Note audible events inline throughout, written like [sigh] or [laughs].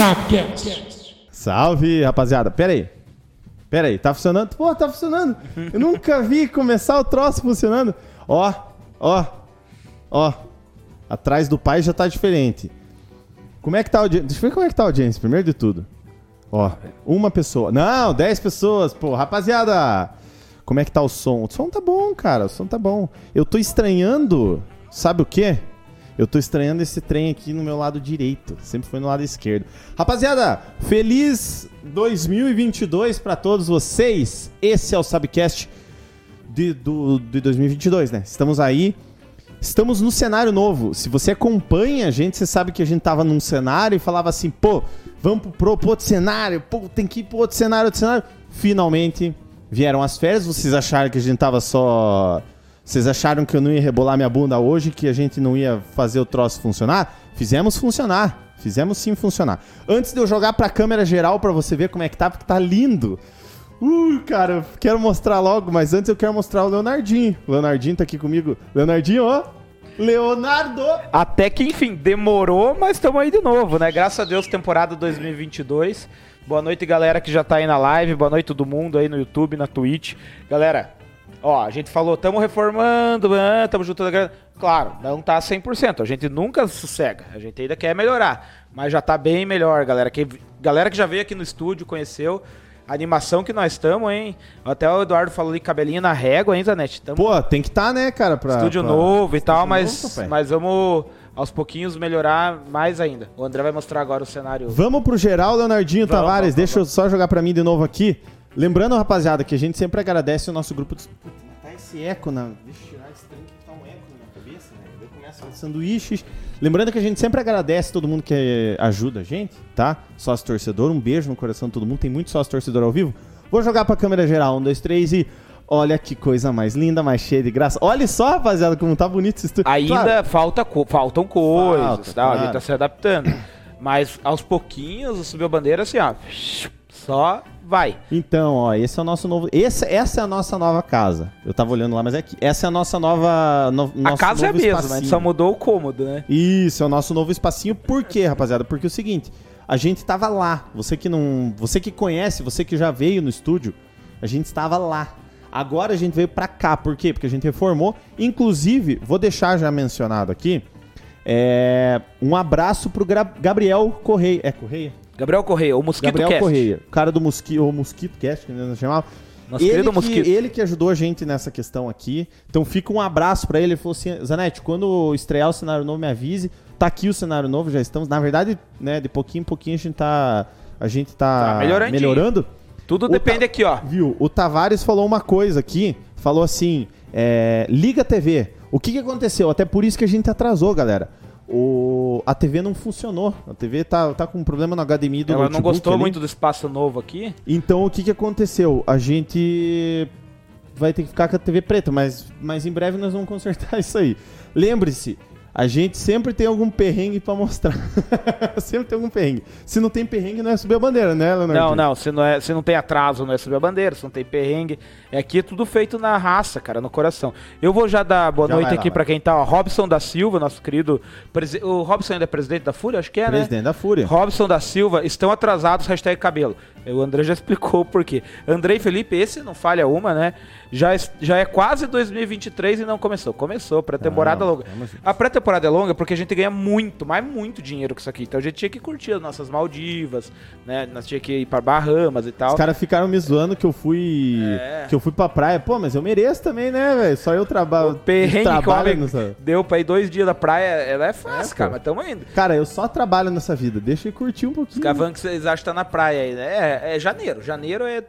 Sapcast. Salve, rapaziada. Pera aí. Pera aí, tá funcionando? Pô, tá funcionando. Eu nunca vi começar o troço funcionando. Ó, ó, ó. Atrás do pai já tá diferente. Como é que tá a audiência? Deixa eu ver como é que tá a audiência, primeiro de tudo. Ó, uma pessoa. Não, dez pessoas. Pô, rapaziada. Como é que tá o som? O som tá bom, cara. O som tá bom. Eu tô estranhando. Sabe o quê? Eu tô estranhando esse trem aqui no meu lado direito. Sempre foi no lado esquerdo. Rapaziada, feliz 2022 pra todos vocês. Esse é o Subcast de, do, de 2022, né? Estamos aí. Estamos no cenário novo. Se você acompanha a gente, você sabe que a gente tava num cenário e falava assim, pô, vamos pro, pro outro cenário, pô, tem que ir pro outro cenário, outro cenário. Finalmente vieram as férias. Vocês acharam que a gente tava só. Vocês acharam que eu não ia rebolar minha bunda hoje, que a gente não ia fazer o troço funcionar? Fizemos funcionar. Fizemos sim funcionar. Antes de eu jogar pra câmera geral pra você ver como é que tá, porque tá lindo. Uh, cara, eu quero mostrar logo, mas antes eu quero mostrar o Leonardinho. O Leonardinho tá aqui comigo. Leonardinho, ó. Leonardo! Até que, enfim, demorou, mas estamos aí de novo, né? Graças a Deus, temporada 2022. Boa noite, galera que já tá aí na live. Boa noite todo mundo aí no YouTube, na Twitch. Galera, ó, a gente falou, estamos reformando, estamos juntando a grana. Claro, não tá 100%, a gente nunca sossega, a gente ainda quer melhorar, mas já tá bem melhor, galera. Que, galera que já veio aqui no estúdio, conheceu, a animação que nós estamos, hein? Até o Eduardo falou ali, cabelinho na régua, hein, Zanetti? Tamo Pô, tem que tá, né, cara? Pra, estúdio pra- novo e tal, mas, novo, mas vamos aos pouquinhos melhorar mais ainda. O André vai mostrar agora o cenário. Vamos pro geral, Leonardinho Vamos, Tavares. vamos, Deixa eu só jogar pra mim de novo aqui. Lembrando, rapaziada, que a gente sempre agradece o nosso grupo de. Puta, Tá esse eco na. Deixa eu tirar esse trem que tá um eco na minha cabeça, né? Eu começo com sanduíches. Lembrando que a gente sempre agradece todo mundo que ajuda a gente, tá? Sócio torcedor, um beijo no coração de todo mundo. Tem muito sócio torcedor ao vivo. Vou jogar pra câmera geral. Um, dois, três e. Olha que coisa mais linda, mais cheia de graça. Olha só, rapaziada, como tá bonito esse estúdio. Ainda Claro, falta co- faltam coisas, Falta, tá? A gente claro. tá se adaptando. Mas aos pouquinhos, o Subiu a Bandeira assim, ó. Só vai. Então, ó, esse é o nosso novo. Esse, essa é a nossa nova casa. Eu tava olhando lá, mas é aqui. Essa é a nossa nova. no- a casa é a mesma, espacinho. só mudou o cômodo, né? Isso, é o nosso novo espacinho. Por quê, rapaziada? Porque é o seguinte, a gente tava lá. Você que não. Você que conhece, você que já veio no estúdio, a gente estava lá. Agora a gente veio pra cá. Por quê? Porque a gente reformou. Inclusive, vou deixar já mencionado aqui. é, um abraço pro Gra- Gabriel Correia. É Correia? Gabriel Correia, o Mosquito Gabriel Cast. Correia, o cara do Mosquito, ou Mosquito Cast, que nós chamava. Nosso ele, querido que, Mosquito. ele que ajudou a gente nessa questão aqui. Então fica um abraço pra ele. Ele falou assim: Zanetti, quando estrear o cenário novo, me avise. Tá aqui o cenário novo, já estamos. Na verdade, né, de pouquinho em pouquinho a gente tá. A gente tá, Tá melhorando. Tudo O depende aqui, ó. Viu? O Tavares falou uma coisa aqui. Falou assim: é, liga a TV. O que, que aconteceu? Até por isso que a gente atrasou, galera. O, a TV não funcionou. A TV tá, tá com um problema no HDMI do Ela não notebook gostou ali. muito do espaço novo aqui. Então o que, que aconteceu? A gente vai ter que ficar com a TV preta, mas, mas em breve nós vamos consertar [laughs] isso aí. Lembre-se, a gente sempre tem algum perrengue pra mostrar. [laughs] sempre tem algum perrengue. Se não tem perrengue, não é subir a bandeira, né, Leonardo? Não, não, se não, é, se não tem atraso, não é subir a bandeira, se não tem perrengue. É aqui tudo feito na raça, cara, no coração. Eu vou já dar boa Já noite lá, aqui vai. pra quem tá, ó. Robson da Silva, nosso querido. presi- O Robson ainda é presidente da Fúria? Acho que é, né? Presidente da Fúria. Robson da Silva, estão atrasados, hashtag cabelo. O André já [laughs] explicou por quê. Andrei Felipe, esse não falha uma, né? Já, já é quase 2023 e não começou. Começou, pré-temporada Não, longa. A pré-temporada é longa porque a gente ganha muito, mas muito dinheiro com isso aqui. Então a gente tinha que curtir as nossas Maldivas, né? Nós tinha que ir pra Bahamas e tal. Os caras ficaram me zoando que eu fui. É. Que eu fui pra praia. Pô, mas eu mereço também, né, velho? Só eu trabalho. O perrengue trabalho nessa. deu pra ir dois dias da praia, ela é fácil, É, cara, mas tamo indo. Cara, eu só trabalho nessa vida. Deixa eu curtir um pouquinho. Os que vocês acham que tá na praia aí, né? É, é janeiro. Janeiro é,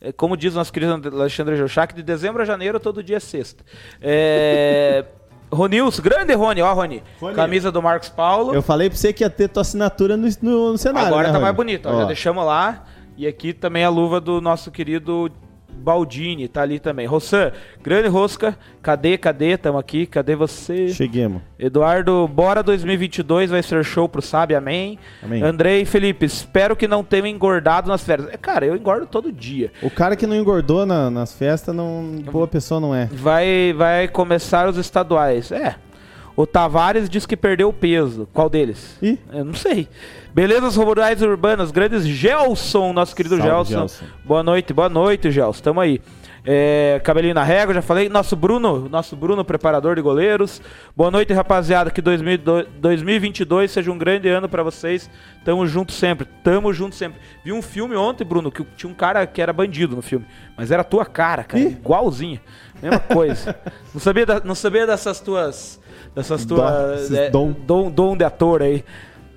é, como diz o nosso querido Alexandre Jochak, de dezembro a janeiro todo dia é sexta. É... [laughs] Ronils, grande Rony, ó, Rony. Rony. Camisa do Marcos Paulo. Eu falei pra você que ia ter tua assinatura no, no, no cenário. Agora né, tá mais Rony? bonito, ó, Já deixamos lá. E aqui também a luva do nosso querido Baldini, tá ali também. Rossan, grande rosca. Cadê, cadê? Tamo aqui. Cadê você? Cheguemos. Eduardo, bora 2022, vai ser show pro Sabe, amém. Amém. Andrei e Felipe, espero que não tenham engordado nas férias. É, cara, eu engordo todo dia. O cara que não engordou na- nas festas, não, boa pessoa não é. Vai, vai começar os estaduais. É. O Tavares diz que perdeu peso. Qual deles? Ih. Eu não sei. Belezas rurais urbanas, grandes Gelson, nosso querido Salve, Gelson. Gelson. Boa noite, boa noite, Gelson. Tamo aí. É, cabelinho na régua, já falei. Nosso Bruno, nosso Bruno, preparador de goleiros. Boa noite, rapaziada. Que 2002 2022 seja um grande ano pra vocês. Tamo junto sempre. Tamo junto sempre. Vi um filme ontem, Bruno, que tinha um cara que era bandido no filme. Mas era a tua cara, cara. Ih. Igualzinha. Mesma coisa. [laughs] não, sabia da- não sabia dessas tuas. Dessas tuas. esses é, dom. dom, dom de ator aí.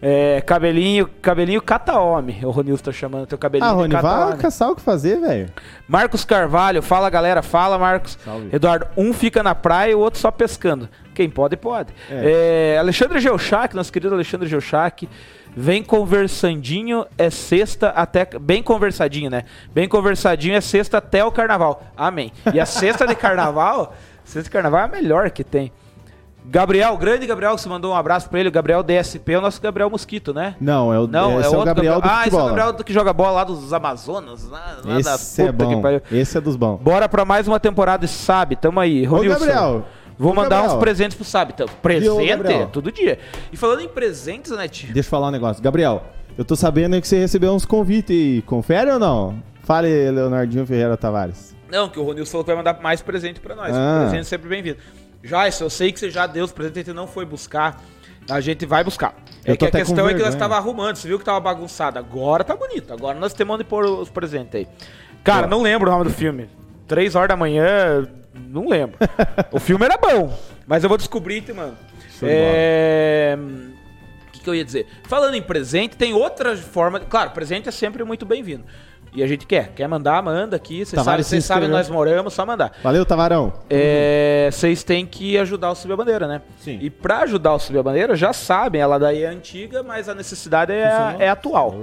É, cabelinho, cabelinho cata-homem. O Ronilson tá chamando teu cabelinho Ah, de Rony, vai caçar o que fazer, velho. Marcos Carvalho, fala galera, fala Marcos. Salve. Eduardo, um fica na praia e o outro só pescando. Quem pode, pode. É, Alexandre Geuchac, nosso querido Alexandre Geuchac, vem conversandinho, é sexta até. Bem conversadinho, né? Bem conversadinho é sexta até o carnaval. Amém. E a sexta de [laughs] carnaval, sexta de carnaval é a melhor que tem. Gabriel, grande Gabriel, você mandou um abraço pra ele, o Gabriel DSP, é o nosso Gabriel Mosquito, né? Não, é o, Não, é, é, o outro Gabriel do Ah, esse é o. Gabriel que joga bola lá dos Amazonas, lá, lá da Esse é que bom. Esse é dos bons. Bora pra mais uma temporada de Sabe, tamo aí. Ô, Ronilson, Gabriel. Vou Ô, mandar Gabriel. uns presentes pro Sabe. Então, presente? Gabriel? todo dia. E falando em presentes, Anete, Deixa eu falar um negócio. Gabriel, eu tô sabendo que você recebeu uns convites. Confere ou não? Fale, Leonardinho Ferreira Tavares. não, que o Ronilson falou que vai mandar mais presente pra nós. Ah. Presente sempre bem-vindo. Joyce, eu sei que você já deu os presentes, a gente não foi buscar. A gente vai buscar. Eu É que a questão é que nós estava arrumando. Você viu que tava bagunçado. Agora tá bonito. Agora nós temos onde pôr os presentes aí. Cara, não lembro o nome do filme. Três horas da manhã, não lembro. [laughs] o filme era bom, mas eu vou descobrir, mano. Show É... O que, que eu ia dizer? Falando em presente, tem outra forma. Claro, presente é sempre muito bem-vindo. E a gente quer. Quer mandar, manda aqui. Vocês sabem, inscreveu. nós moramos, só mandar. Valeu, Tavarão. É, Vocês têm que ajudar o Subir a Bandeira, né? Sim. E pra ajudar o Subir a Bandeira, já sabem, ela daí é antiga, mas a necessidade é, é atual.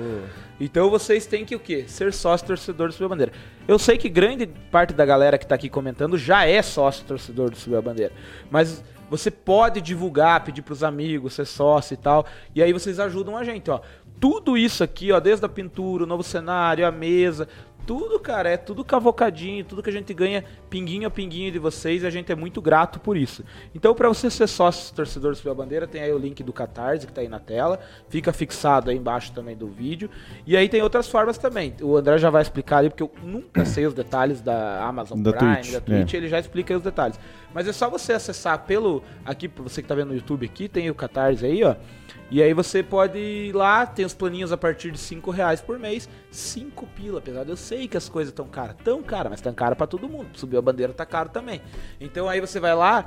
Então vocês têm que o quê? Ser sócio torcedor do Subir a Bandeira. Eu sei que grande parte da galera que tá aqui comentando já é sócio torcedor do Subir a Bandeira. Mas você pode divulgar, pedir pros amigos, ser sócio e tal. E aí vocês ajudam a gente, ó. Tudo isso aqui, ó, desde a pintura, o novo cenário, a mesa, tudo, cara, é tudo cavocadinho, tudo que a gente ganha pinguinho a pinguinho de vocês e a gente é muito grato por isso. Então, pra você ser sócio torcedor do Subir a Bandeira, tem aí o link do Catarse que tá aí na tela, fica fixado aí embaixo também do vídeo. E aí tem outras formas também. O André já vai explicar ali, porque eu nunca sei os detalhes da Amazon Da Prime, Twitch, da Twitch, é. ele já explica aí os detalhes. Mas é só você acessar pelo. Aqui, pra você que tá vendo no YouTube aqui, tem o Catarse aí, ó. E aí você pode ir lá, tem os planinhos a partir de 5 reais por mês. 5 pila, apesar de eu sei que as coisas estão caras. Tão cara, mas tão cara pra todo mundo. Subiu a bandeira, tá caro também. Então aí você vai lá,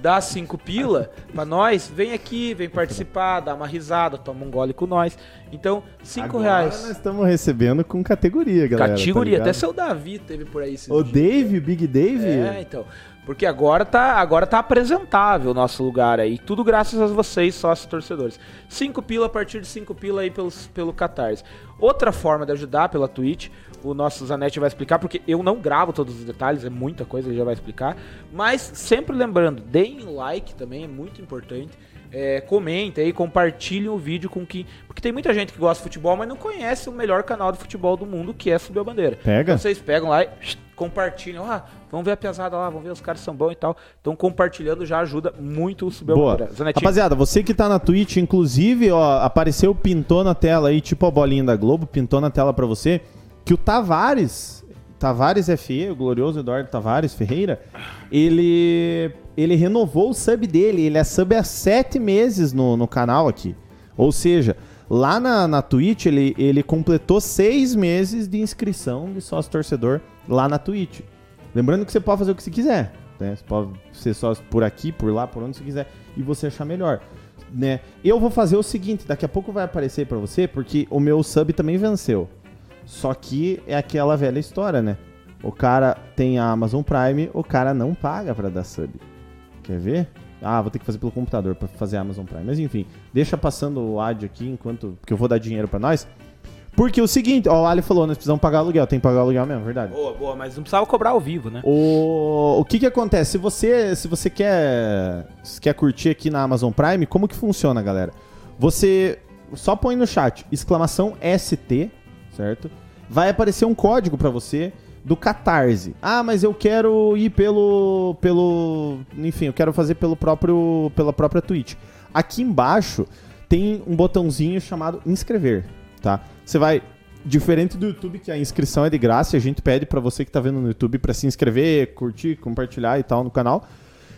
dá 5 pila pra nós, vem aqui, vem participar, dá uma risada, toma um gole com nós. Então, 5 Agora reais. nós estamos recebendo com categoria, galera. Categoria, tá até seu Davi teve por aí O dias. Dave, Big Dave. É, então. Porque agora tá, agora tá apresentável o nosso lugar aí. Tudo graças a vocês, sócios torcedores. 5 pila a partir de 5 pila aí pelos, pelo Catarse. Outra forma de ajudar pela Twitch, o nosso Zanetti vai explicar, porque eu não gravo todos os detalhes, é muita coisa, ele já vai explicar. Mas sempre lembrando, deem like também, é muito importante. É, comentem aí, compartilhem o vídeo com quem. Porque tem muita gente que gosta de futebol, mas não conhece o melhor canal de futebol do mundo, que é Subir a Bandeira. Pega. Então vocês pegam lá e compartilham. Ah, vamos ver a pesada lá, vamos ver os caras são bons e tal. Então compartilhando já ajuda muito o Subir a. Bandeira. Zanetinho. Rapaziada, você que tá na Twitch, inclusive, ó, apareceu, pintou na tela aí, tipo a bolinha da Globo, pintou na tela pra você, que o Tavares, Tavares FE, o glorioso Eduardo Tavares Ferreira, ele, ele renovou o sub dele, ele é sub há sete meses no, no canal aqui. Ou seja, lá na, na Twitch, ele, ele completou seis meses de inscrição de sócio torcedor lá na Twitch. Lembrando que você pode fazer o que você quiser. Né? Você pode ser sócio por aqui, por lá, por onde você quiser. E você achar melhor. Né? Eu vou fazer o seguinte, daqui a pouco vai aparecer pra você, porque o meu sub também venceu. Só que é aquela velha história, né? O cara tem a Amazon Prime, o cara não paga pra dar sub. Quer ver? Ah, vou ter que fazer pelo computador pra fazer a Amazon Prime. Mas enfim, deixa passando o ad aqui enquanto que eu vou dar dinheiro pra nós. Porque o seguinte, ó, o Ali falou, nós precisamos pagar aluguel. Tem que pagar aluguel mesmo, verdade. Boa, boa, mas não precisava cobrar ao vivo, né? O, o que que acontece? Se você, se você quer, se quer curtir aqui na Amazon Prime, como que funciona, galera? Você só põe no chat exclamação ST, certo? Vai aparecer um código pra você. do Catarse. Ah, mas eu quero ir pelo pelo, enfim, eu quero fazer pelo próprio pela própria Twitch. Aqui embaixo tem um botãozinho chamado inscrever, tá? Você vai diferente do YouTube que a inscrição é de graça, a gente pede para você que tá vendo no YouTube para se inscrever, curtir, compartilhar e tal no canal.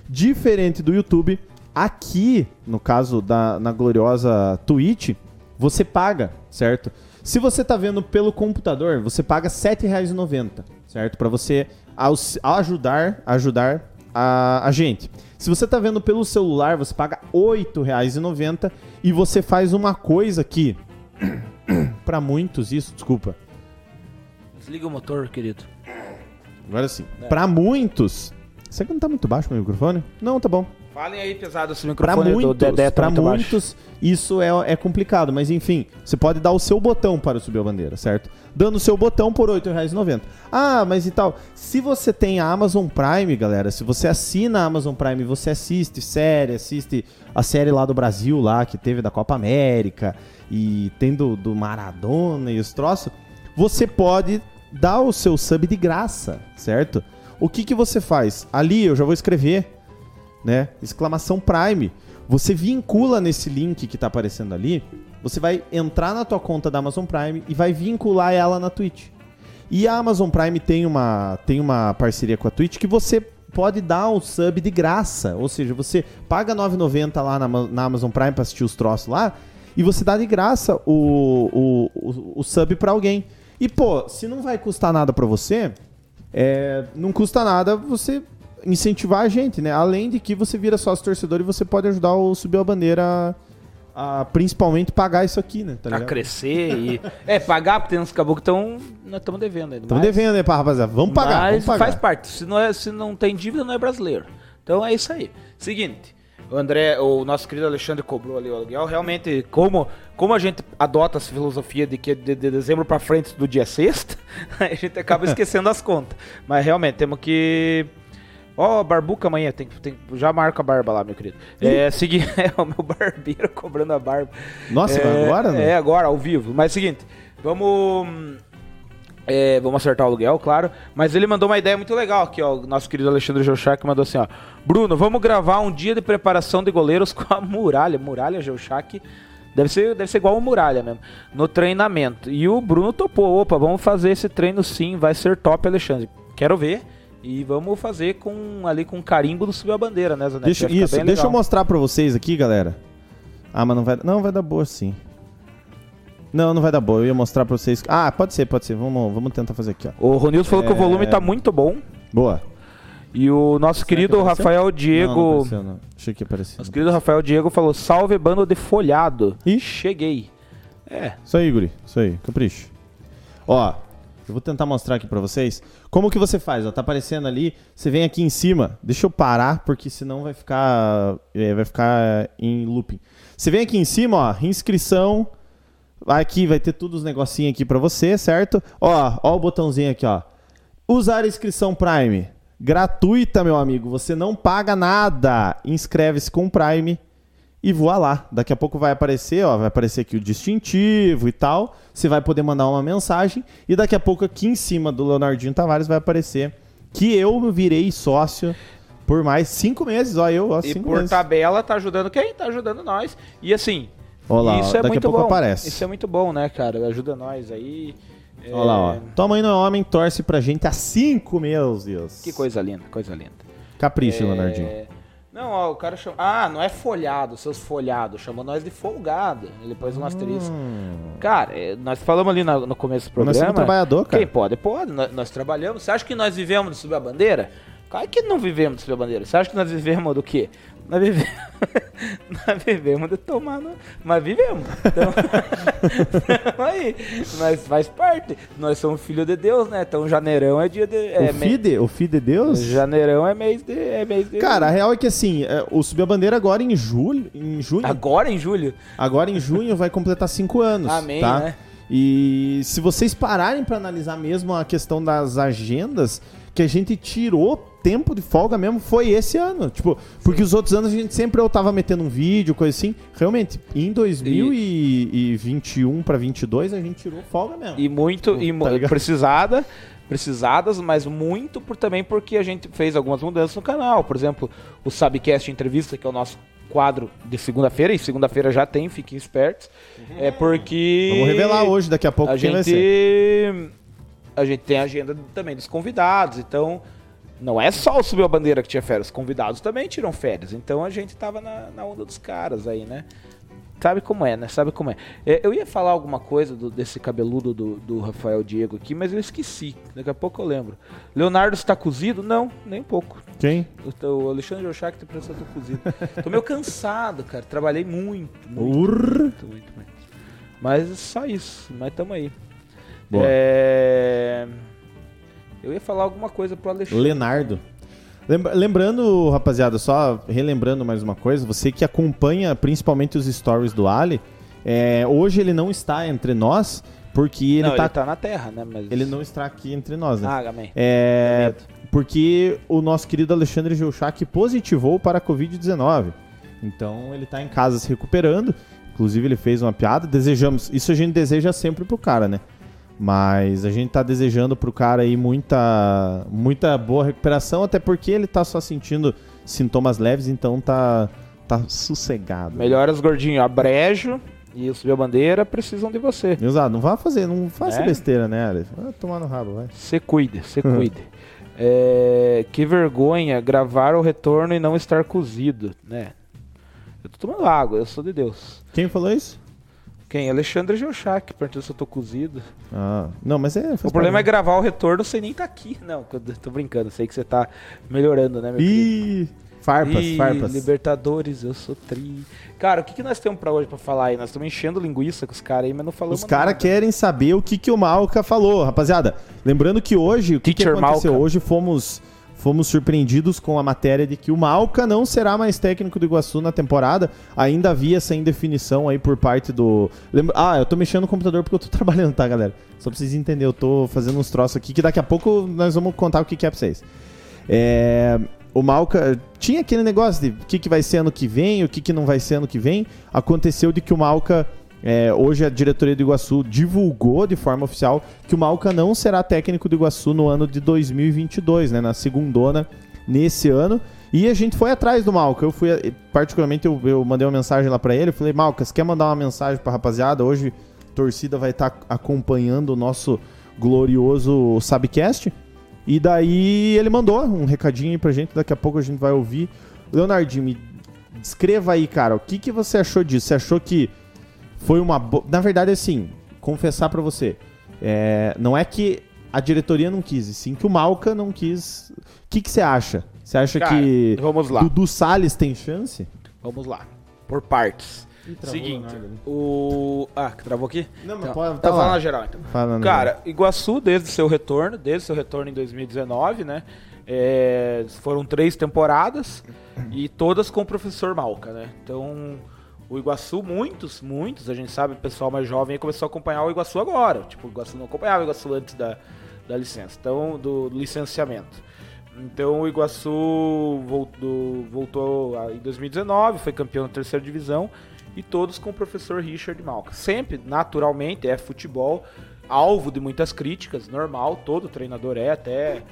Diferente do YouTube, aqui, no caso da na gloriosa Twitch, você paga, certo? Se você tá vendo pelo computador, você paga R$ 7,90, certo? Para você ajudar, ajudar a, a gente. Se você tá vendo pelo celular, você paga R$ 8,90 e você faz uma coisa que [coughs] para muitos isso, desculpa. Desliga o motor, querido. Agora sim. Pra muitos, será que não tá muito baixo meu microfone? Não, tá bom. Falem aí, pesado, esse Pra microfone do muitos, Dedé tá pra muito baixo. muitos isso é, é complicado, mas enfim, você pode dar o seu botão para subir a bandeira, certo? Dando o seu botão por R$ 8,90. Ah, mas e tal, se você tem a Amazon Prime, galera, se você assina a Amazon Prime, você assiste série, assiste a série lá do Brasil, lá que teve da Copa América, e tem do, do Maradona e os troços, você pode dar o seu sub de graça, certo? O que, que você faz? Ali eu já vou escrever né? Exclamação Prime. Você vincula nesse link que tá aparecendo ali, você vai entrar na tua conta da Amazon Prime e vai vincular ela na Twitch. E a Amazon Prime tem uma, tem uma parceria com a Twitch que você pode dar um sub de graça. Ou seja, você paga R$ 9,90 lá na, na Amazon Prime pra assistir os troços lá e você dá de graça o, o, o, o sub pra alguém. E, pô, se não vai custar nada pra você, é, não custa nada você incentivar a gente, né? Além de que você vira sócio torcedor e você pode ajudar o Subir a Bandeira a, a, principalmente pagar isso aqui, né? Tá a crescer e. [laughs] É, pagar, porque tem uns caboclos que estão. Nós estamos devendo ainda. Estamos devendo, né, pá, rapaziada? Vamos pagar, Mas vamos pagar. faz parte. Se não, é, se não tem dívida, não é brasileiro. Então é isso aí. Seguinte. O André, o nosso querido Alexandre cobrou ali o aluguel. Realmente, como, como a gente adota essa filosofia de que de, de dezembro pra frente do dia sexta, [laughs] a gente acaba esquecendo as contas. Mas realmente, temos que. Ó, a barbuca amanhã, tem, tem, já marca a barba lá, meu querido. É, seguinte, [laughs] é o meu barbeiro cobrando a barba. Nossa, é, agora, né? É, agora, ao vivo. Mas é o seguinte, vamos. é, vamos acertar o aluguel, claro. Mas ele mandou uma ideia muito legal aqui, ó. O nosso querido Alexandre Geuchac mandou assim, ó. Bruno, vamos gravar um dia de preparação de goleiros [laughs] com a muralha. Muralha Geuchac. Deve ser, deve ser igual o Muralha mesmo. No treinamento. E o Bruno topou. Opa, vamos fazer esse treino sim. Vai ser top, Alexandre. Quero ver. E vamos fazer com ali com carimbo do Subiu a Bandeira, né, Zanetti? Deixa, isso, deixa eu mostrar pra vocês aqui, galera. Ah, mas não vai, não vai dar boa sim. Não, não vai dar boa. Eu ia mostrar pra vocês. Ah, pode ser, pode ser. Vamos, vamos tentar fazer aqui, ó. O Ronildo falou que o É. volume tá muito bom. Boa. E o nosso querido que? Rafael Não, não Diego. apareceu, não. Achei que apareceu. nosso querido Rafael Diego falou: salve bando de folhado. Ih. Cheguei. É. Isso aí, Guri. Isso aí, capricho. Ó, eu vou tentar mostrar aqui pra vocês. Como que você faz? Ó, tá aparecendo ali. Você vem aqui em cima. Deixa eu parar, porque senão vai ficar, é, vai ficar em looping. Você vem aqui em cima, ó, inscrição. Aqui vai ter todos os negocinhos aqui pra você, certo? Ó, ó o botãozinho aqui, ó. Usar a inscrição Prime. Gratuita, meu amigo. Você não paga nada. Inscreve-se com Prime e voa lá. Daqui a pouco vai aparecer, ó, vai aparecer aqui o distintivo e tal. Você vai poder mandar uma mensagem e daqui a pouco aqui em cima do Leonardinho Tavares vai aparecer que eu virei sócio por mais cinco meses, ó, eu, ó, E por meses. tabela tá ajudando quem? Tá ajudando nós. E assim, Ó lá, isso ó, é daqui a muito pouco bom. aparece. Isso é muito bom, né, cara? Ajuda nós aí. É, Olha lá, ó. Tua mãe não é homem, torce pra gente há cinco meses. Que coisa linda, coisa linda. Capricho, É, Leonardinho. Não, ó, o cara chama. Ah, não é folhado, seus folhados. Chamou nós de folgado. Ele pôs um asterisco. Cara, é, nós falamos ali na- no começo do Hum. Nós programa. somos trabalhador, cara. Quem pode, pode. Nós, nós trabalhamos. Você acha que nós vivemos de subir a bandeira? Claro que não vivemos de subir a bandeira. Você acha que nós vivemos do quê? Nós vivemos, [laughs] nós vivemos de tomar no... [laughs] Mas vivemos. Então, aí, nós faz parte. Nós somos filhos de Deus, né? Então janeirão é dia de... É, o me- FIDE, o FIDE Deus? Janeirão é mês de... É mês de... Cara, a real é que assim, é, o Subir a Bandeira agora em julho, em junho, Agora em julho? agora em junho vai completar cinco anos, [laughs] Amém, tá? né? E se vocês pararem pra analisar mesmo a questão das agendas que a gente tirou tempo de folga mesmo foi esse ano. Tipo, porque os outros anos a gente sempre eu tava metendo um vídeo, coisa assim. Realmente, em 2021 para 22 a gente tirou folga mesmo. E muito, Tipo, e tá precisada, precisadas, mas muito por também porque a gente fez algumas mudanças no canal. Por exemplo, o Sabcast Entrevista, que é o nosso quadro de segunda-feira, e segunda-feira já tem, fiquem espertos. É porque. Vamos revelar hoje, daqui a pouco, a quem vai ser. gente a gente tem a agenda também dos convidados, então não é só o Subiu a Bandeira que tinha férias, os convidados também tiram férias, então a gente tava na, na onda dos caras aí, né? Sabe como é, né? Sabe como é. É, eu ia falar alguma coisa do- desse cabeludo do, do Rafael Diego aqui, mas eu esqueci. Daqui a pouco eu lembro. Leonardo está cozido? Não, nem um pouco. Quem? O, o Alexandre Oshak tem que eu tô cozido. tô meio cansado, cara. Trabalhei muito, muito. Urr. Muito, muito, muito. Mas só isso, mas tamo aí. Boa. É... Eu ia falar alguma coisa pro Alexandre. Leonardo. Lembra- Lembrando, rapaziada, só relembrando mais uma coisa, você que acompanha principalmente os stories do Ali, é, hoje ele não está entre nós, porque ele, não, tá, ele tá na Terra, né? Mas... ele não está aqui entre nós, né? Ah, amém. É, porque o nosso querido Alexandre Geuchac positivou para a Covid-19. Então ele tá em casa se recuperando. Inclusive ele fez uma piada. Desejamos. Isso a gente deseja sempre pro cara, né? Mas a gente tá desejando pro cara aí muita, muita boa recuperação, até porque ele tá só sentindo sintomas leves, então tá, tá sossegado. Melhoras, gordinho. A Brejo e o Subiu a Bandeira precisam de você. Exato, não vá fazer, não faça É? besteira, né, Alex? Vai tomar no rabo, vai. Se cuide, se cuide. [laughs] É, que vergonha gravar o retorno e não estar cozido, né? Eu tô tomando água, eu sou de Deus. Quem falou isso? Quem? Alexandre Geuchac, perguntou se eu tô cozido. Ah, não, mas é. O problema é gravar o retorno sem nem tá aqui. Não, tô brincando, sei que você tá melhorando, né, meu querido? Ih, farpas, Ih, farpas. Libertadores, eu sou tri. Cara, o que, que nós temos pra hoje pra falar aí? Nós estamos enchendo linguiça com os caras aí, mas não falamos Os caras querem saber o que, que o Malca falou, rapaziada. Lembrando que hoje, o que, que aconteceu? Malca. Hoje fomos, fomos surpreendidos com a matéria de que o Malca não será mais técnico do Iguaçu na temporada. Ainda havia essa indefinição aí por parte do. Lembra... Ah, eu tô mexendo no computador porque eu tô [laughs] trabalhando, tá, galera? Só pra vocês entenderem, eu tô fazendo uns troços aqui que daqui a pouco nós vamos contar o que, que é pra vocês. É, o Malca tinha aquele negócio de o que, que vai ser ano que vem, o que, que não vai ser ano que vem. Aconteceu de que o Malca, é, hoje a diretoria do Iguaçu divulgou de forma oficial que o Malca não será técnico do Iguaçu no ano de 2022, né, na segundona nesse ano. E a gente foi atrás do Malca. Eu fui, particularmente, eu, eu mandei uma mensagem lá pra ele. Falei, Malca, você quer mandar uma mensagem pra rapaziada? Hoje a torcida vai estar acompanhando o nosso glorioso Sabcast. E daí ele mandou um recadinho aí pra gente, daqui a pouco a gente vai ouvir. Leonardinho, me descreva aí, cara, o que, que você achou disso? Você achou que foi uma boa. Na verdade, assim, confessar pra você, é, não é que a diretoria não quis, e sim que o Malca não quis. O que, que você acha? Você acha Cara, que Vamos lá, Dudu Salles tem chance? vamos lá. Por partes. Seguinte, o. Ah, que travou aqui? Não, mas Então, pode- tá tá falando lá. na geral, então. Fala, né? Cara, Iguaçu, desde seu retorno, desde seu retorno em 2019, né? é, foram três temporadas e todas com o professor Malca, né? Então, o Iguaçu, muitos, muitos, a gente sabe, o pessoal mais jovem começou a acompanhar o Iguaçu agora. Tipo, o Iguaçu não acompanhava o Iguaçu antes da, da licença, então, do licenciamento. Então o Iguaçu voltou, voltou em 2019, foi campeão da terceira divisão e todos com o professor Richard Malca. Sempre, naturalmente, é futebol, alvo de muitas críticas, normal, todo treinador é, até,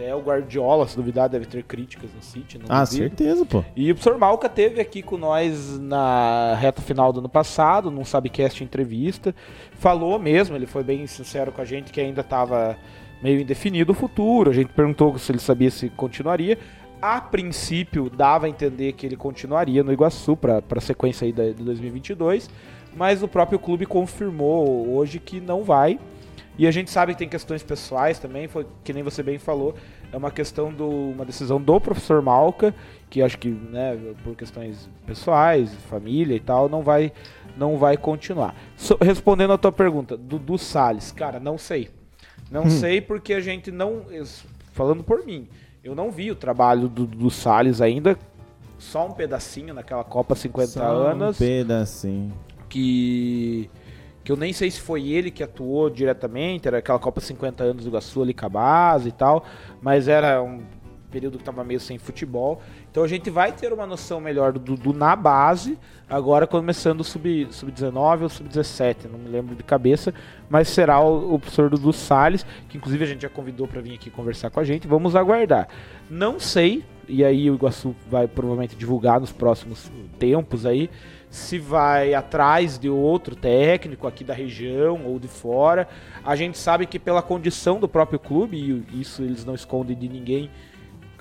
até o Guardiola, se duvidar, deve ter críticas no City. Não Ah, duvido. certeza, pô. E o professor Malca teve aqui com nós na reta final do ano passado, num Sabcast entrevista. Falou mesmo, ele foi bem sincero com a gente que ainda estava meio indefinido o futuro. A gente perguntou se ele sabia se continuaria. A princípio, dava a entender que ele continuaria no Iguaçu para a sequência aí de 2022, mas o próprio clube confirmou hoje que não vai. E a gente sabe que tem questões pessoais também, foi que nem você bem falou, é uma questão do uma decisão do professor Malca, que acho que, né, por questões pessoais, família e tal, não vai não vai continuar. So- respondendo a tua pergunta, Dudu Salles, cara, não sei. Não sei porque a gente não, falando por mim, eu não vi o trabalho do Dudu Salles ainda, só um pedacinho naquela Copa 50 Só um anos pedacinho. que que eu nem sei se foi ele que atuou diretamente, era aquela Copa 50 anos do Iguaçu ali com a base e tal, mas era um período que estava meio sem futebol. Então a gente vai ter uma noção melhor do Dudu na base, agora começando o sub-19 sub ou sub-17, não me lembro de cabeça, mas será o, o professor Dudu Salles, que inclusive a gente já convidou para vir aqui conversar com a gente. Vamos aguardar. Não sei, e aí o Iguaçu vai provavelmente divulgar nos próximos tempos aí, se vai atrás de outro técnico aqui da região ou de fora. A gente sabe que pela condição do próprio clube, e isso eles não escondem de ninguém,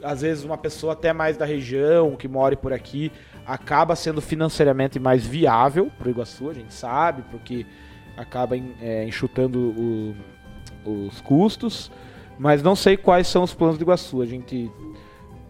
às vezes uma pessoa até mais da região, que mora por aqui, acaba sendo financeiramente mais viável para o Iguaçu, a gente sabe, porque acaba é, enxutando o, os custos, mas não sei quais são os planos do Iguaçu. A gente,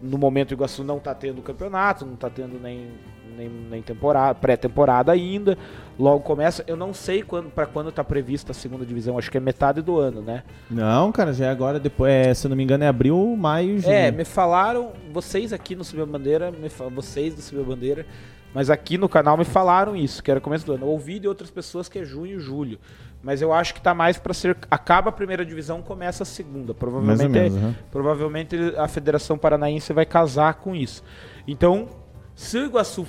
no momento, o Iguaçu não está tendo campeonato, não está tendo nem nem, nem temporada, pré-temporada ainda. Logo começa. Eu não sei quando para quando está prevista a segunda divisão. Acho que é metade do ano, né? Não, cara, já é agora. Depois, é, se eu não me engano, é abril, maio, junho. É, me falaram vocês aqui no Subir Bandeira, vocês do Subir Bandeira, mas aqui no canal me falaram isso, que era começo do ano. Eu ouvi de outras pessoas que é junho e julho. Mas eu acho que tá mais para ser. Acaba a primeira divisão, começa a segunda. Provavelmente, menos, uhum. provavelmente a Federação Paranaense vai casar com isso. Então, se o Iguaçu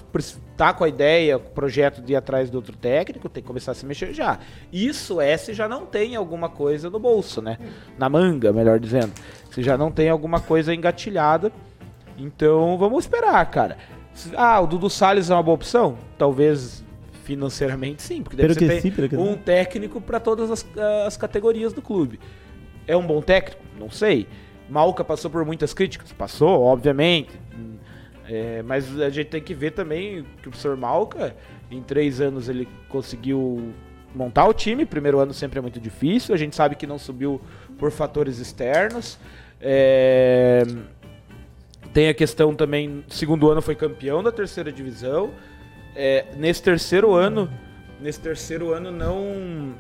tá com a ideia, com o projeto de ir atrás do outro técnico, tem que começar a se mexer já. Isso é se já não tem alguma coisa no bolso, né? Na manga, melhor dizendo. Se já não tem alguma coisa engatilhada. Então vamos esperar, cara. Ah, o Dudu Salles é uma boa opção? Talvez financeiramente sim, porque deve ser sim, um técnico para todas as, as categorias do clube. É um bom técnico? Não sei. Malca passou por muitas críticas? Passou, obviamente é, mas a gente tem que ver também que o professor Malca, em três anos, ele conseguiu montar o time. Primeiro ano sempre é muito difícil. A gente sabe que não subiu por fatores externos. É, tem a questão também, segundo ano foi campeão da terceira divisão. É, nesse terceiro ano, nesse terceiro ano não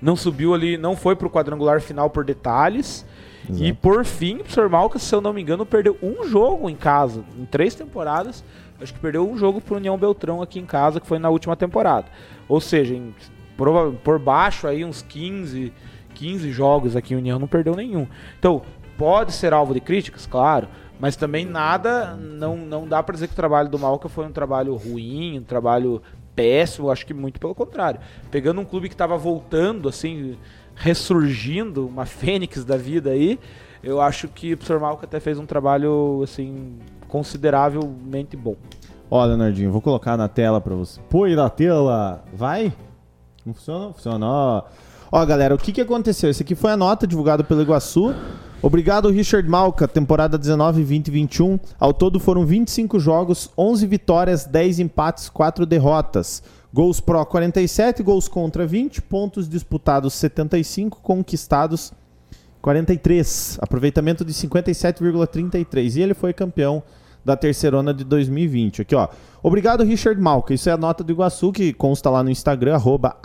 não subiu ali, não foi para o quadrangular final por detalhes. Exato. E por fim, o professor Malca, se eu não me engano, perdeu um jogo em casa. Em três temporadas, acho que perdeu um jogo pro União Beltrão aqui em casa, que foi na última temporada. Ou seja, em, por, por baixo aí uns 15, 15 jogos aqui, o União não perdeu nenhum. Então, pode ser alvo de críticas, claro. Mas também nada, não, não dá para dizer que o trabalho do Malca foi um trabalho ruim, um trabalho péssimo, acho que muito pelo contrário. Pegando um clube que estava voltando, assim, ressurgindo, uma fênix da vida aí, eu acho que o professor Malca até fez um trabalho, assim, consideravelmente bom. Ó, Leonardinho, vou colocar na tela para você. Põe na tela! Vai? Não funciona? Funciona. Ó. Ó, galera, o que, que aconteceu? Esse aqui foi a nota divulgada pelo Iguaçu. Obrigado, Richard Malca, temporada 19, 20 e 21. Ao todo foram 25 jogos, 11 vitórias, 10 empates, 4 derrotas. Gols pró 47, gols contra 20, pontos disputados 75, conquistados 43. Aproveitamento de 57,33. E ele foi campeão da terceirona de 2020. Aqui, ó. Obrigado, Richard Malca. Isso é a nota do Iguaçu, que consta lá no Instagram, arroba.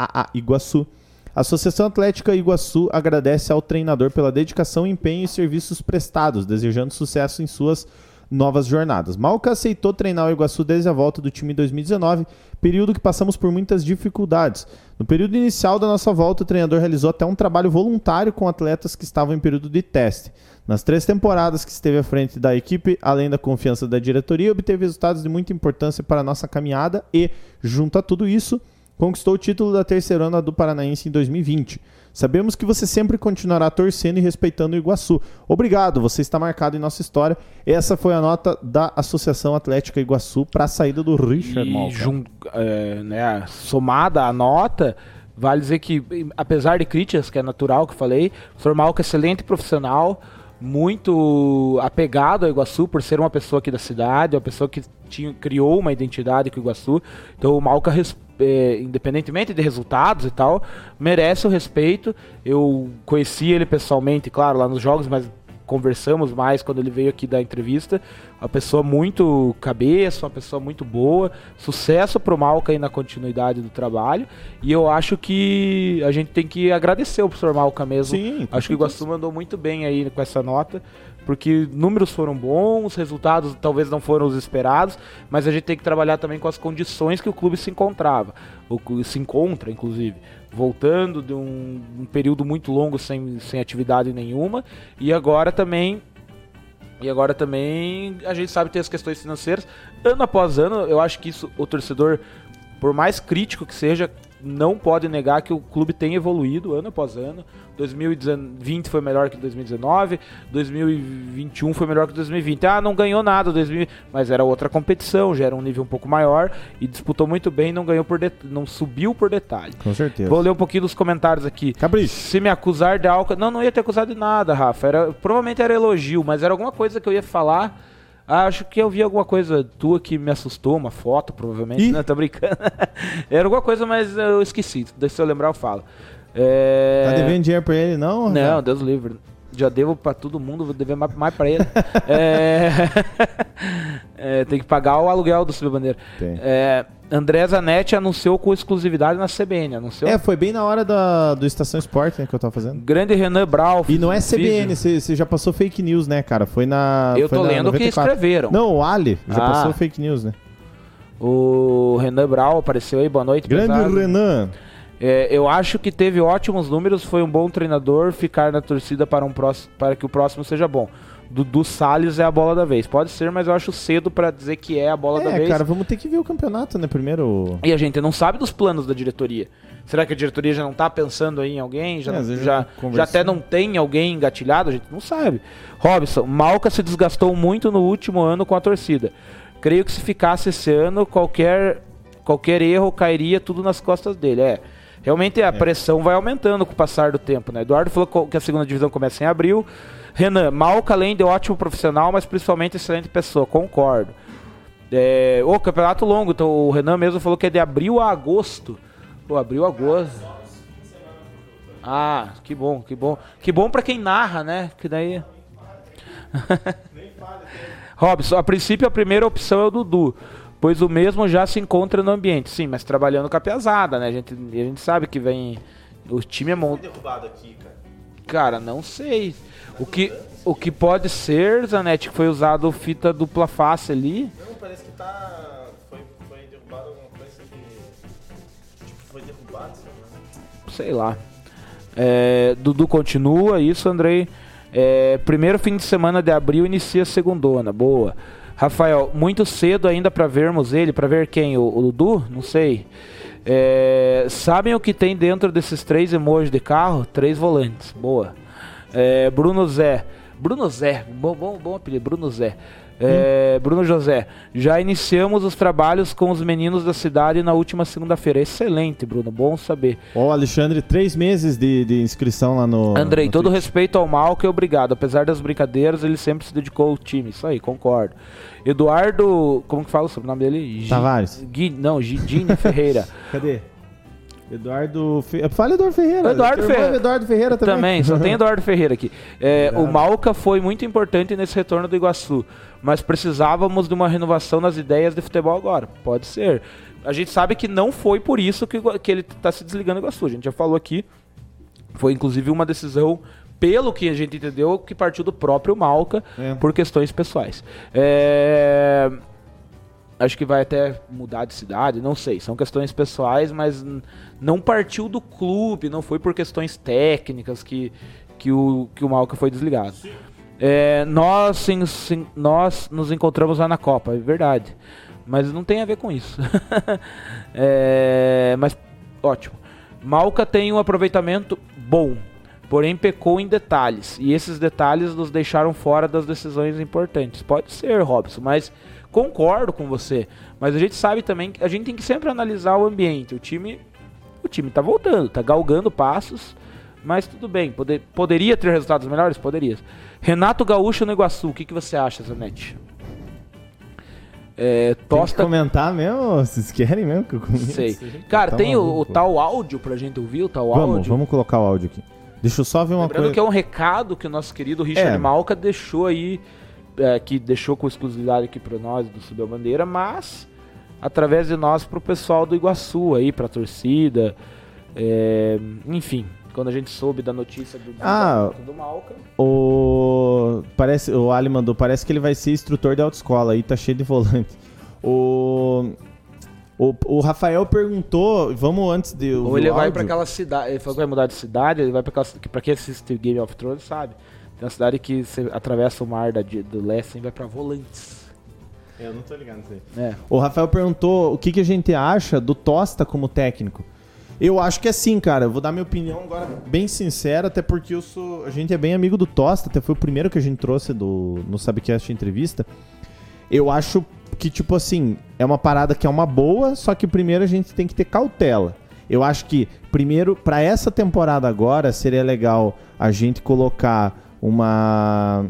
A Associação Atlética Iguaçu agradece ao treinador pela dedicação, empenho e serviços prestados, desejando sucesso em suas novas jornadas. Malca aceitou treinar o Iguaçu desde a volta do time em 2019, período que passamos por muitas dificuldades. No período inicial da nossa volta, o treinador realizou até um trabalho voluntário com atletas que estavam em período de teste. Nas três temporadas que esteve à frente da equipe, além da confiança da diretoria, obteve resultados de muita importância para a nossa caminhada e, junto a tudo isso, conquistou o título da terceirona do Paranaense em 2020. Sabemos que você sempre continuará torcendo e respeitando o Iguaçu. Obrigado, você está marcado em nossa história. Essa foi a nota da Associação Atlética Iguaçu para a saída do Richard Malca. Jun, é, né, somada a nota, vale dizer que, apesar de críticas, que é natural que eu falei, o. Malca é excelente profissional, muito apegado ao Iguaçu por ser uma pessoa aqui da cidade, uma pessoa que tinha, criou uma identidade com o Iguaçu. Então o Malca responde é, independentemente de resultados e tal, merece o respeito. Eu conheci ele pessoalmente, claro, lá nos jogos, mas conversamos mais quando ele veio aqui dar entrevista. Uma pessoa muito cabeça, uma pessoa muito boa. Sucesso pro Malca aí na continuidade do trabalho. E eu acho que a gente tem que agradecer o professor Malca mesmo. Sim, acho que o Iguaçu mandou muito bem aí com essa nota porque números foram bons, resultados talvez não foram os esperados, mas a gente tem que trabalhar também com as condições que o clube se encontrava, ou se encontra, inclusive, voltando de um, um período muito longo sem, sem atividade nenhuma, e agora também E agora também a gente sabe ter as questões financeiras. Ano após ano, eu acho que isso o torcedor, por mais crítico que seja, não pode negar que o clube tem evoluído ano após ano. 2020 foi melhor que 2019, 2021 foi melhor que 2020. Ah, não ganhou nada, 2000, mas era outra competição, já era um nível um pouco maior e disputou muito bem, não ganhou por não subiu por detalhe. Com certeza. Vou ler um pouquinho dos comentários aqui. Capricho. Se me acusar de álcool, não, não ia ter acusado de nada, Rafa. Era provavelmente era elogio, mas era alguma coisa que eu ia falar. Ah, acho que eu vi alguma coisa tua que me assustou, uma foto, provavelmente. Ih. Não, tô brincando. [laughs] Era alguma coisa, mas eu esqueci. Deixa se eu lembrar, eu falo. É... Tá devendo dinheiro pra ele, não? Não? Deus livre. Já devo pra todo mundo, vou dever mais, mais pra ele. [laughs] é... [laughs] é, tem que pagar o aluguel do Subir Bandeira. Tem. É, André Zanetti anunciou com exclusividade na CBN. Anunciou. É, foi bem na hora da, do Estação Esporte né, que eu tava fazendo. Grande Renan Brau. E não é. CBN, você já passou fake news, né, cara? Foi na. Eu foi tô na lendo o que 94. escreveram. Não, o Ali já Ah. passou fake news, né? O Renan Brau apareceu aí, boa noite. Grande pesado. Renan. É, eu acho que teve ótimos números, foi um bom treinador ficar na torcida para, um próximo, para que o próximo seja bom. Dudu Salles é a bola da vez. Pode ser, mas eu acho cedo pra dizer que é a bola da É, vez. cara, vamos ter que ver o campeonato, né? Primeiro. E a gente não sabe dos planos da diretoria. Será que a diretoria já não tá pensando aí em alguém? Já, É, não- já, já até não tem alguém engatilhado? A gente não sabe. Robson, Malca se desgastou muito no último ano com a torcida. Creio que se ficasse esse ano, qualquer, qualquer erro cairia tudo nas costas dele. É. Realmente a pressão vai aumentando com o passar do tempo, né? Eduardo falou que a segunda divisão começa em abril. Renan, Malca, além de ótimo profissional, mas principalmente excelente pessoa. Concordo. É, o campeonato longo, então o Renan mesmo falou que é de abril a agosto. Pô, abril a agosto. Ah, que bom, que bom. Que bom pra quem narra, né? Que daí. [laughs] Robson, a princípio a primeira opção é o Dudu, pois o mesmo já se encontra no ambiente. Sim, mas trabalhando com a pesada, né? A gente, a gente sabe que vem. O time é montado. derrubado aqui, cara. Cara, não sei. O que, o que pode ser, Zanetti, que foi usado fita dupla face ali. Não, parece que tá. Foi, foi derrubado alguma coisa que. Tipo, foi derrubado, sei lá. É, Dudu continua, isso, Andrei. É, primeiro fim de semana de abril inicia a segundona, boa. Rafael, muito cedo ainda pra vermos ele, pra ver quem? O, o Dudu? Não sei. É, sabem o que tem dentro desses três emojis de carro? Três volantes, boa. É, Bruno Zé. Bruno Zé, bom, bom, bom apelido, Bruno Zé. É, Bruno José, já iniciamos os trabalhos com os meninos da cidade na última segunda-feira. Excelente, Bruno, bom saber. Ó, Alexandre, três meses de, de inscrição lá no. Andrei, no todo Twitch. respeito ao Malco e obrigado. Apesar das brincadeiras, ele sempre se dedicou ao time. Isso aí, concordo. Eduardo, como que fala o sobrenome dele? Tavares. Gui, não, Gidini Ferreira. [laughs] Cadê? Eduardo. Fe... Fala Eduardo Ferreira. Eduardo é Ferreira. Eduardo Ferreira também. Também, só tem Eduardo Ferreira aqui. É, o Malca foi muito importante nesse retorno do Iguaçu, mas precisávamos de uma renovação nas ideias de futebol agora. Pode ser. A gente sabe que não foi por isso que, que ele está se desligando do Iguaçu. A gente já falou aqui. Foi inclusive uma decisão, pelo que a gente entendeu, que partiu do próprio Malca É. por questões pessoais. É, Acho que vai até mudar de cidade, não sei. São questões pessoais, mas não partiu do clube, não foi por questões técnicas que, que, o, que o Malca foi desligado. É, nós, sim, sim, nós nos encontramos lá na Copa, é verdade. Mas não tem a ver com isso. [laughs] É, mas ótimo. Malca tem um aproveitamento bom, porém pecou em detalhes. E esses detalhes nos deixaram fora das decisões importantes. Pode ser, Robson, mas concordo com você. Mas a gente sabe também que a gente tem que sempre analisar o ambiente. O time, o time tá voltando, tá galgando passos. Mas tudo bem, poder- poderia ter resultados melhores? Poderia. Renato Gaúcho no Iguaçu, o que, que você acha, Zanetti? É, Tem que Tosta comentar mesmo? Vocês querem mesmo que eu comente? Sei. Cara, Tá tem o, o tal áudio pra gente ouvir, o tal Vamos, áudio. vamos colocar o áudio aqui. Deixa eu só ver uma Lembrando coisa. que é um recado que o nosso querido Richard É. Malca deixou aí, é, que deixou com exclusividade aqui pra nós do Subiu a Bandeira, mas através de nós pro pessoal do Iguaçu aí, pra torcida. é, enfim, quando a gente soube da notícia do Ah. do Malca. O parece o Ali mandou, parece que ele vai ser instrutor de autoescola aí, tá cheio de volante. O o, o Rafael perguntou, vamos antes de Ou ele vai pra aquela cidade, ele falou que vai mudar de cidade, ele vai pra aquela pra quem assiste Game of Thrones, sabe? Tem uma cidade que você atravessa o mar da, do leste e vai pra Volantes. Eu não tô ligado nisso aí. É. O Rafael perguntou o que, que a gente acha do Tosta como técnico. Eu acho que é sim, cara. Eu vou dar minha opinião agora bem sincera, até porque eu sou. A gente é bem amigo do Tosta, até foi o primeiro que a gente trouxe do, no Sabcast entrevista. Eu acho que, tipo assim, é uma parada que é uma boa, só que primeiro a gente tem que ter cautela. Eu acho que, primeiro, para essa temporada agora, seria legal a gente colocar uma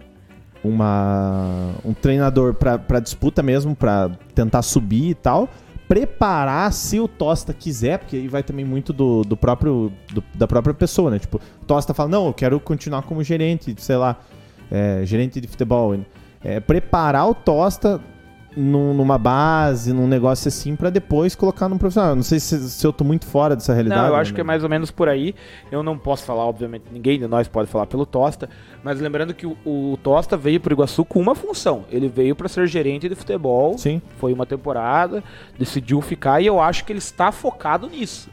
uma um treinador para disputa mesmo, para tentar subir e tal preparar se o Tosta quiser, porque aí vai também muito do, do próprio do, da própria pessoa, né? Tipo, Tosta fala, não, eu quero continuar como gerente, sei lá, é, gerente de futebol. É, preparar o Tosta num, numa base, num negócio assim, para depois colocar num profissional. Não sei se, se, eu tô muito fora dessa realidade. Não, eu acho né? que é mais ou menos por aí. Eu não posso falar, obviamente, ninguém de nós pode falar pelo Tosta, mas lembrando que o, o Tosta veio pro Iguaçu com uma função. Ele veio para ser gerente de futebol. Sim. Foi uma temporada, decidiu ficar e eu acho que ele está focado nisso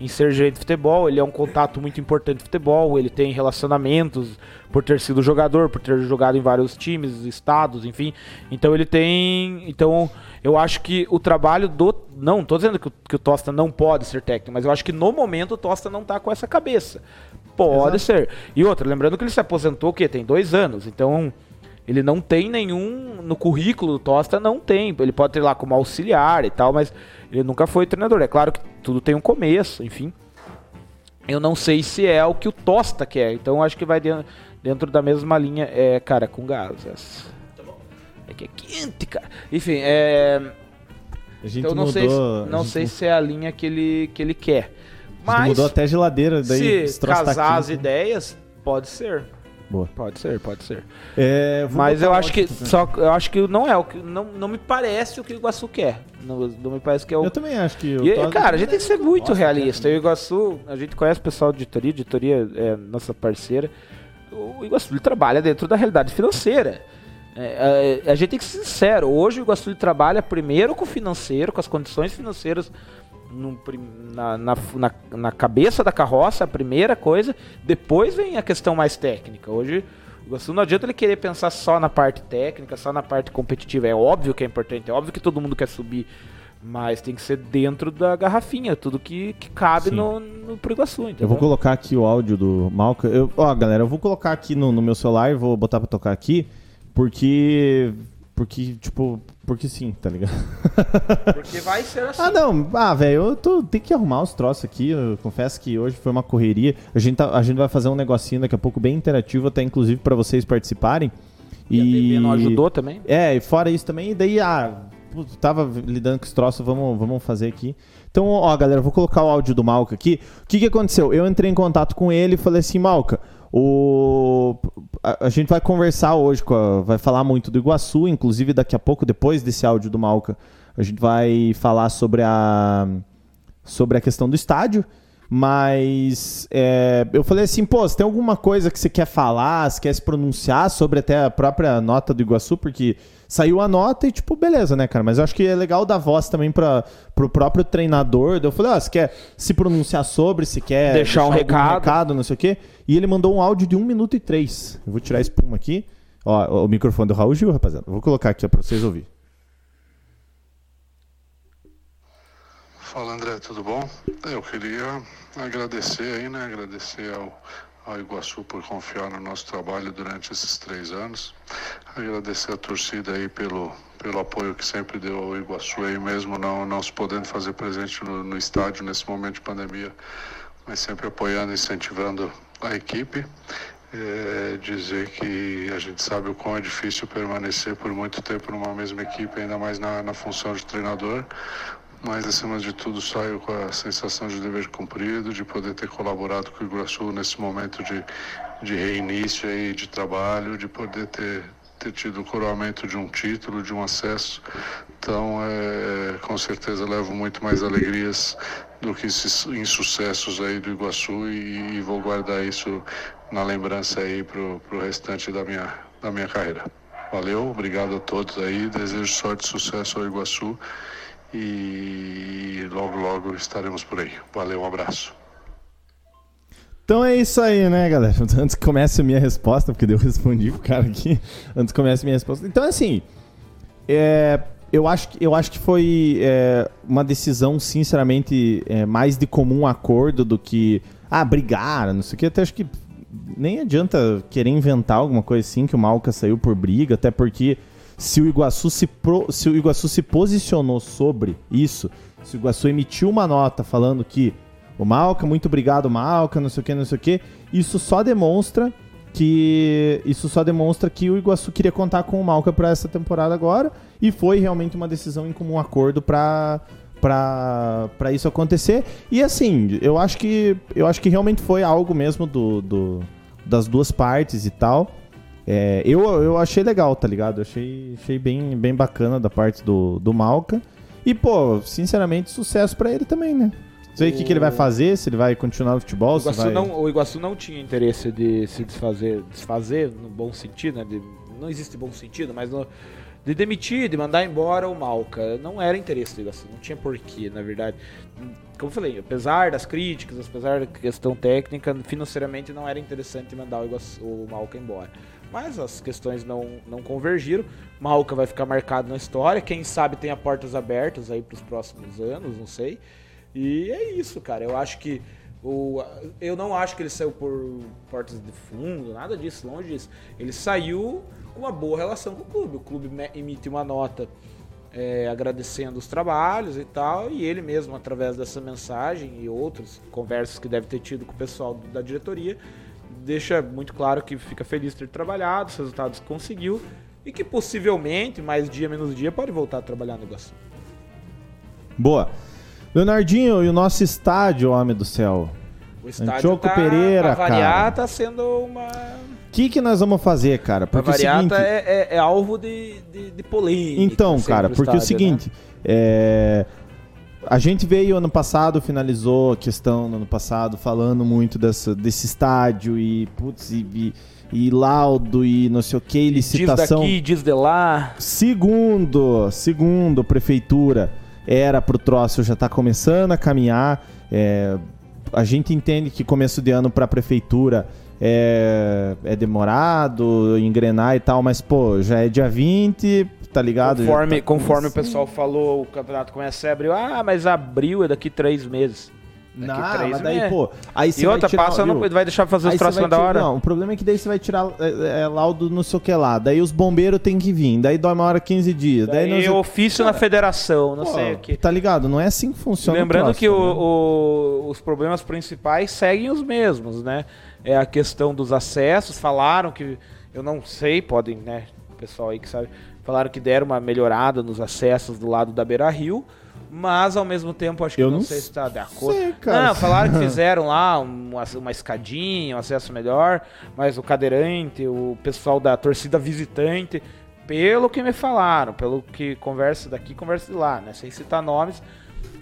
em ser gerente de futebol, ele é um contato muito importante de futebol, ele tem relacionamentos por ter sido jogador, por ter jogado em vários times, estados, enfim. Então ele tem. Então eu acho que o trabalho do. Não, tô dizendo que, que o Tosta não pode ser técnico, mas eu acho que no momento o Tosta não tá com essa cabeça. Pode Exato. ser. E outra, lembrando que ele se aposentou, que tem dois anos, então. Ele não tem nenhum. No currículo do Tosta não tem. Ele pode ter lá como auxiliar e tal, mas ele nunca foi treinador. É claro que tudo tem um começo, enfim. Eu não sei se é o que o Tosta quer. Então acho que vai dentro, dentro da mesma linha. É, cara, com gases. É que é quente, cara. Enfim, é. então não mudou, sei, não sei se é a linha que ele, que ele quer. Mas mudou até geladeira daí. Se casar as ideias, pode ser. Boa. Pode ser, pode ser. É, Mas eu acho que só eu acho que não é o que não, não me parece o que o Iguaçu quer. Não, não me parece que é o Eu também acho que e, cara, a gente tem que ser muito realista. O Iguaçu, a gente conhece o pessoal de editoria, editoria é nossa parceira. O Iguaçu ele trabalha dentro da realidade financeira. É, a, a, gente tem que ser sincero. Hoje o Iguaçu ele trabalha primeiro com o financeiro, com as condições financeiras no, na, na, na, na, cabeça da carroça, a primeira coisa, depois vem a questão mais técnica. Hoje, o Iguaçu não adianta ele querer pensar só na parte técnica, só na parte competitiva. É óbvio que é importante, é óbvio que todo mundo quer subir, mas tem que ser dentro da garrafinha, tudo que, que cabe no, no pro Iguaçu. Entendeu? Eu vou colocar aqui o áudio do Malca. Eu, ó, galera, eu vou colocar aqui no, no meu celular, vou botar pra tocar aqui, porque. Porque, tipo, porque sim, tá ligado? Porque vai ser [laughs] assim. Ah, não. Ah, velho, eu tô, tenho que arrumar os troços aqui. Eu confesso que hoje foi uma correria. A gente, tá, a gente vai fazer um negocinho daqui a pouco bem interativo, até inclusive para vocês participarem. E, e a não ajudou também? É, e fora isso também, e daí, ah, tava lidando com os troços, vamos, vamos fazer aqui. Então, ó, galera, vou colocar o áudio do Malca aqui. O que, que aconteceu? Eu entrei em contato com ele e falei assim, Malca, o, a, a, gente vai conversar hoje, a, vai falar muito do Iguaçu, inclusive daqui a pouco, depois desse áudio do Malca, a gente vai falar sobre a, sobre a questão do estádio. Mas é, eu falei assim, pô, você tem alguma coisa que você quer falar, você quer se pronunciar sobre até a própria nota do Iguaçu, porque saiu a nota e, tipo, beleza, né, cara? Mas eu acho que é legal dar voz também para pro próprio treinador. Eu falei, ah, você quer se pronunciar sobre, se quer deixar, deixar um recado. recado, não sei o quê. E ele mandou um áudio de 1 minuto e 3. Eu vou tirar a espuma aqui. Ó, o microfone do Raul Gil, rapaziada. vou colocar aqui para vocês ouvirem. Fala André, tudo bom? Eu queria agradecer aí, né? Agradecer ao, ao Iguaçu por confiar no nosso trabalho durante esses três anos. Agradecer a torcida aí pelo, pelo apoio que sempre deu ao Iguaçu aí, mesmo não, não se podendo fazer presente no, no estádio nesse momento de pandemia, mas sempre apoiando, incentivando a equipe. É, dizer que a gente sabe o quão é difícil permanecer por muito tempo numa mesma equipe, ainda mais na, na função de treinador mas acima de tudo saio com a sensação de dever cumprido, de poder ter colaborado com o Iguaçu nesse momento de, de reinício aí de trabalho, de poder ter, ter tido o coroamento de um título, de um acesso. Então, é, com certeza levo muito mais alegrias do que esses insucessos aí do Iguaçu e, e vou guardar isso na lembrança aí para o restante da minha, da minha carreira. Valeu, obrigado a todos aí, desejo sorte e sucesso ao Iguaçu e logo, logo estaremos por aí. Valeu, um abraço. Então é isso aí, né, galera? [laughs] Antes que comece a minha resposta, porque eu respondi pro cara aqui, [laughs] antes que comece a minha resposta. Então, assim, é, eu, acho, que- eu acho que foi é, uma decisão, sinceramente, é, mais de comum acordo do que, ah, brigaram, não sei o que. Até acho que nem adianta querer inventar alguma coisa assim, que o Malca saiu por briga, até porque se o Iguaçu se, pro- se, o Iguaçu se posicionou sobre isso, se o Iguaçu emitiu uma nota falando que o Malca, muito obrigado, Malca, não sei o que, não sei o que, isso só demonstra que isso só demonstra que o Iguaçu queria contar com o Malca para essa temporada agora e foi realmente uma decisão em comum acordo para para isso acontecer. E assim, eu acho que eu acho que realmente foi algo mesmo do, do- das duas partes e tal. É, eu, eu achei legal, tá ligado? Eu achei, achei bem, bem bacana da parte do, do Malca. E, pô, sinceramente, sucesso pra ele também, né? Não sei o que, que ele vai fazer, se ele vai continuar no futebol, O se Iguaçu, vai... não, o Iguaçu não tinha interesse de se desfazer, desfazer no bom sentido, né? de- não existe bom sentido, mas no- de demitir, de mandar embora o Malca. Não era interesse do Iguaçu, não tinha porquê, na verdade. Como eu falei, apesar das críticas, apesar da questão técnica, financeiramente não era interessante mandar o, Iguaçu, o Malca embora. Mas as questões não, não convergiram. Malca vai ficar marcado na história. Quem sabe tenha portas abertas aí para os próximos anos, não sei. E é isso, cara. Eu acho que o, eu não acho que ele saiu por portas de fundo, nada disso, longe disso. Ele saiu com uma boa relação com o clube. O clube emite uma nota é, agradecendo os trabalhos e tal, e ele mesmo, através dessa mensagem e outras conversas que deve ter tido com o pessoal da diretoria, deixa muito claro que fica feliz de ter trabalhado, os resultados que conseguiu, e que possivelmente, mais dia menos dia, pode voltar a trabalhar no Iguaçu. Boa. Leonardinho, e o nosso estádio, homem do céu? O estádio Antioco tá, Pereira, variar, cara. tá sendo uma... O que, que nós vamos fazer, cara? Porque é o variar, seguinte... tá- é, é- é alvo de, de, de polêmica. Então, sempre cara, o porque é o estádio, né? seguinte, é, a gente veio ano passado, finalizou a questão no ano passado, falando muito dessa, desse estádio e, putz, e, e, e laudo e não sei o que, licitação. Diz daqui, diz de lá. Segundo, segundo prefeitura, era pro troço já tá começando a caminhar. é, a gente entende que começo de ano pra prefeitura é, é demorado, engrenar e tal, mas pô, já é dia 20, tá ligado? Conforme, tá conforme o pessoal falou, o campeonato começa em abril. Ah, mas abril é daqui três meses. Daqui Não, três mas daí, meses. pô, aí E outra, tirar- passa, não viu? vai deixar fazer os troços mais da hora. Não, o problema é que daí você vai tirar é, é, laudo não sei o que lá. Daí os bombeiros têm que vir. Daí dói uma hora 15 dias. Daí, Daí não sei- ofício na federação, não Pô, sei o que. Tá ligado? Não é assim que funciona. Lembrando troço, que o- né? o- os problemas principais seguem os mesmos, né? É a questão dos acessos. Falaram que, eu não sei, podem, né? O pessoal aí que sabe, falaram que deram uma melhorada nos acessos do lado da Beira Rio, mas ao mesmo tempo acho que Eu não, não sei se está de acordo. sei, cara. Não, falaram que [laughs] fizeram lá uma, uma escadinha, um acesso melhor, mas o cadeirante, o pessoal da torcida visitante, pelo que me falaram, pelo que conversa daqui, conversa de lá, né? Sem citar nomes.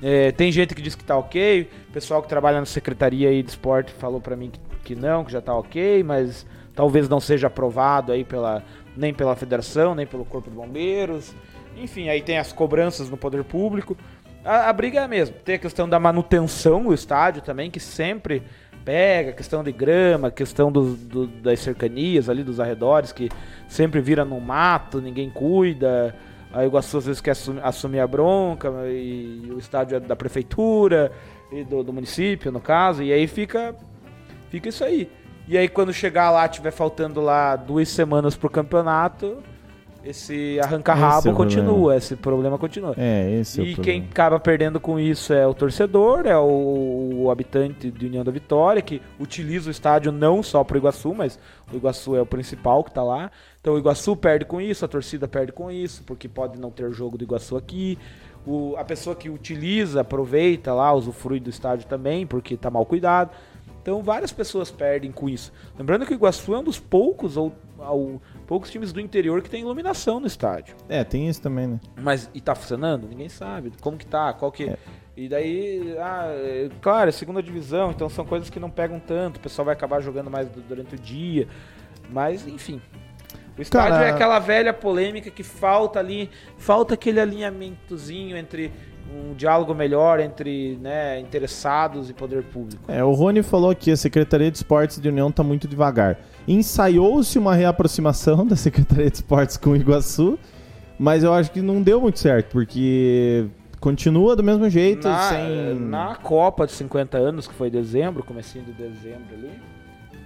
É, tem gente que diz que tá ok, pessoal que trabalha na secretaria aí de esporte falou pra mim que, que não, que já tá ok, mas talvez não seja aprovado aí pela nem pela federação, nem pelo corpo de bombeiros. Enfim, aí tem as cobranças no poder público. A, a briga é a mesma. Tem a questão da manutenção do estádio também, que sempre pega, questão de grama, questão dos- do- das cercanias ali, dos arredores, que sempre vira no mato, ninguém cuida. O Iguaçu às vezes quer assumir, assumir a bronca, e o estádio é da prefeitura e do, do município, no caso, e aí fica, fica isso aí. E aí quando chegar lá, tiver faltando lá duas semanas pro campeonato, esse arranca-rabo é continua, problema. esse problema continua. É, esse é o E quem acaba perdendo com isso é o torcedor, é o, o habitante de União da Vitória, que utiliza o estádio não só para o Iguaçu, mas o Iguaçu é o principal que está lá. Então o Iguaçu perde com isso, a torcida perde com isso, porque pode não ter jogo do Iguaçu aqui. O- a pessoa que utiliza, aproveita lá, usufrui do estádio também, porque está mal cuidado. Então várias pessoas perdem com isso. Lembrando que o Iguaçu é um dos poucos ou, ou poucos times do interior que tem iluminação no estádio. É, tem isso também, né? Mas e tá funcionando? Ninguém sabe. Como que tá? Qual que. É. E daí, ah, é, claro, é segunda divisão, então são coisas que não pegam tanto, o pessoal vai acabar jogando mais du- durante o dia. Mas, enfim. O estádio Cara- é aquela velha polêmica que falta ali, falta aquele alinhamentozinho entre um diálogo melhor entre né, interessados e poder público. É, o Rony falou que a Secretaria de Esportes de União tá muito devagar. Ensaiou-se uma reaproximação [laughs] da Secretaria de Esportes com o Iguaçu, mas eu acho que não deu muito certo, porque continua do mesmo jeito, na, sem... na Copa de 50 anos, que foi em dezembro, comecinho de dezembro ali,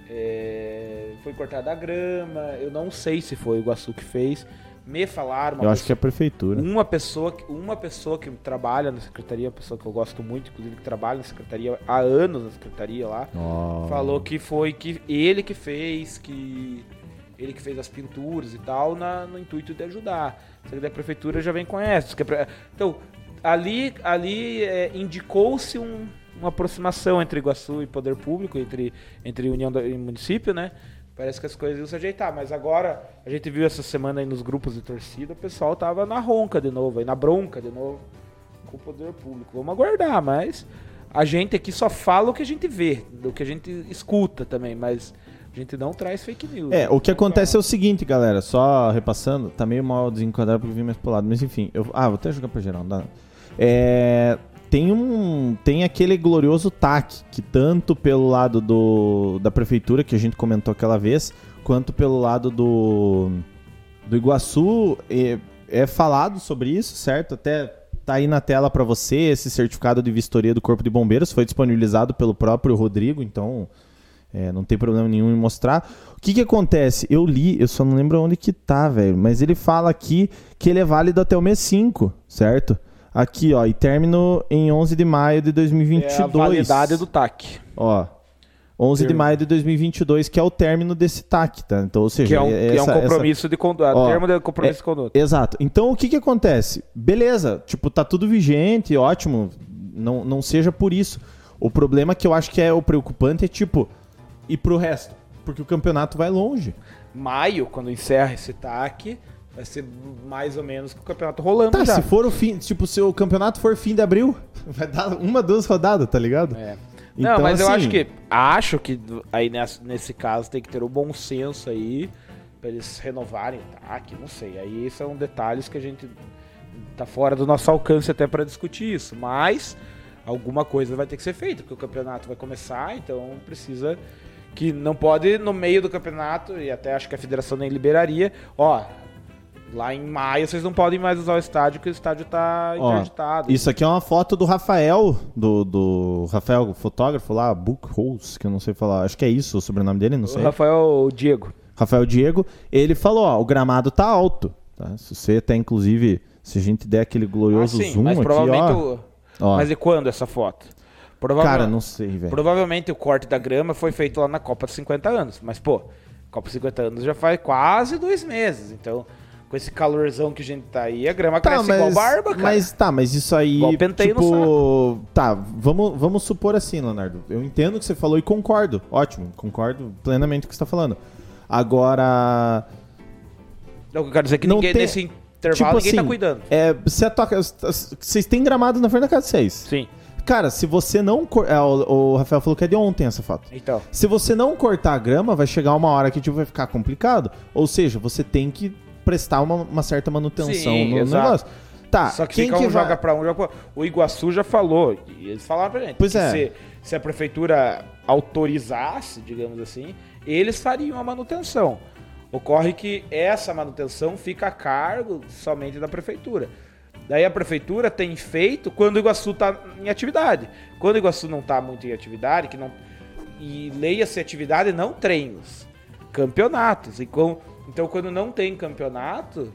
é, foi cortada a grama, eu não sei se foi o Iguaçu que fez, me falaram... uma Eu acho que é pessoa- a prefeitura. Uma pessoa, que- uma pessoa que trabalha na secretaria, uma pessoa que eu gosto muito, inclusive que trabalha na secretaria há anos na secretaria lá, Ó. falou que foi que ele que fez, que ele que fez as pinturas e tal, na- no intuito de ajudar. Só que da prefeitura já vem com essa. pre- Então, ali, ali é, indicou-se um- uma aproximação entre Iguaçu e poder público, entre, entre União e município, né? Parece que as coisas iam se ajeitar, mas agora a gente viu essa semana aí nos grupos de torcida, o pessoal tava na ronca de novo, aí na bronca de novo com o poder público. Vamos aguardar, mas a gente aqui só fala o que a gente vê, do que a gente escuta também, mas a gente não traz fake news. É, o que acontece é o seguinte, galera, só repassando, tá meio mal desenquadrado porque eu vim mais pro lado, mas enfim, eu, ah, vou até jogar pra geral, não dá. É, tem um, tem aquele glorioso TAC, que tanto pelo lado do, da prefeitura, que a gente comentou aquela vez, quanto pelo lado do, do Iguaçu, é, é falado sobre isso, certo? Até tá aí na tela pra você, esse certificado de vistoria do Corpo de Bombeiros, foi disponibilizado pelo próprio Rodrigo, então... É, não tem problema nenhum em mostrar. O que que acontece? Eu li, eu só não lembro onde que tá, velho. Mas ele fala aqui que ele é válido até o mês 5, certo? Aqui, ó, e término em 11 de maio de 2022. É a validade do TAC. Ó, 11 de maio de 2022, que é o término desse TAC, tá? Então, ou seja, Que é um, que é um essa- essa- compromisso de conduta. Ó, termo de compromisso de conduta. Exato. Então o que que acontece? Beleza, tipo, tá tudo vigente, ótimo. Não, não seja por isso. O problema que eu acho que é o preocupante é, tipo, ir pro resto. Porque o campeonato vai longe. Maio, quando encerra esse TAC, vai ser mais ou menos com o campeonato rolando Tá, já. se for o fim, tipo, se o campeonato for fim de abril, [laughs] vai dar uma, duas rodadas, tá ligado? É. Então, não, mas eu assim- acho que acho que aí nessa- nesse caso tem que ter o bom senso aí pra eles renovarem o TAC, não sei. Aí são detalhes que a gente tá fora do nosso alcance até pra discutir isso, mas alguma coisa vai ter que ser feita, porque o campeonato vai começar, então precisa que não pode no meio do campeonato e até acho que a federação nem liberaria, ó, lá em maio vocês não podem mais usar o estádio porque o estádio tá Ó, interditado. Isso aqui é uma foto do Rafael, do, do Rafael, fotógrafo lá, Holes, que eu não sei falar. Acho que é isso o sobrenome dele, não o sei. Rafael Diego. Rafael Diego, ele falou, ó, o gramado tá alto. Tá? Se você até, inclusive, se a gente der aquele glorioso Ah, sim, zoom mas aqui, provavelmente ó. o- ó. Mas e quando essa foto? Provavelmente, Cara, não sei, velho. provavelmente o corte da grama foi feito lá na Copa de 50 anos. Mas, pô, Copa de 50 anos já faz quase dois meses. Então, com esse calorzão que a gente tá aí, a grama cresce igual barba, cara. Mas tá, mas isso aí. Igual penteio no tipo, tá, vamos, vamos supor assim, Leonardo. Eu entendo o que você falou e concordo. Ótimo, concordo plenamente com o que você tá falando. Agora. Não, eu quero dizer que Não ninguém, tem- nesse intervalo tipo ninguém tá assim, cuidando. É, você toca. Vocês têm gramado na frente da casa de vocês. Sim. Cara, se você não. cor- é, o, o Rafael falou que é de ontem essa foto. Então, Se você não cortar a grama, vai chegar uma hora que tipo, vai ficar complicado. Ou seja, você tem que prestar uma, uma certa manutenção Sim, no exato. negócio. Tá, só que quem fica que um vai... joga pra um, joga pra. O Iguaçu já falou, e eles falaram pra gente. Pois que é. Se, se a prefeitura autorizasse, digamos assim, eles fariam a manutenção. Ocorre que essa manutenção fica a cargo somente da prefeitura. Daí a prefeitura tem feito quando o Iguaçu está em atividade. Quando o Iguaçu não está muito em atividade, que não e leia-se atividade não treinos, campeonatos. E com- então quando não tem campeonato,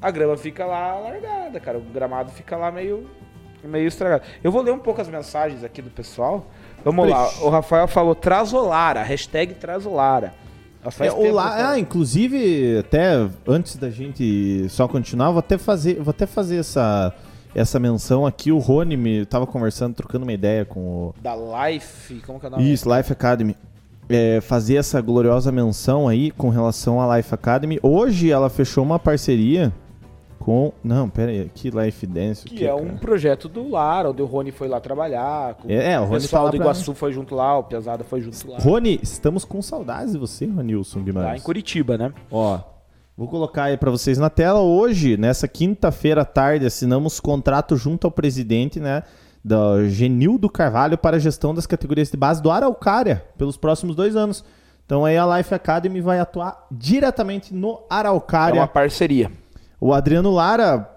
a grama fica lá largada, cara. O gramado fica lá meio meio estragado. Eu vou ler um pouco as mensagens aqui do pessoal. Vamos lá. Ixi. O Rafael falou Trasolara, hashtag faz É, lá, ah, inclusive, até antes da gente só continuar, vou até fazer, vou até fazer essa, essa menção aqui. O Rony me tava conversando, trocando uma ideia com o Da Life, como que é o nome? Isso, Life Academy. É, fazer essa gloriosa menção aí com relação à Life Academy. Hoje ela fechou uma parceria com. Não, pera aí, que Life Dance? Que quê, é um cara? projeto do Lar, onde o Rony foi lá trabalhar. É, é, o Rony tá lá do Iguaçu foi junto lá, o Pesada foi junto lá. Rony, estamos com saudades de você, Ronilson Lá Guimarães. em Curitiba, né? Ó, Vou colocar aí para vocês na tela. Hoje, nessa quinta-feira à tarde, assinamos contrato junto ao presidente, né? Da Genildo Carvalho para a gestão das categorias de base do Araucária pelos próximos dois anos. Então aí a Life Academy vai atuar diretamente no É Araucária. uma parceria. O Adriano Lara,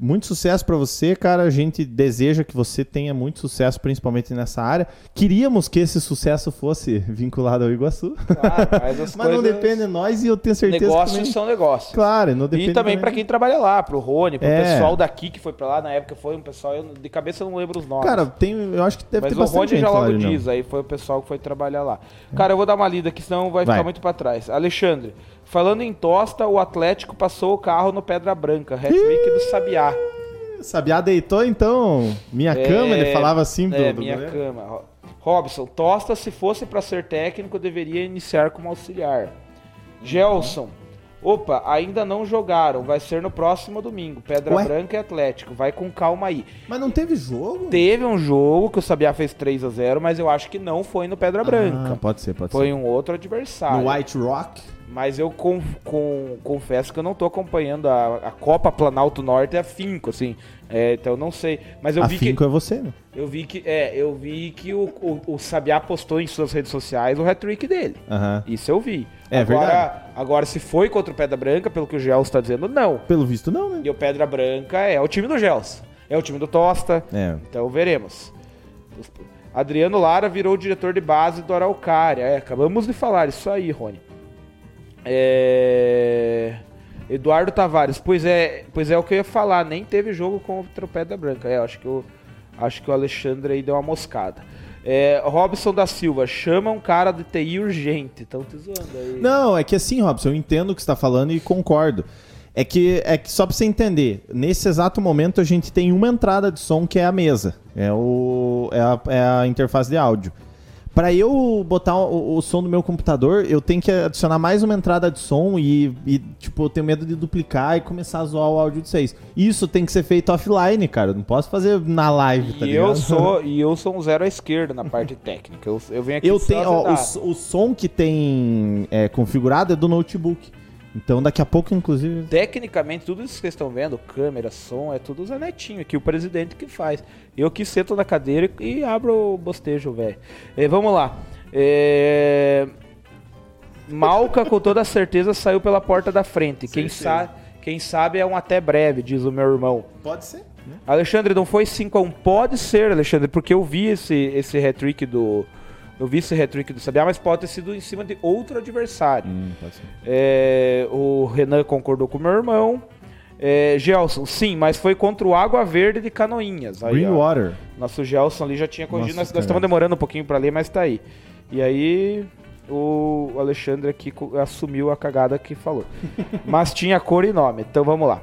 muito sucesso pra você, cara. A gente deseja que você tenha muito sucesso, principalmente nessa área. Queríamos que esse sucesso fosse vinculado ao Iguaçu, Claro, [laughs] mas as mas não coisas- depende de nós e eu tenho certeza que Negócios são negócios. Claro, não depende E também pra quem trabalha lá, pro Rony, pro É. pessoal daqui que foi pra lá, na época foi um pessoal, eu, de cabeça eu não lembro os nomes. Cara, tem, eu acho que deve mas ter o bastante Rony gente já lá, logo diz, aí foi o pessoal que foi trabalhar lá. Cara, eu vou dar uma lida aqui, senão vai, Vai. ficar muito pra trás. Alexandre, falando em Tosta, o Atlético passou o carro no Pedra Branca, hat-trick do Sabiá. Sabiá deitou, então, minha cama, ele falava assim do, É, do minha goleiro. cama. Ro- Robson, Tosta, se fosse pra ser técnico, deveria iniciar como auxiliar. Gelson, opa, ainda não jogaram, vai ser no próximo domingo. Pedra Ué? Branca e Atlético, vai com calma aí. Mas não teve jogo? Teve um jogo que o Sabiá fez 3 a 0 mas eu acho que não foi no Pedra Branca. Ah, pode ser, pode Foi ser. um outro adversário. No White Rock? Mas eu con- con- confesso que eu não tô acompanhando a, a Copa Planalto Norte afinco, assim. É, então eu não sei. Mas eu vi que. Afinco é você, né? Eu vi que. É, eu vi que o, o, o Sabiá postou em suas redes sociais o hat-trick dele. Aham. Isso eu vi. É agora, verdade. Agora, se foi contra o Pedra Branca, pelo que o Gels está dizendo, não. Pelo visto, não, né? E o Pedra Branca é o time do Gels. É o time do Tosta. É. Então veremos. Adriano Lara virou diretor de base do Araucária. É, acabamos de falar isso aí, Rony. É... Eduardo Tavares, pois é, pois é o que eu ia falar, nem teve jogo contra o Pedra Branca. É, acho que o acho que o Alexandre aí deu uma moscada. É, Robson da Silva, chama um cara de TI urgente. Estão te zoando aí. Não, é que assim, Robson, eu entendo o que você está falando e concordo. É que, é que só para você entender, nesse exato momento a gente tem uma entrada de som que é a mesa, é, o, é, a, é a interface de áudio. Para eu botar o, o som do meu computador, eu tenho que adicionar mais uma entrada de som e, e, tipo, eu tenho medo de duplicar e começar a zoar o áudio de vocês. Isso tem que ser feito offline, cara. Eu não posso fazer na live, tá e ligado? eu sou [laughs] e eu sou um zero à esquerda na parte técnica. Eu, eu venho aqui Eu só tenho, ó, o, o som que tem é, configurado é do notebook. Então daqui a pouco, inclusive. Tecnicamente, tudo isso que vocês estão vendo, câmera, som, é tudo o Zanetinho aqui, o presidente que faz. Eu que sento na cadeira e abro o bostejo, velho. Eh, vamos lá. É... Malca, com toda certeza, saiu pela porta da frente. Quem, sa quem sabe é um até breve, diz o meu irmão. Pode ser. Alexandre, não foi 5x1? Pode ser, Alexandre, porque eu vi esse, esse hat-trick do... Eu vi esse hat-trick do Sabiá, mas pode ter sido em cima de outro adversário. Hum. É, o Renan concordou com o meu irmão. É, Gelson, sim, mas foi contra o Água Verde de Canoinhas. Aí, ó, Greenwater. nosso Gelson ali já tinha corrigido. Nossa, Nós, nós estamos demorando um pouquinho pra ler, mas tá aí. E aí o Alexandre aqui assumiu a cagada que falou. [laughs] mas tinha cor e nome. Então vamos lá.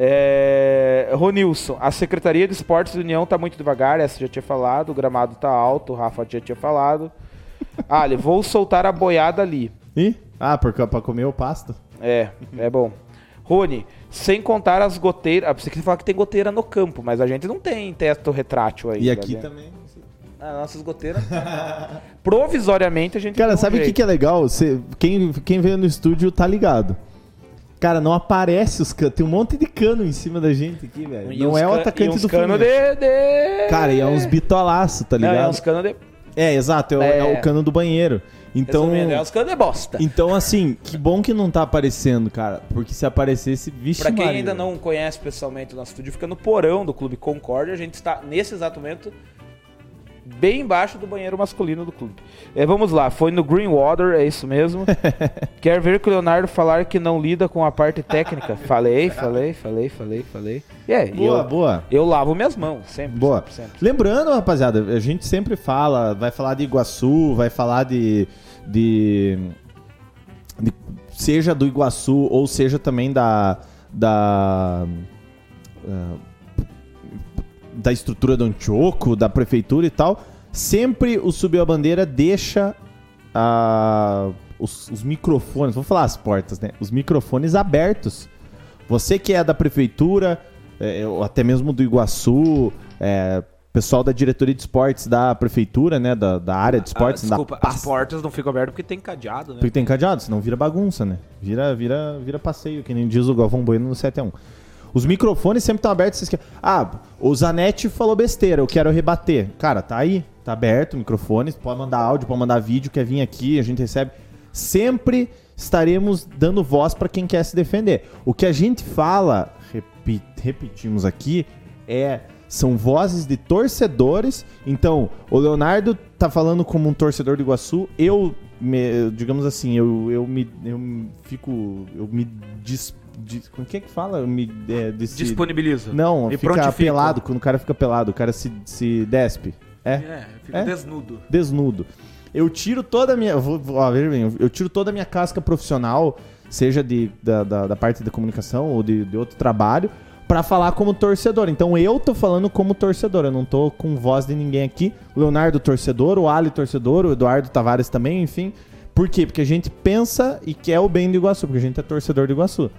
É, Ronilson, a Secretaria de Esportes da União tá muito devagar, essa já tinha falado, o gramado tá alto, o Rafa já tinha falado. [laughs] Ali, vou soltar a boiada ali. Ih? Ah, porque pra comer o pasto? É, é bom. Rony, sem contar as goteiras. Ah, você quer falar que tem goteira no campo, mas a gente não tem teto retrátil aí. E aqui também. Ah, nossas goteiras. [laughs] Provisoriamente a gente. Cara, sabe o que, que é legal? Você, quem, quem veio no estúdio tá ligado. Cara, não aparece os canos. Tem um monte de cano em cima da gente aqui, velho. E Não é o can- atacante do cano de, de... Cara, e é uns bitolaço, tá Não, ligado? é uns cano de. É, exato, é, o- É. é o cano do banheiro. Então, é uns cano de bosta. então assim, que bom que não tá aparecendo, cara. Porque se aparecesse, vixe Pra quem Maria. ainda não conhece pessoalmente o nosso estúdio, fica no porão do Clube Concórdia. A gente está, nesse exato momento, bem embaixo do banheiro masculino do clube. É, vamos lá, foi no Greenwater, é isso mesmo. [laughs] Quer ver que o Leonardo falar que não lida com a parte técnica? Falei, falei, falei, falei, falei. É, Boa, eu, boa. eu lavo minhas mãos, sempre. Boa. sempre, sempre. Lembrando, rapaziada, a gente sempre fala, vai falar de Iguaçu, vai falar de, de, de- seja do Iguaçu ou seja também da da ah, da estrutura do Antioco, da prefeitura e tal. Sempre o Subiu a Bandeira deixa ah, os, os microfones, vou falar as portas, né? Os microfones abertos. Você que é da prefeitura, é, ou até mesmo do Iguaçu, é, pessoal da diretoria de esportes da prefeitura, né? Da, da área de esportes. ah, desculpa, da as portas não ficam abertas porque tem cadeado, né? Porque tem cadeado, senão vira bagunça, né? Vira, vira, vira passeio, que nem diz o Galvão Bueno no 7x1. Os microfones sempre estão abertos. Vocês. Ah, o Zanetti falou besteira, eu quero rebater. Cara, tá aí, tá aberto o microfone, pode mandar áudio, pode mandar vídeo, quer vir aqui, a gente recebe. Sempre estaremos dando voz para quem quer se defender. O que a gente fala, repi- repetimos aqui, é são vozes de torcedores. Então, o Leonardo tá falando como um torcedor do Iguaçu, eu me- digamos assim, eu, eu me eu fico eu me dis, dis, como que é que fala? Me é, desse- Disponibiliza. Não, E fica pelado, quando o cara fica pelado, o cara se, se despe. É? É, fica É? desnudo. desnudo. Eu tiro toda a minha. Vou, ó, veja bem, eu tiro toda a minha casca profissional, seja de, da, da, da parte da comunicação ou de, de outro trabalho, pra falar como torcedor. Então eu tô falando como torcedor, eu não tô com voz de ninguém aqui. O Leonardo torcedor, o Ali torcedor, o Eduardo Tavares também, enfim. Por quê? Porque a gente pensa e quer o bem do Iguaçu, porque a gente é torcedor do Iguaçu.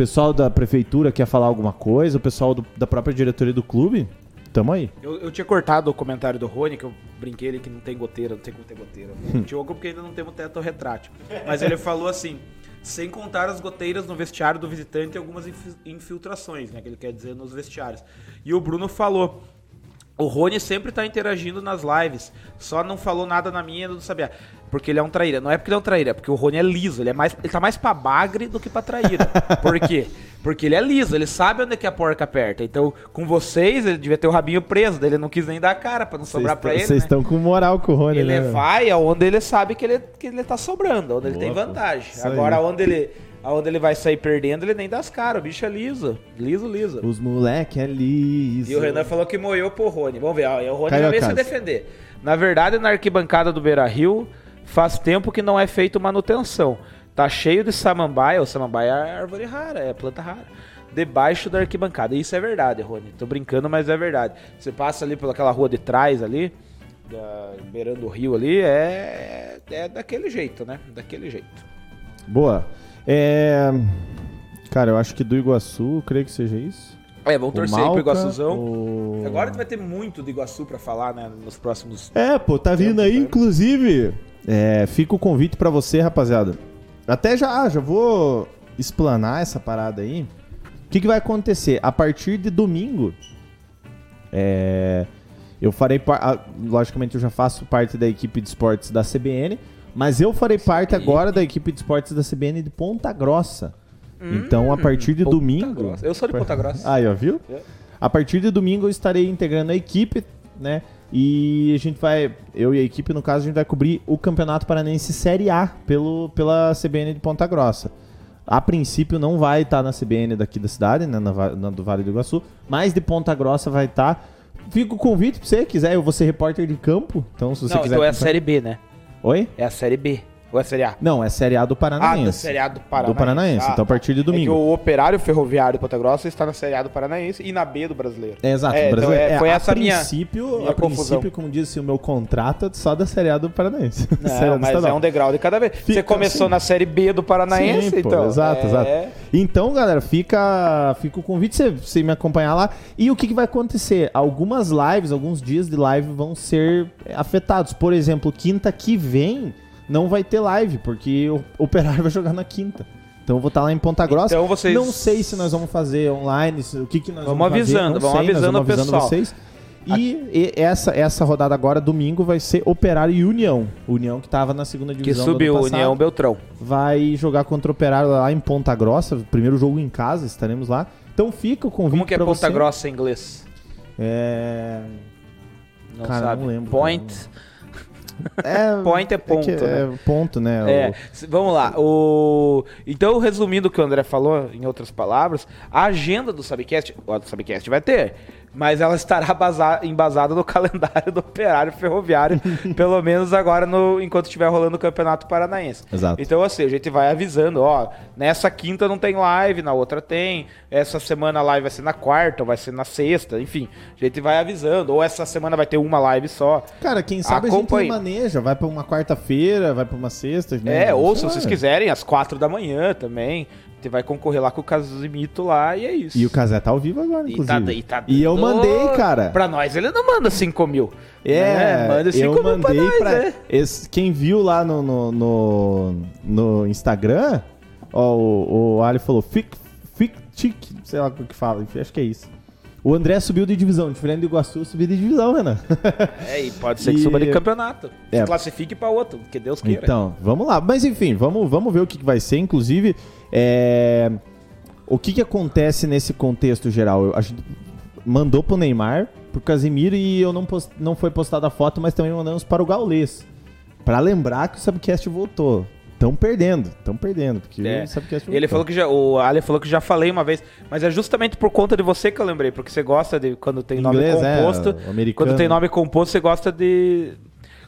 O pessoal da prefeitura quer falar alguma coisa, o pessoal do- da própria diretoria do clube, tamo aí. Eu, eu tinha cortado o comentário do Rony, que eu brinquei ele que não tem goteira, não tem como ter goteira. Hum. Diogo, porque ainda não temos teto retrátil. Mas ele falou assim: sem contar as goteiras no vestiário do visitante e algumas infi- infiltrações, né? Que ele quer dizer nos vestiários. E o Bruno falou. O Rony sempre tá interagindo nas lives, só não falou nada na minha do Sabiá. Porque ele é um traíra. Não é porque ele é um traíra, é porque o Rony é liso. Ele, é mais, ele tá mais pra bagre do que pra traíra. [laughs] Por quê? Porque ele é liso, ele sabe onde é que a porca aperta. Então, com vocês, ele devia ter o rabinho preso, ele não quis nem dar a cara pra não sobrar pra ele. Vocês né? estão com moral com o Rony, Ele né? vai aonde ele sabe que ele, que ele tá sobrando, onde ele tem Boa, vantagem. Isso aí. Agora, aonde ele, aonde ele vai sair perdendo, ele nem dá as caras. O bicho é liso. Liso, liso. Os moleque é liso. E o Renan falou que moeu pro Rony. Vamos ver, ó, e o Rony Caiu já a veio se defender. Na verdade, na arquibancada do Beira Rio, faz tempo que não é feito manutenção. Tá cheio de samambaia. O samambaia é árvore rara, é planta rara. Debaixo da arquibancada. Isso é verdade, Rony. Tô brincando, mas é verdade. Você passa ali pelaquela rua de trás ali, da- beirando o rio ali, é, é daquele jeito, né? Daquele jeito. Boa. É... Cara, eu acho que do Iguaçu, creio que seja isso. É, vamos O torcer aí pro Malca, Iguaçuzão. o- Agora a gente vai ter muito de Iguaçu pra falar, né? Nos próximos É, pô, tá vindo aí, né? inclusive. É, fica o convite pra você, rapaziada. Até já, já vou explanar essa parada aí. O que, que vai acontecer? A partir de domingo, é, eu farei Logicamente, eu já faço parte da equipe de esportes da CBN, mas eu farei parte agora da equipe de esportes da CBN de Ponta Grossa. então, a partir de Ponta domingo. Grossa. Eu sou de Ponta Grossa. Aí, ó, viu? É. A partir de domingo eu estarei integrando a equipe, né? E a gente vai, eu e a equipe, no caso, a gente vai cobrir o Campeonato Paranense Série A pelo, pela CBN de Ponta Grossa. A princípio não vai estar na CBN daqui da cidade, né, na, na do Vale do Iguaçu, mas de Ponta Grossa vai estar. Fica o convite pra você quiser, eu vou ser repórter de campo, então se você Não, quiser... então é a Série B, né? Oi? É a Série B. Ou é Série A? Não, é Série A do Ah, Paranaense. da Série A do Paranaense. Do Paranaense, Ah, então a partir de É domingo. o Operário Ferroviário de Ponta Grossa está na Série A do Paranaense e na B do Brasileiro. É, exato. É, então brasileiro- é, foi a essa princípio, minha a princípio, confusão. como disse o meu contrato, é só da Série A do Paranaense. [laughs] Não, do mas estadual. é um degrau de cada vez. Você Fica começou assim. na Série B do Paranaense, Sim, pô, então. Exato, é... exato. Então, galera, fica, fica o convite você, você me acompanhar lá. E o que, que vai acontecer? Algumas lives, alguns dias de live vão ser é, afetados. Por exemplo, quinta que vem não vai ter live, porque o Operário [laughs] vai jogar na quinta. Então eu vou estar lá em Ponta Grossa. Então vocês- Não sei se nós vamos fazer online, o que, que nós Vamos vamos, avisando, fazer, não vamos sei, avisando vamos o avisando pessoal. vocês. E, e essa, essa rodada agora, domingo, vai ser Operário e União. União que estava na segunda Que divisão do ano subiu passado União Beltrão. vai jogar contra o Operário lá em Ponta Grossa. Primeiro jogo em casa, estaremos lá. Então fica o convite Como que é Ponta você. Grossa em inglês? É... Não Cara, sabe. não lembro, Point. É... [laughs] Point é ponto, que né? É ponto, né? É, O- vamos lá. O... Então, resumindo o que o André falou, em outras palavras, a agenda do Subcast, ó, do Subcast vai ter, mas ela estará basa- embasada no [laughs] calendário do operário ferroviário, [laughs] pelo menos agora no, enquanto estiver rolando o Campeonato Paranaense. Exato. Então, assim, a gente vai avisando, ó, nessa quinta não tem live, na outra tem, essa semana a live vai ser na quarta, ou vai ser na sexta, enfim, a gente vai avisando, ou essa semana vai ter uma live só. Cara, quem sabe Acompanhe. a gente maneja. Vai pra uma quarta-feira, vai pra uma sexta. né? É, ou se vocês quiserem, às quatro da manhã também. Você vai concorrer lá com o Casimito lá e é isso. E o Casé tá ao vivo agora, E inclusive. tá- e tá E eu mandei, cara. Pra nós, ele não manda 5 mil. É, né? manda 5 eu mil pra mandei nós, pra. né? esse- quem viu lá no, no, no, no Instagram, ó, o, o Ali falou, fic, fic, tic, sei lá o que fala, enfim, acho que é isso. O André subiu de divisão, diferente do Iguaçu, subiu de divisão, Renan. [laughs] É, e pode ser que E- suba de campeonato. É. Classifique pra outro, que Deus queira. Então, vamos lá. Mas enfim, vamos, vamos ver o que vai ser. Inclusive, é, o que, que acontece nesse contexto geral? Eu- a gente mandou pro Neymar, pro Casimiro e eu não, post, não foi postada a foto, mas também mandamos para o Gaulês. Pra lembrar que o Subcast voltou. Estão perdendo, estão perdendo, porque É. o Subcast voltou. Ele falou que já. O Ali falou que já falei uma vez, mas é justamente por conta de você que eu lembrei, porque você gosta de quando tem Inglês, nome é, composto. americano. quando tem nome composto, você gosta de.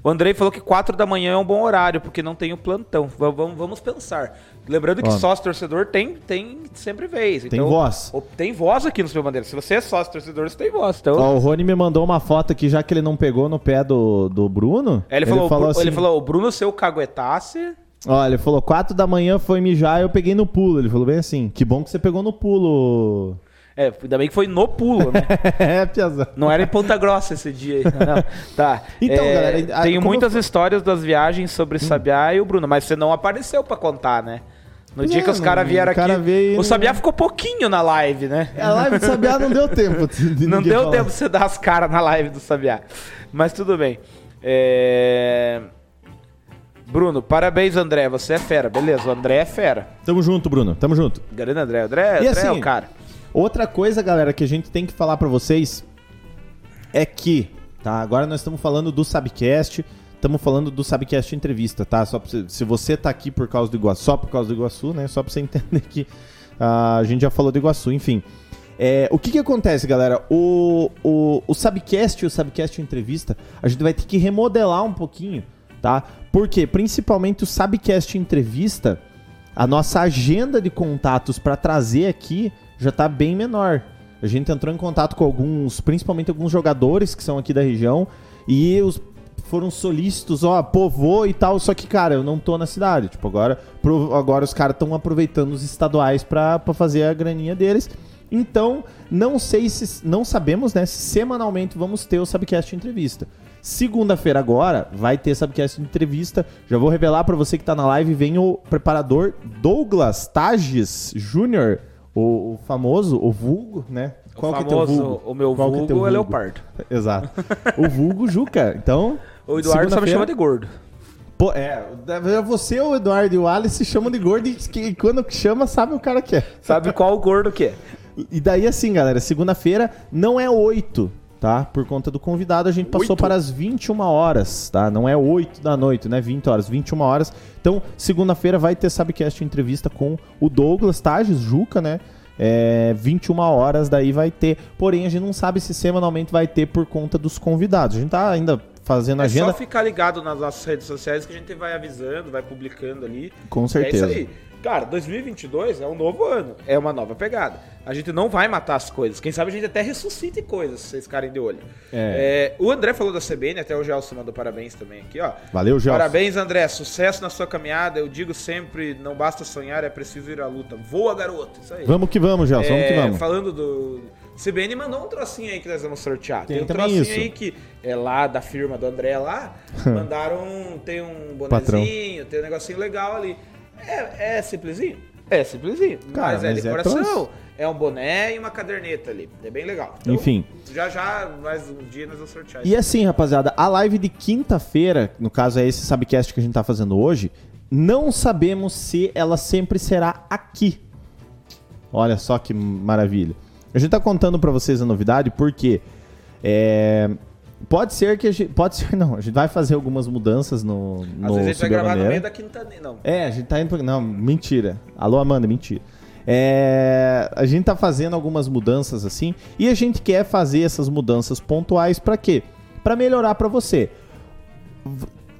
O Andrei falou que 4 da manhã é um bom horário, porque não tem o plantão. Va- Vamos, vamos pensar. Lembrando que Ó. sócio torcedor tem, tem sempre vez. Tem Então, voz. Tem voz aqui no seu bandeira. Se você é sócio torcedor, você tem voz. Então, Ó, o Rony me mandou uma foto aqui, já que ele não pegou no pé do, do Bruno. ele, falou, ele, assim, falou, o Bruno, se eu caguetasse. Ó, ele falou, 4 da manhã foi mijar, eu peguei no pulo. Ele falou bem assim, que bom que você pegou no pulo. É, ainda bem que foi no pulo, né? [laughs] é, Piazão. Não era em Ponta Grossa esse dia aí. Não. Tá. Então, É, galera, Tenho muitas eu- histórias das viagens sobre Sabiá e o Bruno, mas você não apareceu pra contar, né? No Pois dia é, que os caras não- vieram cara aqui. veio O não- Sabiá ficou pouquinho na live, né? A live do Sabiá não deu tempo. de [laughs] Não deu falar. tempo de você dar as caras na live do Sabiá. Mas tudo bem. É... Bruno, parabéns, André. Você é fera. Beleza, o André é fera. Tamo junto, Bruno. Tamo junto. Grande André. André, André é assim, o cara. Outra coisa, galera, que a gente tem que falar pra vocês é que, tá? Agora nós estamos falando do Sabcast, estamos falando do Sabcast entrevista, tá? Só você- se você tá aqui por causa do Iguaçu, só por causa do Iguaçu, né? Só pra você [laughs] entender que ah, a gente já falou do Iguaçu, enfim. É, o que que acontece, galera? O, o, o Sabcast e o Sabcast entrevista, a gente vai ter que remodelar um pouquinho, tá? Porque, principalmente o Sabcast entrevista, a nossa agenda de contatos para trazer aqui já tá bem menor. A gente entrou em contato com alguns, principalmente alguns jogadores que são aqui da região, e os foram solícitos, ó, pô, vou e tal, só que, cara, eu não tô na cidade. Tipo, agora, pro- agora os caras estão aproveitando os estaduais pra pra fazer a graninha deles. Então, não sei se. Não sabemos, né? Se semanalmente vamos ter o Subcast entrevista. Segunda-feira agora vai ter Subcast entrevista. Já vou revelar pra você que tá na live, vem o preparador Douglas Tages Jr., o, o famoso, o vulgo, né? Qual o que é teu famoso, vulgo? o meu Qual que é vulgo é vulgo? Leopardo. Exato. O vulgo Juca. Então, O Eduardo só me segunda-feira- chama de gordo. Pô, é, você, o Eduardo e o Alice se chamam de gordo e que, quando chama, sabe o cara que é. Sabe [laughs] qual gordo que é? E daí, assim, galera, segunda-feira não é 8, tá? Por conta do convidado, a gente passou Oito? para as 21 horas, tá? Não é 8 da noite, né? 20 horas, 21 horas. Então, segunda-feira vai ter Sabcast entrevista com o Douglas Tages, Juca, né? É, 21 horas daí vai ter. Porém, a gente não sabe se semanalmente vai ter por conta dos convidados. A gente tá ainda fazendo É agenda. só ficar ligado nas nossas redes sociais que a gente vai avisando, vai publicando ali. Com certeza. É isso aí. Cara, 2022 é um novo ano, é uma nova pegada. A gente não vai matar as coisas. Quem sabe a gente até ressuscite coisas, se vocês ficarem de olho. É. É, o André falou da CBN, até o Gelson mandou parabéns também aqui, ó. Valeu, Gelson. Parabéns, André. Sucesso na sua caminhada. Eu digo sempre, não basta sonhar, é preciso ir à luta. Voa, garoto. Isso aí. Vamos que vamos, Gelson, vamos que É, vamos. Falando do. CBN mandou um trocinho aí que nós vamos sortear. Tem Tem, um também trocinho isso. aí que é lá da firma do André lá. [laughs] mandaram. Tem um Patrão. bonezinho, tem um negocinho legal ali. É, é simplesinho? É simplesinho. Cara, mas é mas de é coração. troço. É, um boné e uma caderneta ali. É bem legal. Então, Enfim. Já já, mais um dia nós vamos sortear E assim, rapaziada, a live de quinta-feira, no caso é esse Subcast que a gente tá fazendo hoje, não sabemos se ela sempre será aqui. Olha só que maravilha. A gente tá contando pra vocês a novidade porque é, pode ser que a gente, pode ser [laughs] não, a gente vai fazer algumas mudanças no Às no vezes a gente vai gravar no meio da quinta. Não. É, a gente tá indo. Não, mentira. Alô, Amanda, mentira. É, a gente tá fazendo algumas mudanças assim e a gente quer fazer essas mudanças pontuais pra quê? Pra melhorar pra você.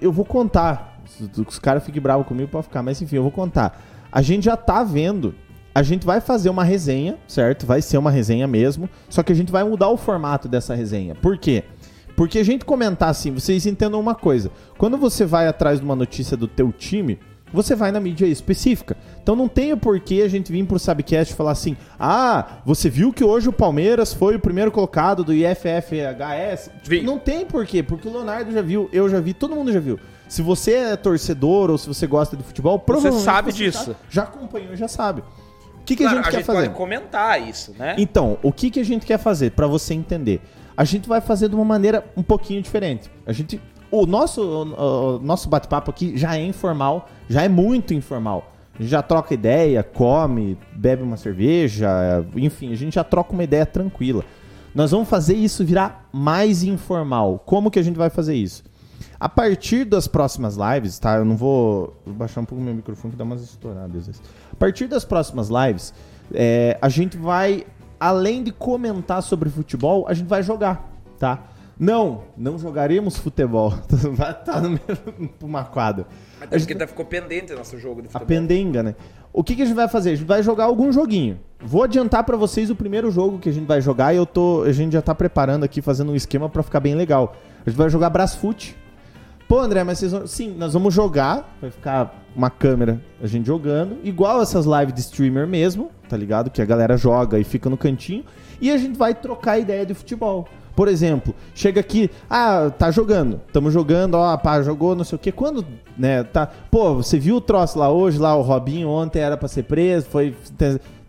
Eu vou contar. Os caras fiquem bravos comigo pra ficar, mas enfim, eu vou contar. A gente já tá vendo. A gente vai fazer uma resenha, certo? Vai ser uma resenha mesmo. Só que a gente vai mudar o formato dessa resenha. Por quê? Porque a gente comentar assim, vocês entendam uma coisa. Quando você vai atrás de uma notícia do teu time, você vai na mídia específica. Então não tem o porquê a gente vir pro Sabcast e falar assim: ah, você viu que hoje o Palmeiras foi o primeiro colocado do IFFHS? Não tem porquê, porque o Leonardo já viu, eu já vi, todo mundo já viu. Se você é torcedor ou se você gosta de futebol, provavelmente sabe você disso. Já, já acompanhou, já sabe. O que, que Claro, a gente quer fazer? pode comentar isso, né? Então, o que, que a gente quer fazer para você entender? A gente vai fazer de uma maneira um pouquinho diferente. A gente, o nosso, o, o nosso bate-papo aqui já é informal, já é muito informal. A gente já troca ideia, come, bebe uma cerveja, enfim, a gente já troca uma ideia tranquila. Nós vamos fazer isso virar mais informal. Como que a gente vai fazer isso? A partir das próximas lives, tá? Eu não vou, vou baixar um pouco meu microfone que dá umas estouradas às vezes. A partir das próximas lives, é, a gente vai, além de comentar sobre futebol, a gente vai jogar, tá? Não, não jogaremos futebol. [laughs] Vai estar no mesmo uma quadra. Até porque tá- ficou pendente nosso jogo de A futebol. pendenga, né? O que, que a gente vai fazer? A gente vai jogar algum joguinho. Vou adiantar pra vocês o primeiro jogo que a gente vai jogar e eu tô, a gente já tá preparando aqui, fazendo um esquema pra ficar bem legal. A gente vai jogar Brasfoot. Pô, André, mas vocês vão... Sim, nós vamos jogar, vai ficar uma câmera, a gente jogando, igual essas lives de streamer mesmo, tá ligado? Que a galera joga e fica no cantinho, e a gente vai trocar ideia de futebol. Por exemplo, chega aqui, ah, tá jogando, tamo jogando, ó, pá, jogou, não sei o quê. Quando, né, tá. Pô, você viu o troço lá hoje, lá, o Robinho ontem era pra ser preso, foi.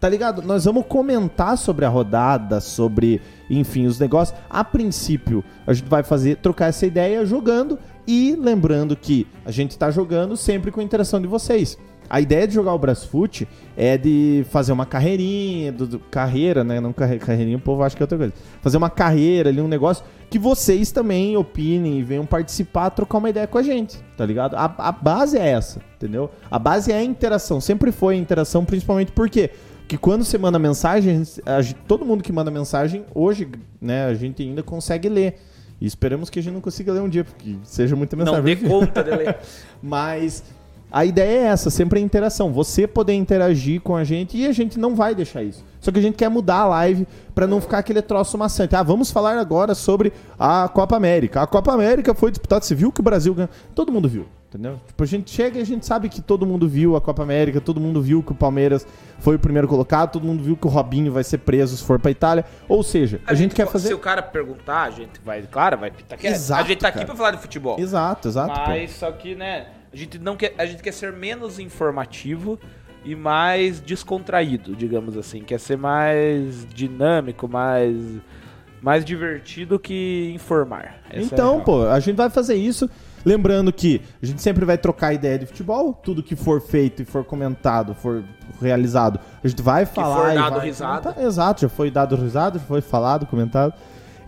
Tá ligado? Nós vamos comentar sobre a rodada, sobre, enfim, os negócios. A princípio, a gente vai fazer, trocar essa ideia jogando e lembrando que a gente tá jogando sempre com a interação de vocês. A ideia de jogar o Brasfoot é de fazer uma carreirinha, do, do- carreira, né? Não carre, carreirinha, o povo acha que é outra coisa. Fazer uma carreira ali, um negócio que vocês também opinem e venham participar, trocar uma ideia com a gente, tá ligado? A, a base é essa, entendeu? A base é a interação, sempre foi a interação, principalmente porque que quando você manda mensagem, gente- todo mundo que manda mensagem, hoje, né, a gente ainda consegue ler. E esperamos que a gente não consiga ler um dia, porque seja muita mensagem. Não dê conta de ler. [laughs] Mas a ideia é essa, sempre a interação. Você poder interagir com a gente e a gente não vai deixar isso. Só que a gente quer mudar a live pra não ficar aquele troço maçante. Ah, vamos falar agora sobre a Copa América. A Copa América foi disputada, você viu que o Brasil ganhou? Todo mundo viu, entendeu? Tipo, a gente chega e a gente sabe que todo mundo viu a Copa América, todo mundo viu que o Palmeiras foi o primeiro colocado, todo mundo viu que o Robinho vai ser preso se for pra Itália. Ou seja, a, gente, quer fazer Se o cara perguntar, a gente vai, claro, vai aqui. Exato, A gente tá aqui cara. pra falar de futebol. Exato, exato. pô. Mas só que, né, a gente não quer, a gente quer ser menos informativo e mais descontraído, digamos assim, quer ser mais dinâmico, mais mais divertido que informar. Essa é a Então, real. pô, a gente vai fazer isso. Lembrando que a gente sempre vai trocar ideia de futebol. Tudo que for feito e for comentado, for realizado, a gente vai falar. for e dado vai risada. Exato, já foi dado risada, já foi falado, comentado.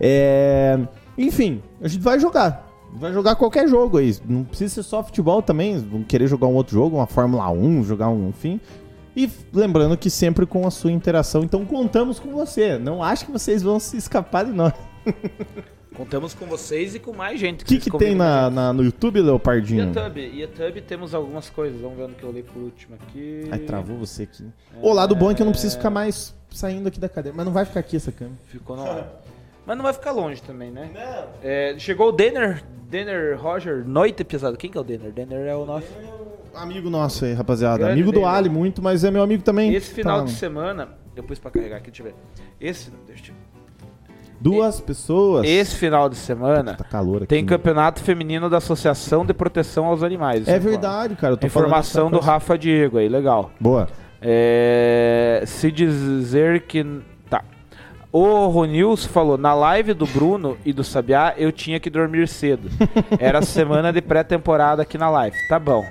É, Enfim, a gente vai jogar. Vai jogar qualquer jogo aí. Não precisa ser só futebol também. Vão querer jogar um outro jogo, uma Fórmula 1, jogar um, enfim. E lembrando que sempre com a sua interação. Então contamos com você. Não acho que vocês vão se escapar de nós. [laughs] Contamos com vocês e com mais gente. O que, vocês que tem na, na- no YouTube, Leopardinho? YouTube, YouTube temos algumas coisas. Vamos ver no que eu olhei por último aqui. Ai, travou você aqui. O lado bom é que eu não preciso ficar mais saindo aqui da cadeira. Mas não vai ficar aqui essa câmera. Ficou no ar. Mas não vai ficar longe também, né? É, chegou o Denner, Denner Roger, noite pesado. Quem que é o Denner? Denner é o nosso. Amigo nosso aí, rapaziada. Grande amigo do dele. Ali muito, mas é meu amigo também. Esse final Tá, de semana, eu pus pra carregar aqui, deixa eu ver. Esse, deixa eu... Duas pessoas. Esse final de semana Tá calor aqui. tem campeonato feminino da Associação de Proteção aos Animais. É verdade, cara. Eu tô Informação do. Rafa Diego aí, legal. Boa. É, se dizer que. Tá. O Ronilson falou: na live do Bruno e do Sabiá eu tinha que dormir cedo. [laughs] Era semana de pré-temporada aqui na live. Tá bom.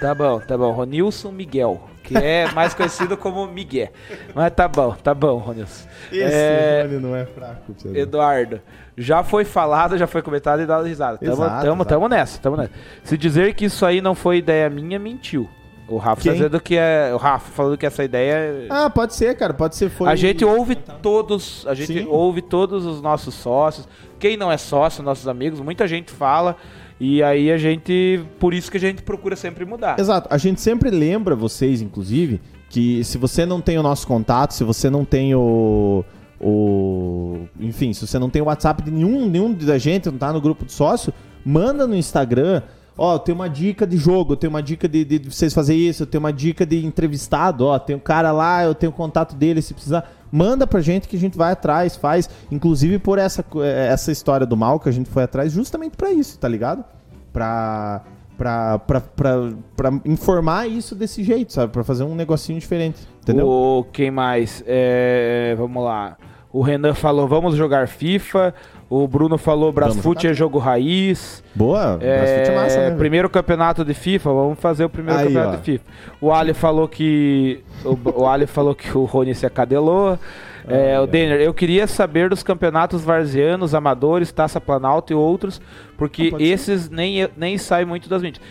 Tá bom, tá bom. Ronilson Miguel, que é mais conhecido como Miguel. Mas tá bom, tá bom, Ronilson. Esse É, Rony não é fraco. você ver. Eduardo, já foi falado, já foi comentado e dado risada. Tamo, Exato, tamo, exato. tamo nessa, tamo nessa. Se dizer que isso aí não foi ideia minha, mentiu. O Rafa tá Quem? dizendo que é. O Rafa falando que essa ideia. Ah, pode ser, cara. Pode ser. Foi... a gente ouve todos. A gente Sim. ouve todos os nossos sócios. Quem não é sócio, nossos amigos, muita gente fala. E aí a gente. Por isso que a gente procura sempre mudar. Exato. A gente sempre lembra vocês, inclusive, que se você não tem o nosso contato, se você não tem o. o enfim, se você não tem o WhatsApp de nenhum, nenhum da gente, não tá no grupo de sócio, manda no Instagram Ó, tenho uma dica de jogo, tenho uma dica de, de vocês fazer isso, eu tenho uma dica de entrevistado, ó, tem um cara lá, eu tenho o contato dele, se precisar, manda pra gente que a gente vai atrás, faz. Inclusive por essa, eh, essa história do mal que a gente foi atrás, justamente pra isso, tá ligado? Pra, pra, pra, pra, pra informar isso desse jeito, sabe? Pra fazer um negocinho diferente, entendeu? O, quem mais? É, vamos lá. O Renan falou, vamos jogar FIFA. O Bruno falou, Brasfoot é jogo raiz. Boa, É, Brasfoot é massa, né? primeiro campeonato de FIFA, vamos fazer o primeiro Aí, campeonato ó. de FIFA. O Ali falou que o, o Ali falou que o Rony se acadelou. É, o Denner, eu queria saber dos campeonatos varzianos, amadores, Taça Planalto e outros, porque ser. esses nem, nem saem muito das mídias.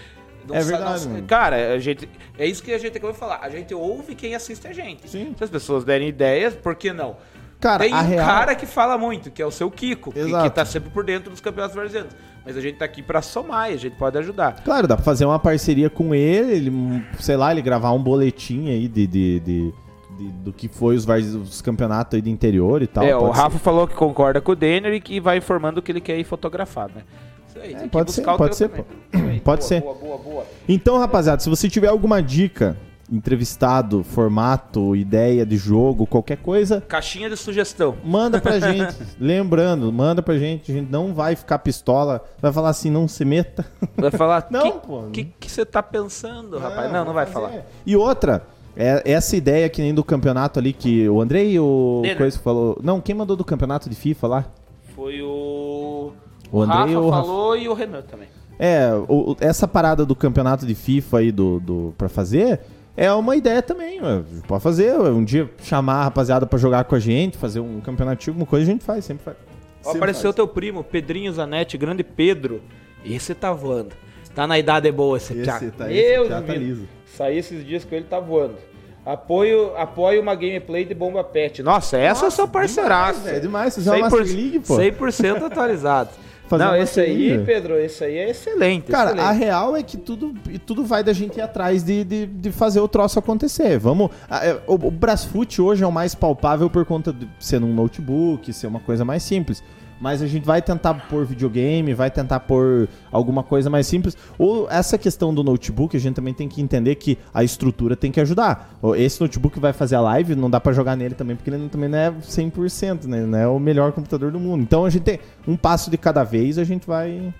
Não É verdade, cara, a gente, é isso que a gente acabou de falar. A gente ouve quem assiste a gente. Sim. Se as pessoas derem ideias, por que não? Cara, Tem um real... cara que fala muito, que é o seu Kiko, que, Exato. que tá sempre por dentro dos campeonatos varzianos. Mas a gente tá aqui pra somar e a gente pode ajudar. Claro, dá pra fazer uma parceria com ele, ele, sei lá, ele gravar um boletim aí de, de, de- de- do que foi os, os campeonatos aí do interior e tal. é, o Rafa falou que concorda com o Denner e que vai informando que ele quer ir fotografar, né? Isso aí, que pode ser, o pode ser, Pode boa, ser. Boa, boa, boa. Então, rapaziada, se você tiver alguma dica, entrevistado, formato, ideia de jogo, qualquer coisa, Caixinha de sugestão. manda pra [laughs] gente. Lembrando, manda pra gente. A gente não vai ficar pistola, vai falar assim, não se meta. Vai falar, [laughs] Não, que, pô. que que você tá pensando, rapaz? Não, não vai vou fazer. falar. E outra, é, essa ideia que nem do campeonato ali que o Andrei o. Coisa falou. Não, quem mandou do campeonato de FIFA lá? Foi o... O Andrei Rafa o Rafa. falou e o Renan também. É, o- o- essa parada do campeonato de FIFA aí do, do, pra fazer é uma ideia também. ué. Pode fazer, ué. um dia chamar a rapaziada pra jogar com a gente, fazer um campeonato, alguma coisa, a gente faz, sempre faz. Ó, Sempre apareceu faz. teu primo, Pedrinho Zanetti, grande Pedro. Esse tá voando. Tá na idade boa esse, Esse tá- Meu esse já tá liso. Saí esses dias com ele, tá voando. Apoio, apoio uma gameplay de Bomba Pet. Nossa, essa eu sou parceiraço. É demais, você joga Master League, pô. 100% atualizado. [laughs] Fazer Não, esse aí. Pedro, esse aí é excelente. Cara, excelente. a real é que tudo, e tudo vai da gente ir atrás de, de, de fazer o troço acontecer. Vamos. a- é, O, o Brasfoot hoje é o mais palpável por conta de ser num notebook, ser uma coisa mais simples. Mas a gente vai tentar pôr videogame, vai tentar pôr alguma coisa mais simples. Ou essa questão do notebook, a gente também tem que entender que a estrutura tem que ajudar. Esse notebook vai fazer a live, não dá pra jogar nele também, porque ele também não é 100%, né? Não é o melhor computador do mundo. Então a gente tem um passo de cada vez, a gente vai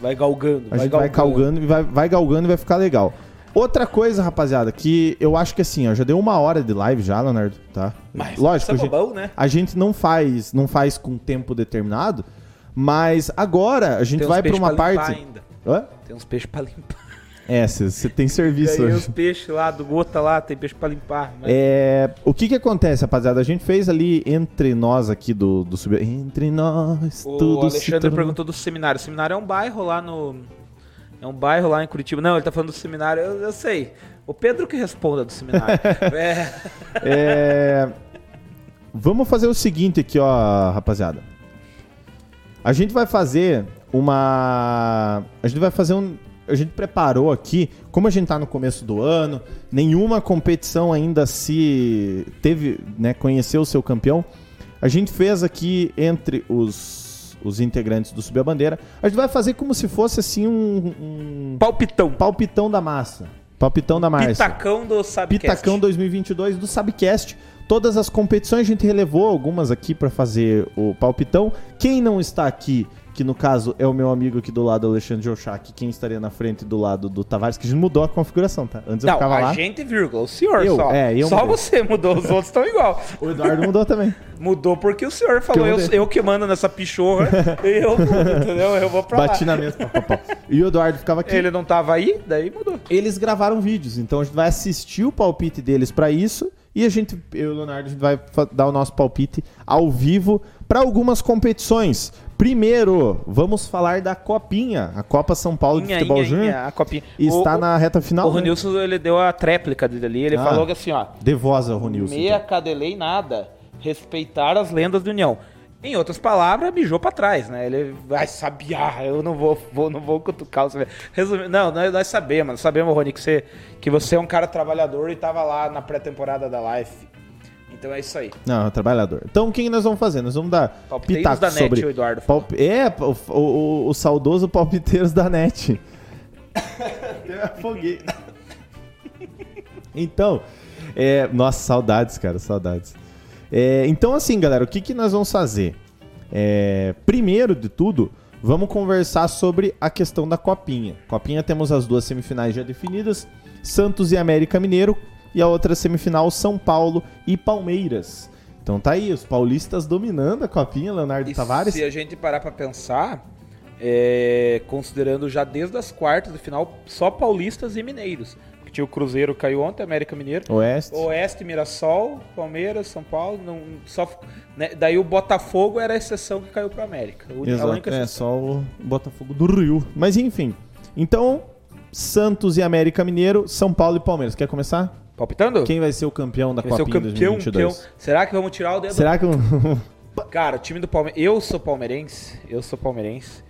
Vai galgando. a gente vai galgando e vai, vai galgando e vai ficar legal. Outra coisa, rapaziada, que eu acho que assim, ó, já deu uma hora de live já, Leonardo, tá? Mas Lógico, a é gente, bobão, né? a gente não faz, não faz com tempo determinado, mas agora a gente Tem vai peixes uma pra parte. ainda. Hã? Tem uns peixes pra limpar. É, você tem [laughs] serviço hoje. os peixes lá do Gota lá, tem peixe pra limpar. mas- É, o que que acontece, rapaziada? A gente fez ali entre nós aqui do, do sub... Entre nós, O tudo Alexandre perguntou do seminário. O seminário é um bairro lá no. É um bairro lá em Curitiba. Não, ele tá falando do seminário, eu, eu sei. O Pedro que responda do seminário. [laughs] é. É, Vamos fazer o seguinte aqui, ó, rapaziada. A gente vai fazer uma. A gente vai fazer um. A gente preparou aqui, como a gente tá no começo do ano, nenhuma competição ainda se teve, né, conheceu o seu campeão. A gente fez aqui entre os, os integrantes do Subir a Bandeira, a gente vai fazer como se fosse assim um, um Palpitão. palpitão da massa. Palpitão da massa. Pitacão do Sabcast. Pitacão 2022 do Sabcast. Todas as competições a gente relevou algumas aqui pra fazer o palpitão. Quem não está aqui, que no caso é o meu amigo aqui do lado, Alexandre Jochak, quem estaria na frente do lado do Tavares, que a gente mudou a configuração, tá? Antes eu Não, ficava a lá. gente, vírgula, o senhor Eu, só. é, eu só mudei. você mudou, os outros estão igual. [laughs] O Eduardo mudou também. Mudou porque o senhor falou, eu eu, eu que mando nessa pichorra, eu entendeu? Eu vou pra Bati lá. na mesa. pá, pá, pá. E o Eduardo ficava aqui. Ele não tava aí, daí mudou. Eles gravaram vídeos, então a gente vai assistir o palpite deles pra isso e a gente, eu e o Leonardo, a gente vai dar o nosso palpite ao vivo pra algumas competições. Primeiro, vamos falar da Copinha, a Copa São Paulo de Inha, Futebol inha, Júnior. a copinha. Está o, na reta final. O né? Ronilson, ele deu a tréplica dele ali, ele Ah. falou assim, ó, De voz ao Ronilson. meia então. cadelei nada, respeitar as lendas da União. Em outras palavras, mijou pra trás, né? Ele vai sabiar, eu não vou, vou- não vou cutucar o Sabiá. Resumindo, não, nós, nós sabemos, nós sabemos, Rony, que você, que você é um cara trabalhador e tava lá na pré-temporada da Life. Então é isso aí. Não, é trabalhador. Então, o que nós vamos fazer? Nós vamos dar Palpiteiros pitaco da net, sobre... o Eduardo. Palp- É, o, o, o saudoso palpiteiros da net. Eu afoguei. Então, é, nossa, saudades, cara, saudades. É, então, assim, galera, o que, que nós vamos fazer? É, primeiro de tudo, vamos conversar sobre a questão da Copinha. Copinha temos as duas semifinais já definidas: Santos e América Mineiro, e a outra semifinal São Paulo e Palmeiras. Então tá aí, os paulistas dominando a Copinha, Leonardo E Tavares. se a gente parar pra pensar, é, considerando já desde as quartas de final, só paulistas e mineiros. O Cruzeiro caiu ontem, América Mineiro. Oeste. Oeste, Mirassol, Palmeiras, São Paulo, não, só, né, daí o Botafogo era a exceção que caiu para América. A única- a Exato, única é só o Botafogo do Rio. Mas enfim. Então, Santos e América Mineiro, São Paulo e Palmeiras. Quer começar? Palpitando? Quem vai ser o campeão da Vai ser o Copinha campeão, 2022? campeão. Será que vamos tirar o dedo? Será que Cara, o time do Palmeiras. Eu sou palmeirense. Eu sou palmeirense.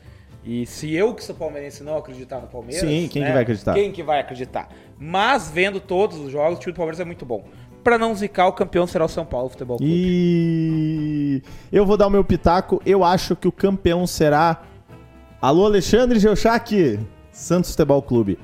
E se eu que sou palmeirense não acreditar no Palmeiras. Sim, quem né, que vai acreditar? Quem que vai acreditar? Mas vendo todos os jogos, o time do Palmeiras é muito bom. Pra não zicar, o campeão será o São Paulo Futebol Clube. E eu vou dar o meu pitaco. Eu acho que o campeão será. Alô, Alexandre Geuchac, Santos Futebol Clube.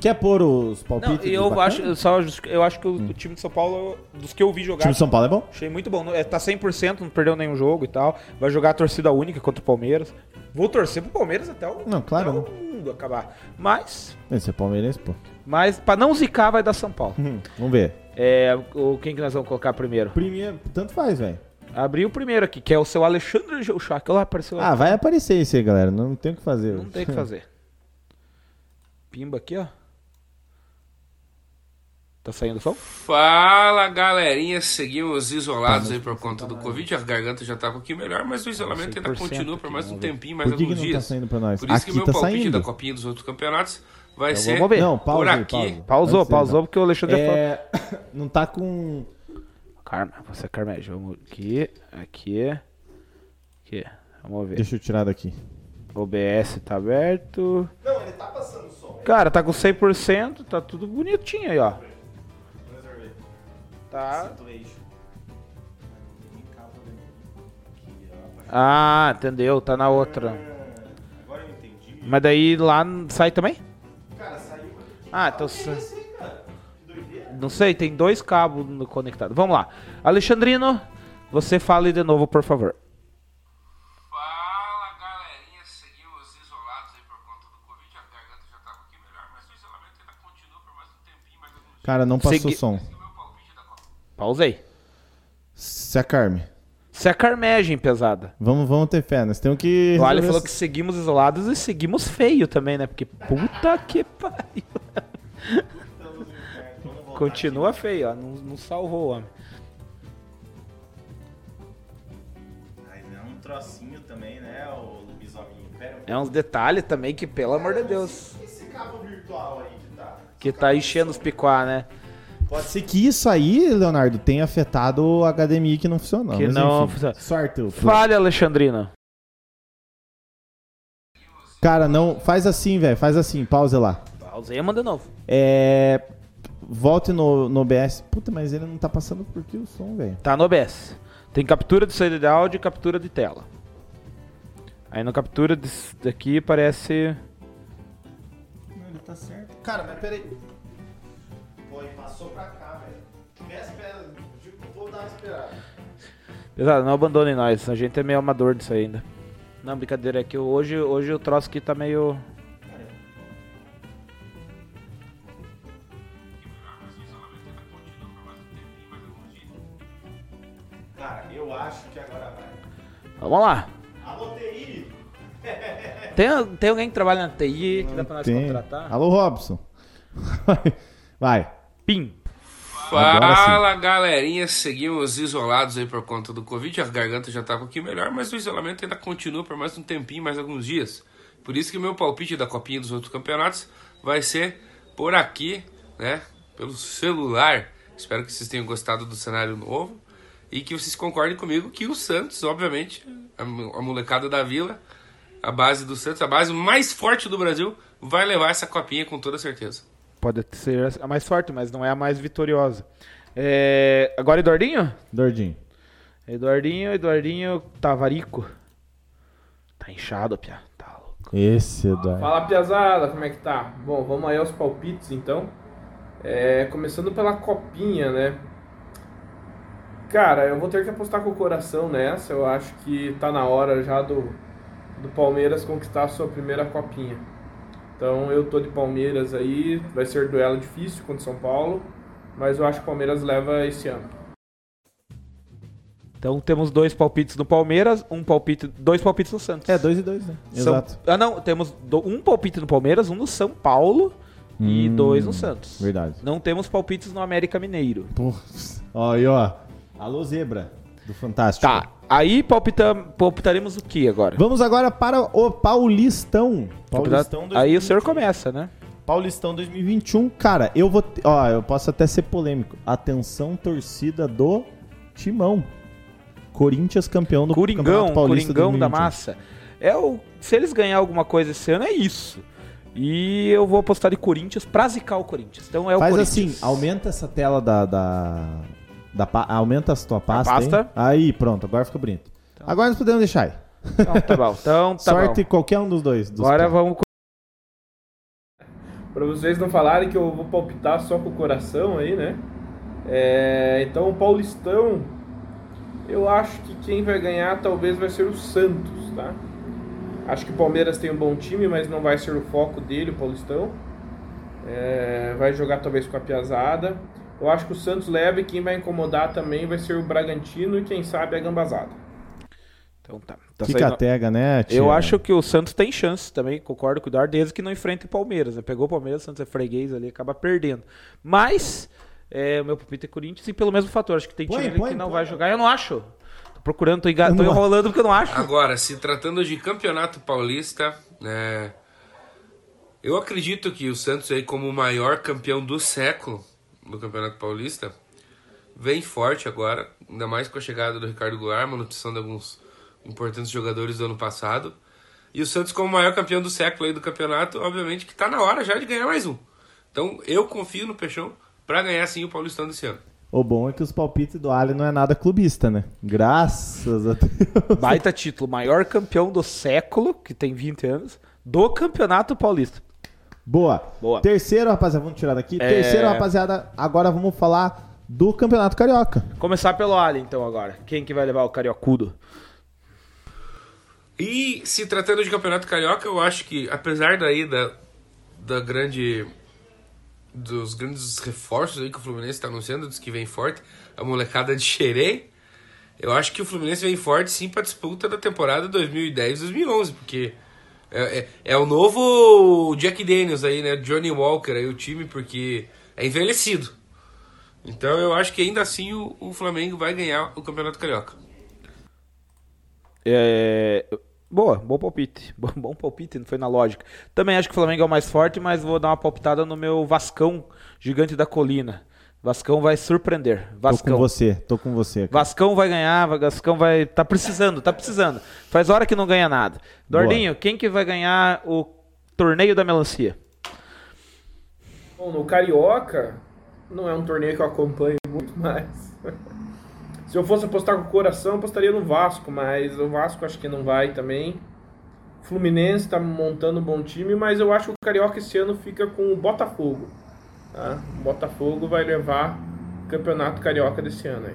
Quer pôr os Não, palpites? eu do bacana? acho, eu só, eu acho que o, o time de São Paulo, dos que eu vi O jogar, time de São Paulo é bom? achei muito bom. É, Tá 100%, não perdeu nenhum jogo e tal. Vai jogar a torcida única contra o Palmeiras. Vou torcer pro Palmeiras até o, Não, claro, até o mundo acabar. Mas, Esse é palmeirense, pô. mas pra não zicar, vai dar São Paulo. Hum, Vamos ver. É, o, quem que nós vamos colocar primeiro? Primeiro, tanto faz, velho. Abri o primeiro aqui, que é o seu Alexandre. Olha lá, apareceu lá. Ah, vai aparecer isso aí, galera. Não tem o que fazer. Não tem o que fazer. [laughs] Pimba aqui, ó. Tá saindo o som? Fala galerinha, seguimos isolados aí por conta do Covid. A garganta já tá um pouquinho melhor, mas o isolamento ainda 100% continua por mais um ver. tempinho, mais Por que, que alguns não tá dias. saindo pra nós? Por isso que Aqui meu tá palpite saindo. da copinha dos outros campeonatos vai Então ser. Não, pausa por aqui. pausa. Pausou, ser, pausou, não. porque o Alexandre já falou. É, [coughs] não tá com. Carma, você é Carmédio. Vamos aqui, aqui, aqui. Vamos ver. Deixa eu tirar daqui. OBS tá aberto. Não, ele tá passando som. Cara, tá com 100%, tá tudo bonitinho aí, ó. Tá. Ah, entendeu, tá na outra. Agora eu entendi. Mas daí lá sai também? Cara, saiu. Ah, então. Não sei, tem dois cabos no- conectados. Vamos lá. Alexandrino, você fale de novo, por favor. Fala galerinha, seguimos isolados aí por conta do Covid. A garganta já pouquinho melhor, mas o isolamento ainda continua por mais tempinho, mais alguns dias. Cara, não passou Segui- som. Esse é o meu palpite da Copa. Pausei. Se acarme. Isso é carmegem pesada. Vamos, vamos ter fé. Nós temos que. O Ali falou que seguimos isolados e seguimos feio também, né? Porque puta que pariu. Continua feio, ó. Não, não salvou o homem. Mas é um trocinho também, né, o lobisomem. É uns detalhes também que, pelo amor de Deus, Esse cabo virtual aí que tá. que tá enchendo os picuá, né? Pode ser que isso aí, Leonardo, tenha afetado o HDMI que não funcionou. Que mas não funciona. Sorte. Fale, Alexandrina. Cara, não. Faz assim, velho. Faz assim. Pausa lá. Pausei e manda de novo. É. Volte no, no OBS. Puta, mas ele não tá passando por que o som, velho? Tá no OBS. Tem captura de saída de áudio e captura de tela. Aí no captura desse daqui parece. Não, ele tá certo. Cara, mas peraí. Passou pra cá, velho. Espera, vou dar uma esperada. Pesado, não abandonem nós. A gente é meio amador disso ainda. Não, brincadeira, é que hoje, hoje o troço aqui tá meio. Cara, eu acho que agora vai. Vamos lá. Alô, TI! [laughs] Tem, tem alguém que trabalha na TI que dá pra nós Tem. contratar? Alô, Robson. [laughs] Vai. Pim. Fala galerinha, seguimos isolados aí por conta do Covid. A garganta já tá um pouquinho melhor, mas o isolamento ainda continua por mais um tempinho, mais alguns dias. Por isso que o meu palpite da Copinha dos outros campeonatos vai ser por aqui, né? Pelo celular. Espero que vocês tenham gostado do cenário novo e que vocês concordem comigo que o Santos, obviamente, a molecada da Vila, a base do Santos, a base mais forte do Brasil, vai levar essa copinha com toda certeza. Pode ser a mais forte, mas não é a mais vitoriosa. É, Agora, Eduardinho? Dordinho. Eduardinho, Eduardinho Tavarico. Tá inchado, Pia. Tá louco. Esse, Eduardo. Fala, Piazada, como é que tá? Bom, vamos aí aos palpites, então. É, começando pela copinha, né? Cara, eu vou ter que apostar com o coração nessa. Eu acho que tá na hora já do, do Palmeiras conquistar a sua primeira copinha. Então eu tô de Palmeiras aí, vai ser duelo difícil contra o São Paulo, mas eu acho que o Palmeiras leva esse ano. Então temos dois palpites no Palmeiras, um palpite, dois palpites no Santos. É, dois e dois, né? São- Exato. Ah, não, temos do- um palpite no Palmeiras, um no São Paulo e Hum, dois no Santos. Verdade. Não temos palpites no América Mineiro. Pô, ó, aí, ó. Alô, Zebra, do Fantástico. Tá, aí palpita, palpitaremos o que agora? Vamos agora para o Paulistão. Paulistão Aí o senhor começa, né? Paulistão 2021. Cara, eu vou. Ó, eu posso até ser polêmico. Atenção, torcida do Timão. Corinthians campeão do Coringão, Campeonato Paulista Coringão da 2021. massa. É o, se eles ganhar alguma coisa esse ano, é isso. E eu vou apostar de Corinthians pra zicar o Corinthians. Então é o Faz Corinthians. assim, aumenta essa tela da. da, da pa- aumenta a tua pasta. pasta? hein? Aí, pronto, agora fica bonito. Agora nós podemos deixar aí. Então tá bom. Então tá [laughs] Sorte bom. qualquer um dos dois. dos Agora vamos. Pra vocês não falarem que eu vou palpitar só com o coração aí, né? É, então o Paulistão, eu acho que quem vai ganhar talvez vai ser o Santos, tá? Acho que o Palmeiras tem um bom time, mas não vai ser o foco dele, o Paulistão. É, vai jogar talvez com a Piazada. Eu acho que o Santos leva e quem vai incomodar também vai ser o Bragantino e quem sabe a Gambazada. Então tá. Tá Que saindo- catega, né, tia? Eu acho que o Santos tem chance também, concordo com o Eduardo, desde que não enfrente o Palmeiras. Né? Pegou o Palmeiras, o Santos é freguês ali, acaba perdendo. Mas, é, o meu palpite é Corinthians e pelo mesmo fator. Acho que tem Põe, time ali põe, que não põe. vai jogar. Eu não acho. Tô procurando, tô, enga- tô enrolando porque eu não acho. Agora, se tratando de campeonato paulista, né, eu acredito que o Santos aí como o maior campeão do século do campeonato paulista vem forte agora, ainda mais com a chegada do Ricardo Goulart, manutenção de alguns importantes jogadores do ano passado. E o Santos como o maior campeão do século aí do campeonato, obviamente que tá na hora já de ganhar mais um. Então eu confio no Peixão pra ganhar sim o Paulistão desse ano. O bom é que os palpites do Ali não é nada clubista, né? Graças a Deus. Baita título, maior campeão do século, que tem 20 anos, do Campeonato Paulista. Boa. Boa. Terceiro, rapaziada, vamos tirar daqui. É. Terceiro, rapaziada, agora vamos falar do Campeonato Carioca. Começar pelo Ali, então, agora. Quem que vai levar o Cariocudo? E se tratando de campeonato carioca, eu acho que apesar daí da, da grande dos grandes reforços aí que o Fluminense está anunciando, diz que vem forte, a molecada de Xerei, eu acho que o Fluminense vem forte sim para disputa da temporada 2010-2011, porque é, é, é o novo Jack Daniels aí, né, Johnny Walker aí o time, porque é envelhecido. Então eu acho que ainda assim o, o Flamengo vai ganhar o campeonato carioca. É... Boa, bom palpite. [laughs] Bom, bom palpite, não foi na lógica. Também acho que o Flamengo é o mais forte, mas vou dar uma palpitada no meu Vascão, gigante da colina. Vascão vai surpreender. Tô com Vascão. você, tô com você. cara. Vascão vai ganhar, Vascão vai. Tá precisando, tá precisando. Faz hora que não ganha nada. Dordinho, quem que vai ganhar o torneio da melancia? Bom, no Carioca, não é um torneio que eu acompanho muito mais. Se eu fosse apostar com o coração, eu apostaria no Vasco, mas o Vasco acho que não vai também. Fluminense está montando um bom time, mas eu acho que o Carioca esse ano fica com o Botafogo. Tá? O Botafogo vai levar o campeonato carioca desse ano aí.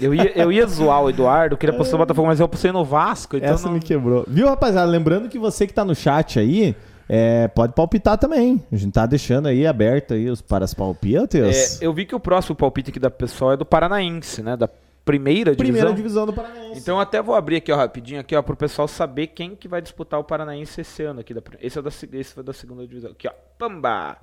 Eu ia, eu ia zoar o Eduardo, queria apostar no [laughs] Botafogo, mas eu apostei no Vasco, então Essa não... me quebrou. Viu, rapaziada? Lembrando que você que tá no chat aí, é, pode palpitar também. A gente tá deixando aí aberto aí os para as palpites. É, eu vi que o próximo palpite aqui da pessoal é do Paranaense, né? Da primeira divisão. Primeira divisão do Paranaense. Então eu até vou abrir aqui, ó, rapidinho, aqui, ó, pro pessoal saber quem que vai disputar o Paranaense esse ano aqui. Da, esse, é da, se- esse foi da segunda divisão. Aqui, ó. Pamba!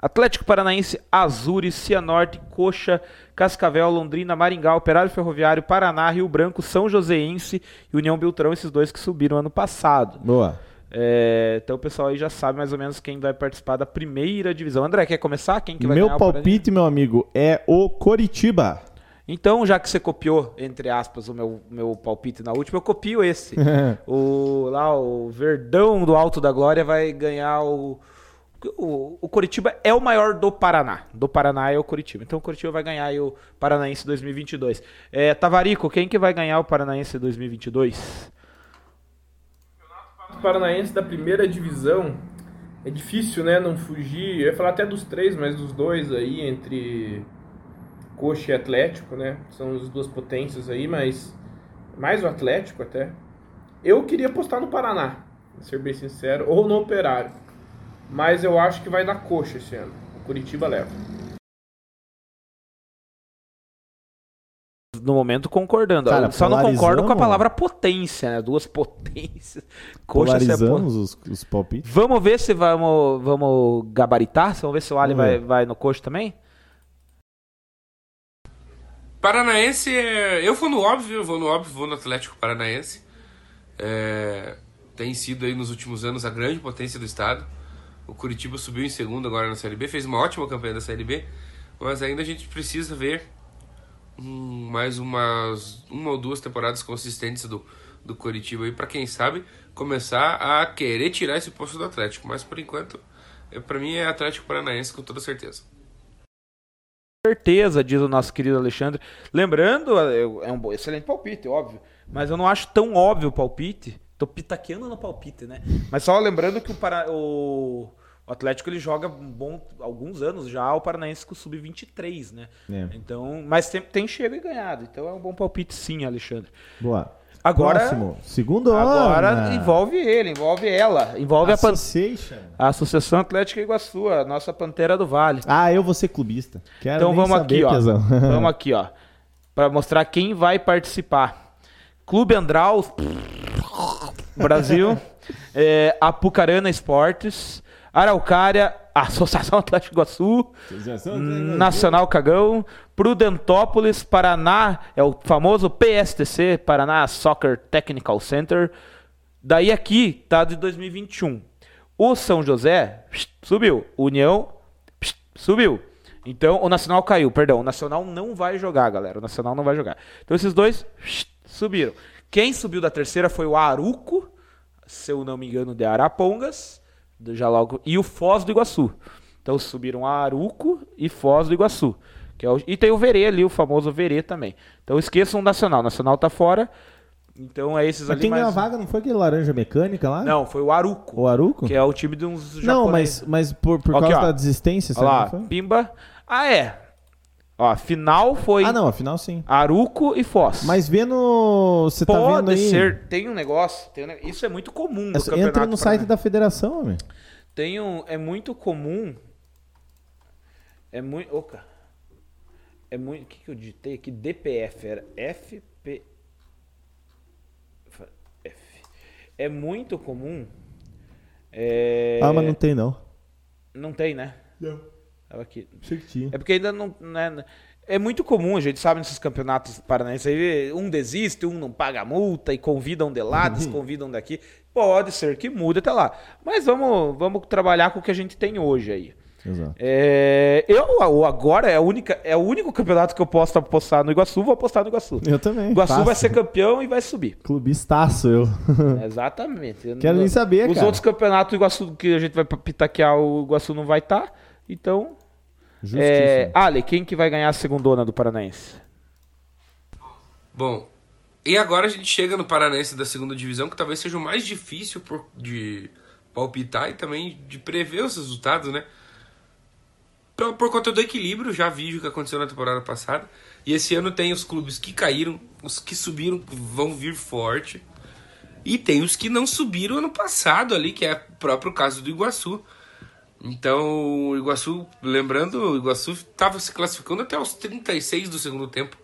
Atlético Paranaense, Azures, Cianorte, Coxa, Cascavel, Londrina, Maringá, Operário Ferroviário, Paraná, Rio Branco, São Joséense e União Beltrão, esses dois que subiram ano passado. Boa. É, então o pessoal aí já sabe mais ou menos quem vai participar da primeira divisão. André, quer começar? Quem que vai Meu palpite, meu amigo, é o Coritiba. Então, já que você copiou, entre aspas, o meu, meu palpite na última, eu copio esse. [laughs] o, lá, o Verdão do Alto da Glória vai ganhar o, o. O Coritiba é o maior do Paraná. Do Paraná é o Coritiba. Então, o Coritiba vai ganhar o Paranaense 2022. É, Tavarico, quem que vai ganhar o Paranaense 2022? Paranaense da primeira divisão, é difícil, né, não fugir. Eu ia falar até dos três, mas dos dois aí, entre Coxa e Atlético, né? São as duas potências aí, mas mais o Atlético até. Eu queria apostar no Paraná, ser bem sincero, ou no Operário. Mas eu acho que vai dar Coxa esse ano. O Curitiba leva. No momento concordando. Cara, Só não concordo com a palavra potência, né? Duas potências. Coxa se é po- Polarizamos os, os palpites. Vamos ver se vamos, vamos gabaritar. Vamos ver se o Ali Vamos vai, vai no coxa também. Paranaense, é- eu vou no óbvio, vou no óbvio, vou no Atlético Paranaense. É, tem sido aí nos últimos anos a grande potência do estado. O Curitiba subiu em segundo agora na Série B, fez uma ótima campanha da Série B, mas ainda a gente precisa ver hum, mais umas uma ou duas temporadas consistentes do, do Curitiba aí para quem sabe começar a querer tirar esse posto do Atlético. Mas por enquanto, é, para mim é Atlético Paranaense com toda certeza. certeza, diz o nosso querido Alexandre. Lembrando, é é um excelente palpite, óbvio. Mas eu não acho tão óbvio o palpite. Tô pitaqueando no palpite, né? Mas só lembrando que o, Para... o... o Atlético ele joga um bom... alguns anos já o Paranaense com o Sub-23, né? É. Então, mas tem, tem chego e ganhado. Então é um bom palpite sim, Alexandre. Boa. Agora, Próximo. Segundo agora envolve ele, envolve ela, envolve a, pan... A Associação Atlética Iguaçu, a nossa Pantera do Vale. Ah, eu vou ser clubista. Quero Então vamos saber, aqui, ó. [laughs] Vamos aqui, ó. Pra mostrar quem vai participar. Clube Andral, Brasil, [laughs] é, Apucarana Esportes, Araucária, Associação [laughs] Atlético Iguaçu, Nacional Cagão, Prudentópolis, Paraná, é o famoso PSTC, Paraná Soccer Technical Center. Daí aqui tá de 2021. O São José subiu, União subiu. Então o Nacional caiu, perdão, o Nacional não vai jogar, galera. O Nacional não vai jogar. Então esses dois subiram. Quem subiu da terceira foi o Aruco, se eu não me engano, de Arapongas, já logo, e o Foz do Iguaçu. Então subiram Aruco e Foz do Iguaçu. Que é o- e tem o Verê ali, o famoso Verê também. Então esqueçam o Nacional. O Nacional tá fora. Então é esses Mas ali. quem ganhou a mas- vaga não foi aquele laranja mecânica lá? Não, foi o Aruco. O Aruco? Que é o time de uns Não, japoneses. mas, mas por, por causa da desistência, lá, sabe? Não foi? Pimba. Ah, é. Ó, final foi Ah, não, afinal sim. Aruco e Foz. Mas vendo. Você tá vendo Pode aí. ser. Tem um negócio. tem um ne- Isso é muito comum no campeonato. Entra no site da federação, homem. Tem um. É muito comum. É muito. Oca. É muito. O que, que eu digitei aqui? DPF. Era FP. F. É muito comum. É... Ah, mas não tem não. Não tem, né? Não. Tava aqui. Tinha. É porque ainda não. Né, é muito comum, a gente sabe nesses campeonatos paranaenses aí, um desiste, um não paga multa e convidam de lá, [laughs] desconvidam daqui. Pode ser que mude até lá. Mas vamos, vamos trabalhar com o que a gente tem hoje aí. Exato. É, eu agora é, a única, é o único campeonato que eu posso apostar no Iguaçu, vou apostar no Iguaçu. Eu também. Iguaçu vai ser campeão e vai subir. Clubistaço, eu. [laughs] Exatamente. Eu Quero não- nem saber, Os cara. outros campeonatos do Iguaçu que a gente vai pitaquear, o Iguaçu não vai estar. Então, é, Ale, quem que vai ganhar a segundona do Paranaense? Bom, e agora a gente chega no Paranense da segunda divisão, que talvez seja o mais difícil por- de palpitar e também de prever os resultados, né? Por, por conta do equilíbrio, já vi o que aconteceu na temporada passada. E esse ano tem os clubes que caíram, os que subiram vão vir forte. E tem os que não subiram ano passado ali, que é o próprio caso do Iguaçu. Então, o Iguaçu, lembrando, o Iguaçu estava se classificando até os 36 do segundo tempo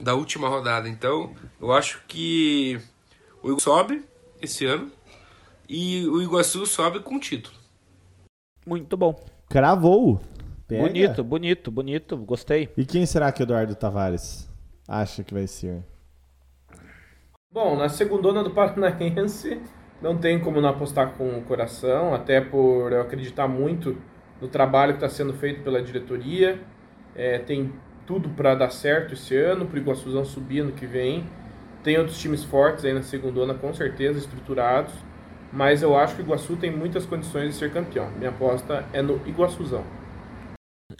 da última rodada. Então, eu acho que o Iguaçu sobe esse ano e o Iguaçu sobe com título. Muito bom. Cravou. Pega. Bonito, bonito, bonito. Gostei. E quem será que o Eduardo Tavares acha que vai ser? Bom, na segundona do Paranaense, não tem como não apostar com o coração, até por eu acreditar muito no trabalho que está sendo feito pela diretoria. É, tem tudo para dar certo esse ano, para o Iguaçuzão subir ano que vem. Tem outros times fortes aí na segundona, com certeza, estruturados. Mas eu acho que o Iguaçu tem muitas condições de ser campeão. Minha aposta é no Iguaçuzão.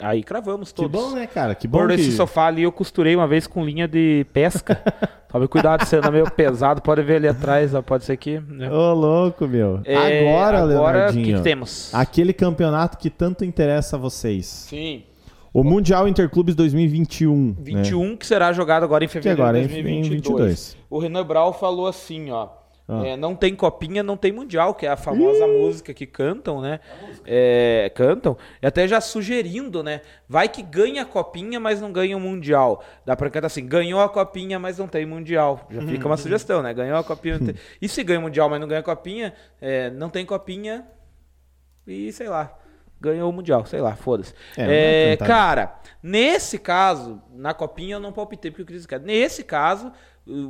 Aí cravamos Que todos. bom, né, cara? Que bom Por que... esse sofá ali eu costurei uma vez com linha de pesca. [laughs] Tome cuidado, se anda meio pesado, pode ver ali atrás, pode ser que. né? Ô, louco, meu. É, agora, agora, o que, que temos? aquele campeonato que tanto interessa a vocês. Sim. O Mundial Interclubes 2021. 21 que será jogado agora em Que fevereiro é de em- em 2022. 22. O Renan Brau falou assim, ó. Ah. é, não tem copinha, não tem mundial, que é a famosa música que cantam, né? É, cantam. E até já sugerindo, né? Vai que ganha a copinha, mas não ganha o mundial. Dá pra cantar assim: ganhou a copinha, mas não tem mundial. Já fica uma [laughs] sugestão, né? Ganhou a copinha. tem- E se ganha o mundial, mas não ganha a copinha, é, não tem copinha e sei lá. Ganhou o Mundial, sei lá, foda-se. É, É, cara, nesse caso, na copinha eu não palpitei porque eu queria dizer, Nesse caso,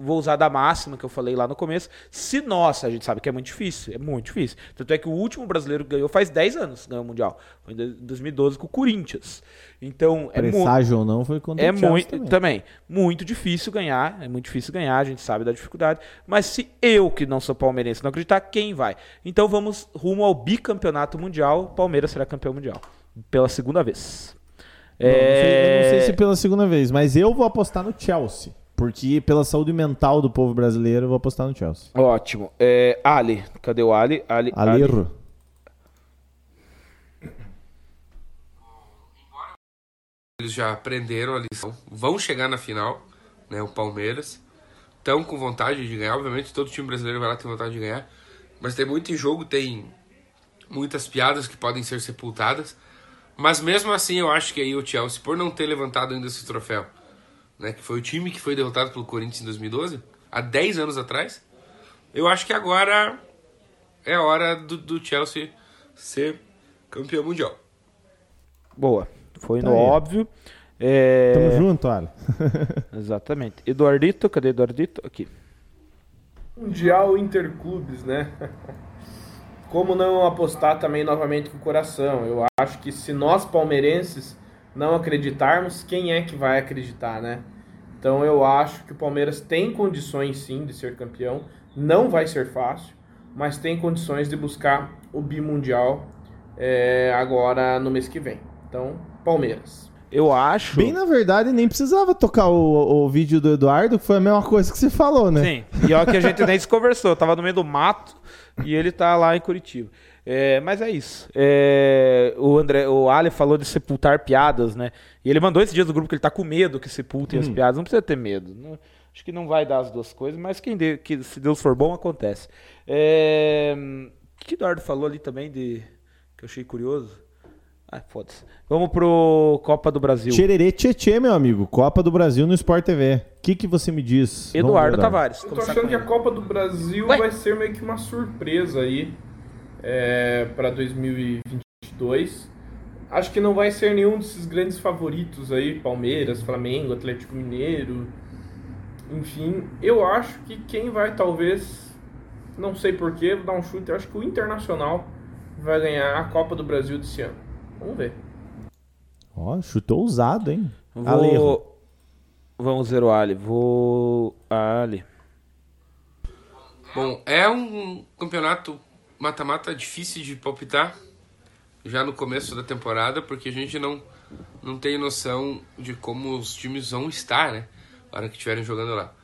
vou usar da máxima que eu falei lá no começo. Se nós, a gente sabe que é muito difícil, é muito difícil. Tanto é que o último brasileiro que ganhou faz 10 anos, ganhou o Mundial. Foi em 2012 com o Corinthians. Então, é muito. Presságio ou não, foi contra É muito, também. também. muito difícil ganhar, é muito difícil ganhar, a gente sabe da dificuldade. Mas se eu, que não sou palmeirense, não acreditar, quem vai? Então vamos rumo ao bicampeonato mundial. Palmeiras será campeão mundial pela segunda vez. Não, não sei- Eu não sei É, se pela segunda vez, mas eu vou apostar no Chelsea. Porque pela saúde mental do povo brasileiro, eu vou apostar no Chelsea. Ótimo. É, Ali, cadê o Ali? Ali, Ali. Alerro. Eles já aprenderam a lição, vão chegar na final, né? O Palmeiras. Estão com vontade de ganhar, obviamente todo time brasileiro vai lá ter vontade de ganhar. Mas tem muito em jogo, tem muitas piadas que podem ser sepultadas. Mas mesmo assim eu acho que aí o Chelsea, por não ter levantado ainda esse troféu, né? Que foi o time que foi derrotado pelo Corinthians em 2012, há 10 anos atrás, eu acho que agora é hora do, do Chelsea ser campeão mundial. Boa. Foi Tá no aí. óbvio. É, Tamo junto, olha. [laughs] [laughs] Exatamente. Eduardito, cadê Eduardito? Aqui. Mundial Interclubes, né? [laughs] Como não apostar também novamente com o coração? Eu acho que se nós palmeirenses não acreditarmos, quem é que vai acreditar, né? Então eu acho que o Palmeiras tem condições sim de ser campeão. Não vai ser fácil, mas tem condições de buscar o bimundial é, agora no mês que vem. Então, Palmeiras. Eu acho. Bem, na verdade, nem precisava tocar o, o vídeo do Eduardo, que foi a mesma coisa que você falou, né? Sim. E olha que a gente nem se conversou. Eu tava no meio do mato e ele tá lá em Curitiba. É, mas é isso. É, o André, o Ali falou de sepultar piadas, né? E ele mandou esses dias no grupo que ele tá com medo que sepultem as piadas. Não precisa ter medo. Não- acho que não vai dar as duas coisas, mas quem dê- que, se Deus for bom, acontece. É, o que o Eduardo falou ali também de. que eu achei curioso? Ah, foda-se. Vamos pro Copa do Brasil. Tchererê Tchê, meu amigo. Copa do Brasil no Sport TV. O que, que você me diz? Eduardo Tavares. Eu tô achando que a. Copa do Brasil Ué? vai ser meio que uma surpresa aí é, para 2022. Acho que não vai ser nenhum desses grandes favoritos aí, Palmeiras, Flamengo, Atlético Mineiro. Enfim, eu acho que quem vai talvez, não sei porquê, vou dar um chute, eu acho que o Internacional vai ganhar a Copa do Brasil desse ano. Vamos ver. Ó, chutou ousado, hein? Vou... Vamos ver o Ali. Vou. Ali. Bom, é um campeonato mata-mata difícil de palpitar já no começo da temporada, porque a gente não, não tem noção de como os times vão estar, né? Na hora que estiverem jogando lá.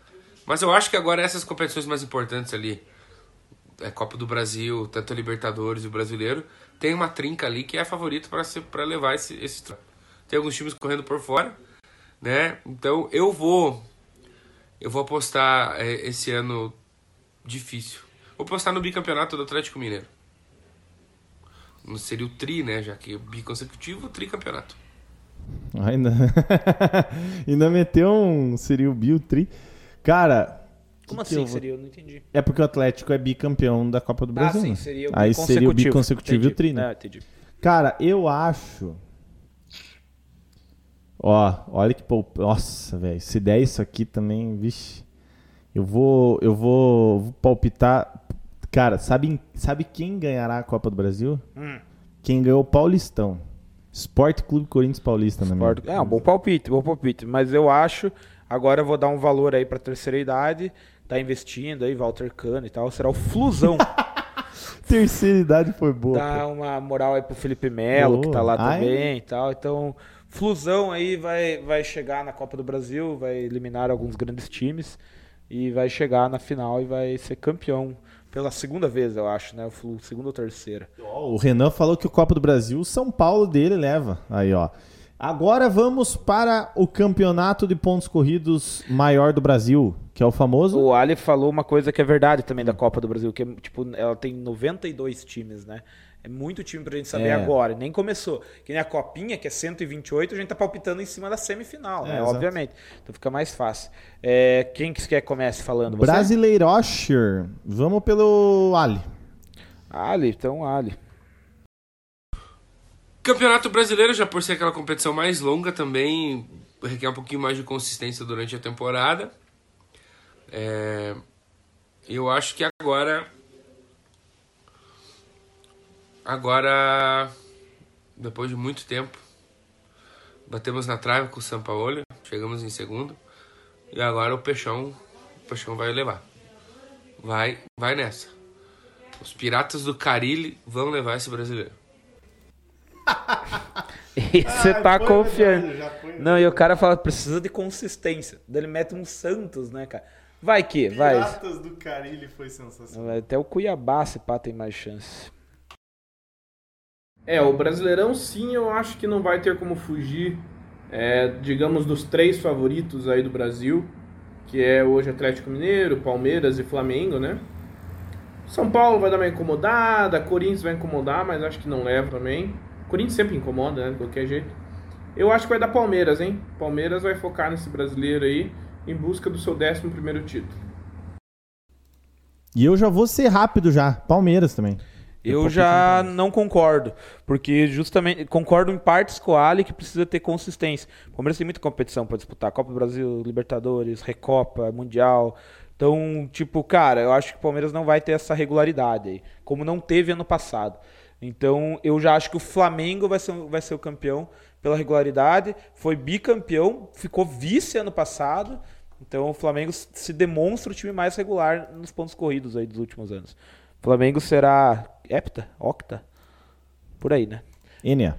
Mas eu acho que agora essas competições mais importantes ali, a Copa do Brasil, tanto a Libertadores e o Brasileiro, tem uma trinca ali que é favorito para levar esse, esse. Tem alguns times correndo por fora, né? Então eu vou. Eu vou apostar é, esse ano difícil. Vou postar no bicampeonato do Atlético Mineiro. Não seria o tri, né? Já que é biconsecutivo, tricampeonato. Ainda... [laughs] Ainda meteu um Ciril Bill Tri. Cara. Como assim eu seria? Eu não entendi. É porque o Atlético é bicampeão da Copa do Brasil. ah, sim, né? seria o Aí seria o biconsecutivo e o tri, né? Ah, entendi. Cara, eu acho. Ó, olha que pô. Nossa, velho. Se der isso aqui também, vixe. Eu vou. Eu vou, vou palpitar. Cara, sabe, sabe quem ganhará a Copa do Brasil? Hum. Quem ganhou o Paulistão. Esporte Clube Corinthians Paulista, né, meu? É um bom palpite, bom palpite. Mas eu acho. Agora eu vou dar um valor aí pra terceira idade. Tá investindo aí, Walter Cano e tal. Será o Flusão. [laughs] Terceira idade foi boa. Dá pô. uma moral aí pro Felipe Melo, que tá lá. Ai. também e tal. Então, Flusão aí vai, vai chegar na Copa do Brasil, vai eliminar alguns grandes times e vai chegar na final e vai ser campeão pela segunda vez, eu acho, né? O Flu, segunda ou terceira. O Renan falou que o Copa do Brasil, o São Paulo dele leva. Aí, ó. Agora vamos para o campeonato de pontos corridos maior do Brasil, que é o famoso. O Ali falou uma coisa que é verdade também da Copa do Brasil, que é, tipo, ela tem 92 times, né? É muito time pra gente saber É. agora. Nem começou. Que nem a Copinha, que é 128, a gente tá palpitando em cima da semifinal, É, né? exato. Obviamente. Então fica mais fácil. É, quem que quer que comece falando? Você? Brasileirosher. Vamos pelo Ali. Ali, então Ali. Campeonato Brasileiro, já por ser aquela competição mais longa, também requer um pouquinho mais de consistência durante a temporada. É, eu acho que agora. Agora, depois de muito tempo, batemos na trave com o São Paulo, chegamos em segundo. E agora o Peixão, o Peixão vai levar. Vai, vai nessa. Os Piratas do Carilli vão levar esse brasileiro. [laughs] E você tá verdade, já foi Não, e o cara fala, precisa de consistência. Daí ele mete um Santos, né, cara? Vai que, vai. do Carilli foi sensacional. Até o Cuiabá, se pá, tem mais chance. É, o Brasileirão sim, eu acho que não vai ter como fugir, é, digamos, dos três favoritos aí do Brasil, que é hoje Atlético Mineiro, Palmeiras e Flamengo, né? São Paulo vai dar uma incomodada, Corinthians vai incomodar, mas acho que não leva também. Corinthians sempre incomoda, né, de qualquer jeito. Eu acho que vai dar Palmeiras, hein? Palmeiras vai focar nesse brasileiro aí, em busca do seu 11 primeiro título. E eu já vou ser rápido já. Palmeiras também. Eu já não concordo, porque justamente concordo em partes com o Ali que precisa ter consistência. O Palmeiras tem muita competição para disputar, Copa do Brasil, Libertadores, Recopa, Mundial. Então, tipo, cara, eu acho que o Palmeiras não vai ter essa regularidade aí, como não teve ano passado. Então, eu já acho que o Flamengo vai ser, vai ser o campeão pela regularidade, foi bicampeão, ficou vice ano passado. Então, o Flamengo se demonstra o time mais regular nos pontos corridos aí dos últimos anos. O Flamengo será hepta, octa, por aí, né? Enia.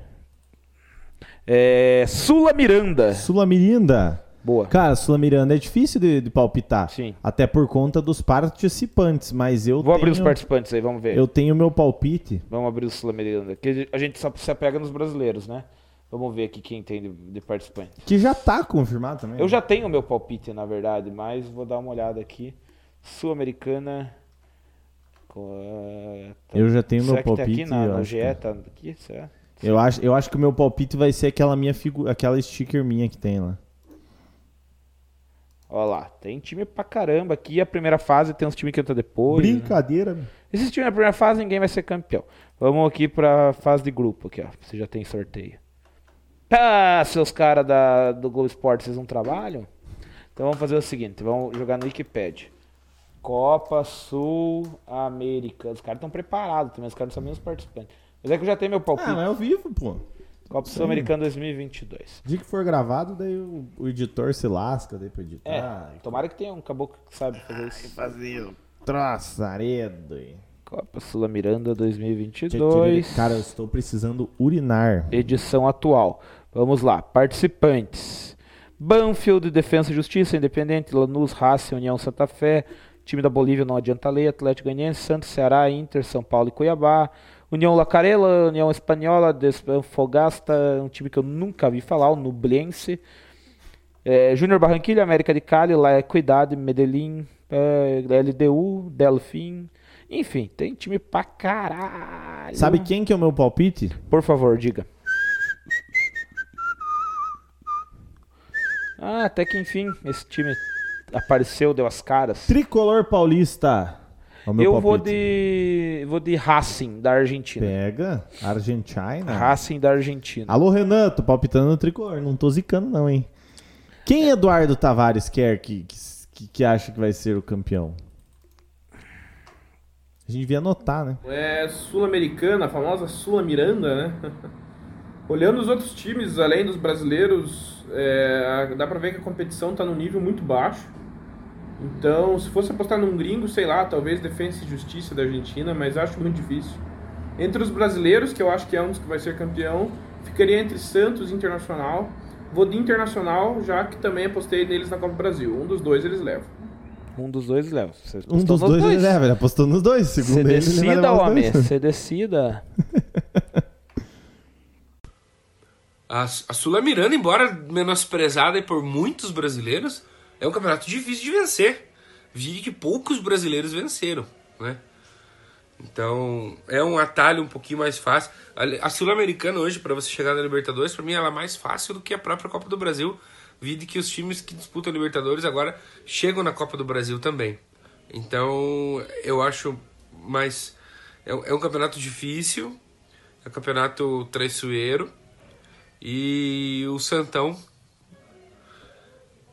É, Sula Miranda. Sula Mirinda. Boa. Cara, Sula Miranda é difícil de, de palpitar. Sim. Até por conta dos participantes, mas eu Vou abrir os tenho, participantes aí, vamos ver. eu tenho meu palpite. Vamos abrir o Sula Miranda. Que a gente só se apega nos brasileiros, né? Vamos ver aqui quem tem de, de participante. Que já tá confirmado também. Eu já tenho o meu palpite, na verdade, mas vou dar uma olhada aqui. Sul-Americana. Co- tá- Eu já tenho meu Será que tá palpite, aqui na, eu na acho GE? que- Tá aqui? Será? Eu acho, eu acho que o meu palpite vai ser aquela minha figura, aquela sticker minha que tem lá. Olha lá, tem time pra caramba aqui. A primeira fase tem uns times que entram depois. né? Brincadeira. Esses times na primeira fase, ninguém vai ser campeão. Vamos aqui pra fase de grupo aqui, ó. Você já tem sorteio. Ah, seus caras da- do Globo Esporte, vocês não trabalham? Então vamos fazer o seguinte, vamos jogar no Wikipedia. Copa Sul América. Os caras estão preparados também, os caras não sabem nem os participantes. Mas é que eu já tenho meu palpite. Ah, mas é ao vivo, pô. Copa Sul Americana 2022. dia que for gravado, daí o, o editor se lasca daí pra editar. É, tomara que tenha um caboclo que sabe fazer isso. Fazer o troçaredo. Copa Sul Miranda 2022. Cara, eu estou precisando urinar. edição atual. Vamos lá, participantes. Banfield, Defensa e Justiça, Independente, Lanús, Racing, União Santa Fé, time da Bolívia não adianta ler, Atlético Goianiense, Santos, Ceará, Inter, São Paulo e Cuiabá, União Lacarela, União Espanhola, Desfogasta, um time que eu nunca vi falar, o Nublense, é, Júnior Barranquilla, América de Cali, La Equidade, Medellín, é, LDU, Delfim, enfim, tem time pra caralho. Sabe quem que é o meu palpite? Por favor, diga. Ah, até que enfim, esse time apareceu, deu as caras. Tricolor Paulista. É o meu Eu vou palpite. de vou de Racing da Argentina. Pega, Argentina. Racing da Argentina. Alô, Renan, tô palpitando no tricolor, não tô zicando não, hein? Quem Eduardo Tavares quer que, que, que acha que vai ser o campeão? A gente devia anotar, né? É Sul-Americana, a famosa Sula Miranda, né? [laughs] Olhando os outros times, além dos brasileiros, é, dá pra ver que a competição tá num nível muito baixo. Então, se fosse apostar num gringo, sei lá, talvez Defensa e Justiça da Argentina, mas acho muito difícil. Entre os brasileiros, que eu acho que é um dos que vai ser campeão, ficaria entre Santos e Internacional. Vou de Internacional, já que também apostei neles na Copa do Brasil. Um dos dois eles levam. Um dos dois leva. Um dos nos dois, ele leva, ele apostou nos dois. Segundo Você ele, ele decida, os homem. dois. Você decida. [laughs] A, Sula Miranda, embora menosprezada por muitos brasileiros, é um campeonato difícil de vencer. Vi que poucos brasileiros venceram, né? Então, é um atalho um pouquinho mais fácil. A, Sul-Americana hoje, para você chegar na Libertadores, para mim ela é mais fácil do que a própria Copa do Brasil. Vi de que os times que disputam a Libertadores agora chegam na Copa do Brasil também. Então, eu acho mais. É, é um campeonato difícil, é um campeonato traiçoeiro. E o Santão.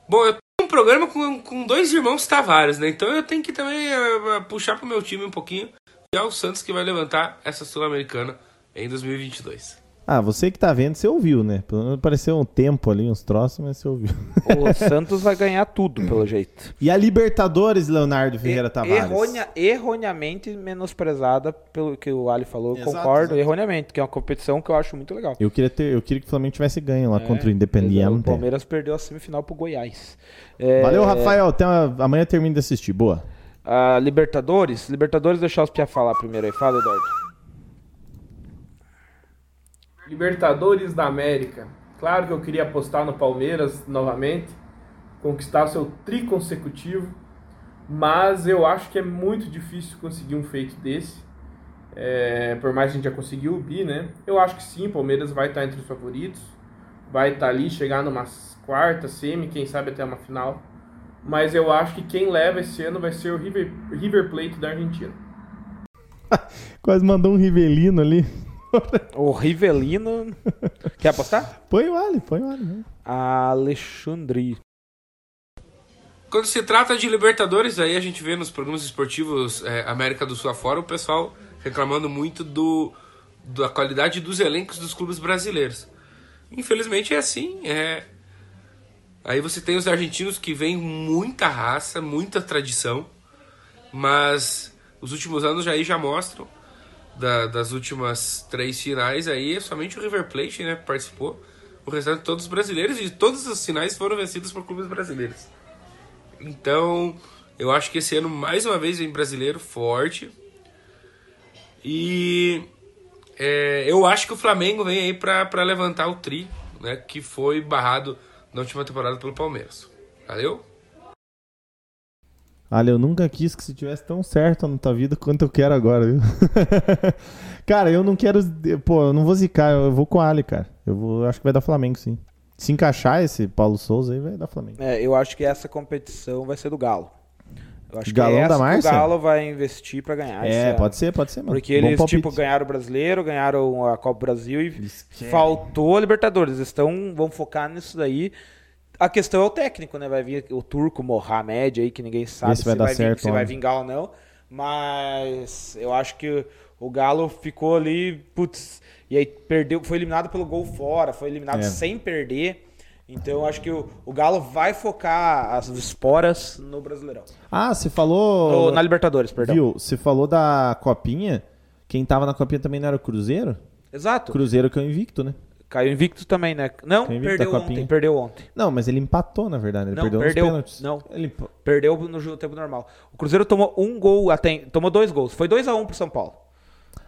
Bom, eu tenho um programa com, com dois irmãos Tavares, né? Então eu tenho que também eh, puxar pro meu time um pouquinho. E é o Santos que vai levantar essa Sul-Americana em 2022. Ah, você que tá vendo, você ouviu, né? Pelo menos Apareceu um tempo ali, uns troços, mas você ouviu. O Santos vai ganhar tudo, pelo jeito. E a Libertadores, Leonardo Ferreira Tavares? Erronia- erroneamente menosprezada pelo que o Ali falou, eu Exato, concordo, exato. erroneamente, que é uma competição que eu acho muito legal. Eu queria, ter, eu queria que o Flamengo tivesse ganho lá É, contra o Independiente. O Palmeiras perdeu a semifinal pro Goiás. É, Valeu, Rafael. Até a- amanhã termino de assistir. Boa. a Libertadores, Libertadores deixar os Pia falar primeiro aí. Fala, Eduardo. Libertadores da América. Claro que eu queria apostar no Palmeiras novamente, conquistar seu tri consecutivo, mas eu acho que é muito difícil conseguir um feito desse. É, por mais que a gente já conseguiu o bi, né? Eu acho que sim, o Palmeiras vai estar entre os favoritos, vai estar ali, chegar numa quarta, semi, quem sabe até uma final. Mas eu acho que quem leva esse ano vai ser o River, River Plate da Argentina. [laughs] Quase mandou um Rivelino ali. O Rivelino. Quer apostar? Põe o Ali, põe o Ali. né? Alexandre. Quando se trata de Libertadores, aí a gente vê nos programas esportivos é, América do Sul afora o pessoal reclamando muito do, da qualidade dos elencos dos clubes brasileiros. Infelizmente é assim. É... Aí você tem os argentinos que vêm muita raça, muita tradição, mas os últimos anos aí já mostram da- das últimas três finais aí somente o River Plate né, participou. O restante todos brasileiros e todas as finais foram vencidas por clubes brasileiros. Então, eu acho que esse ano, mais uma vez, vem brasileiro forte. E é, eu acho que o Flamengo vem aí pra levantar o tri, né? Que foi barrado na última temporada pelo Palmeiras. Valeu? Ali, eu nunca quis que se tivesse tão certo na tua vida quanto eu quero agora, viu? [laughs] cara, eu não quero. Pô, eu não vou zicar, eu vou com o Ali, cara. Eu vou, eu acho que vai dar Flamengo, sim. Se encaixar esse Paulo Souza aí, vai dar Flamengo. É, eu acho que essa competição vai ser do Galo. Eu acho Galão que é da essa que o? Galo vai investir pra ganhar. é, ano. pode ser, pode ser, mano. Porque Bom eles, palpite. tipo, ganharam o brasileiro, ganharam a Copa do Brasil e faltou a Libertadores. Eles estão, vão focar nisso daí. A questão é o técnico, né? Vai vir o turco Mohamed aí, que ninguém sabe se vai dar vir- certo se vai vingar ou não. Mas eu acho que o Galo ficou ali, putz, e aí perdeu, foi eliminado pelo gol fora, foi eliminado É. sem perder. Então eu acho que o, o Galo vai focar as esporas no Brasileirão. Ah, você falou. No- na Libertadores, perdão. Viu? Você falou da Copinha. Quem tava na Copinha também não era o Cruzeiro? Exato. Cruzeiro que é o invicto, né? Caiu invicto também, né? Não, invicto perdeu da ontem, perdeu ontem. Não, mas ele empatou, na verdade. Ele Não, perdeu, perdeu. pênaltis. Não. Ele Perdeu no tempo normal. O Cruzeiro tomou um gol, até, tomou dois gols. Foi 2x1 pro São Paulo.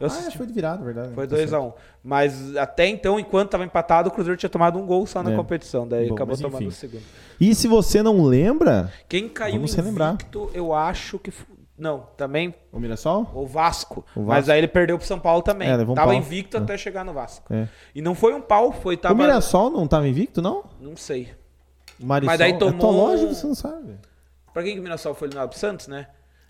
Eu Ah, foi de virado, verdade. Foi Tá certo. 2x1. Mas até então, enquanto tava empatado, o Cruzeiro tinha tomado um gol só na É. competição. Daí Bom, acabou tomando o segundo. E se você não lembra, Quem caiu Vamos relembrar. invicto, eu acho que... f- Não, também o Mirassol? o Vasco. O Mas Vasco. aí ele perdeu pro São Paulo também. É, um tava pau. invicto É. até chegar no Vasco. É. E não foi um pau, foi... Tava... O Mirassol não tava invicto, não? Não sei. O Marisol, Mas daí É tomou loja, um- você não sabe. Pra quem que o Mirassol foi eliminado? Pro Santos, né?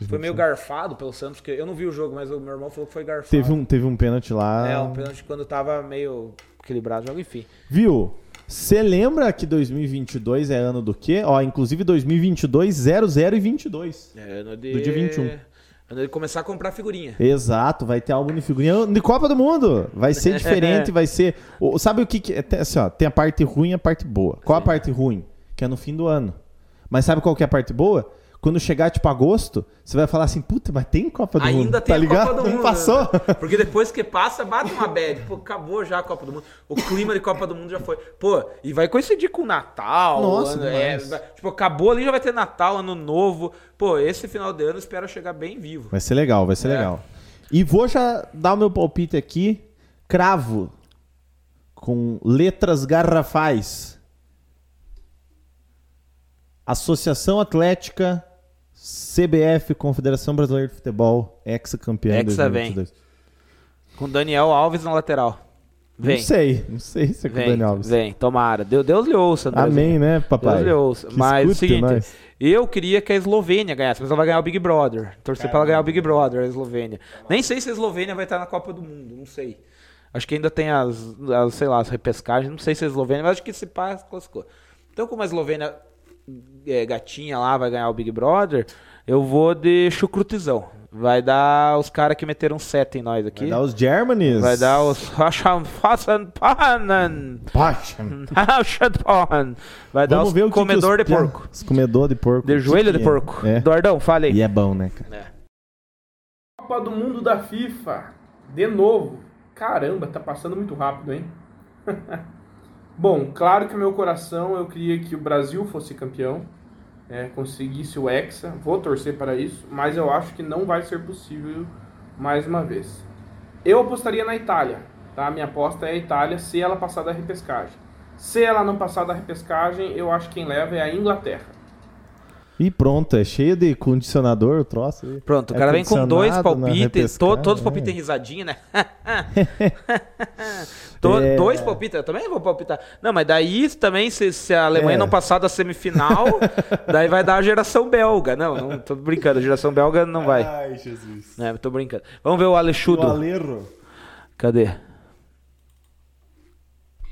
Foi meio garfado pelo Santos, porque eu não vi o jogo, mas o meu irmão falou que foi garfado. Teve um, teve um pênalti lá. É, um pênalti quando tava meio equilibrado o jogo, enfim. Viu? Você lembra que 2022 é ano do quê? Ó, inclusive 2022, 00 e 22. É, ano de... Do dia 21. Ano de começar a comprar figurinha. Exato, vai ter álbum de figurinha de Copa do Mundo. Vai ser [laughs] diferente, vai ser. o- Sabe o que, que é? Tem, assim, ó, tem a parte ruim e a parte boa. Qual a parte ruim? Que é no fim do ano. Mas sabe qual que é a parte boa? Quando chegar, tipo, agosto, você vai falar assim, puta, mas tem Copa do Mundo. Ainda tem tá a ligado? Copa do [laughs] Não Mundo. passou. Porque depois que passa, bate uma bad. Pô, acabou já a Copa do Mundo. O clima de Copa do Mundo já foi. Pô, e vai coincidir com o Natal. Nossa, ano, é, tipo, acabou ali, já vai ter Natal, Ano Novo. Pô, esse final de ano eu espero chegar bem vivo. Vai ser legal, vai ser É. legal. E vou já dar o meu palpite aqui. Cravo. Com letras garrafais. Associação Atlética, CBF, Confederação Brasileira de Futebol, ex-campeão de Hexa vem. 2022. Com Daniel Alves na lateral. Vem. Não sei, não sei se é com o Vem, Daniel Alves. vem, tomara. Deus, Deus lhe ouça. Amém, né, papai? Deus lhe ouça. Que Mas o escute seguinte, nós. eu queria que a Eslovênia ganhasse, mas ela vai ganhar o Big Brother. Torcer pra ela ganhar o Big Brother, a Eslovênia. Nem sei se a Eslovênia vai estar na Copa do Mundo, não sei. Acho que ainda tem as, as, sei lá, as repescagens, não sei se a Eslovênia, mas acho que se pá, classificou. Então, como a Eslovênia é, gatinha lá vai ganhar o Big Brother, eu vou de chucrutizão. Vai dar os caras que meteram sete em nós aqui. Vai dar os Germanys. Vai dar os [laughs] Fassen-Pannen. Poxa. Vai dar Vamos os ver o que que comedor os de pia- porco. Os comedor de porco. De joelho que de é? porco. É. Eduardão, fala aí. E é bom, né, cara? É. Copa do Mundo da FIFA, de novo. Caramba, tá passando muito rápido, hein? [laughs] Bom, claro que meu coração eu queria que o Brasil fosse campeão, é, conseguisse o Hexa, vou torcer para isso, mas eu acho que não vai ser possível mais uma vez. Eu apostaria na Itália, tá? Minha aposta é a Itália se ela passar da repescagem. Se ela não passar da repescagem, eu acho que quem leva é a Inglaterra. E pronto, é cheio de condicionador o troço. aí. Pronto, o É cara vem com dois palpites, to- todos os é. palpites em risadinha, né? [laughs] To- É. Dois palpites, eu também vou palpitar. Não, mas daí também, se, se a Alemanha É. não passar da semifinal, [laughs] daí vai dar a geração belga. Não, não tô brincando, a geração belga não vai. Ai, Jesus. É, tô brincando. Vamos ver o O Alexudo. Alerro. Cadê?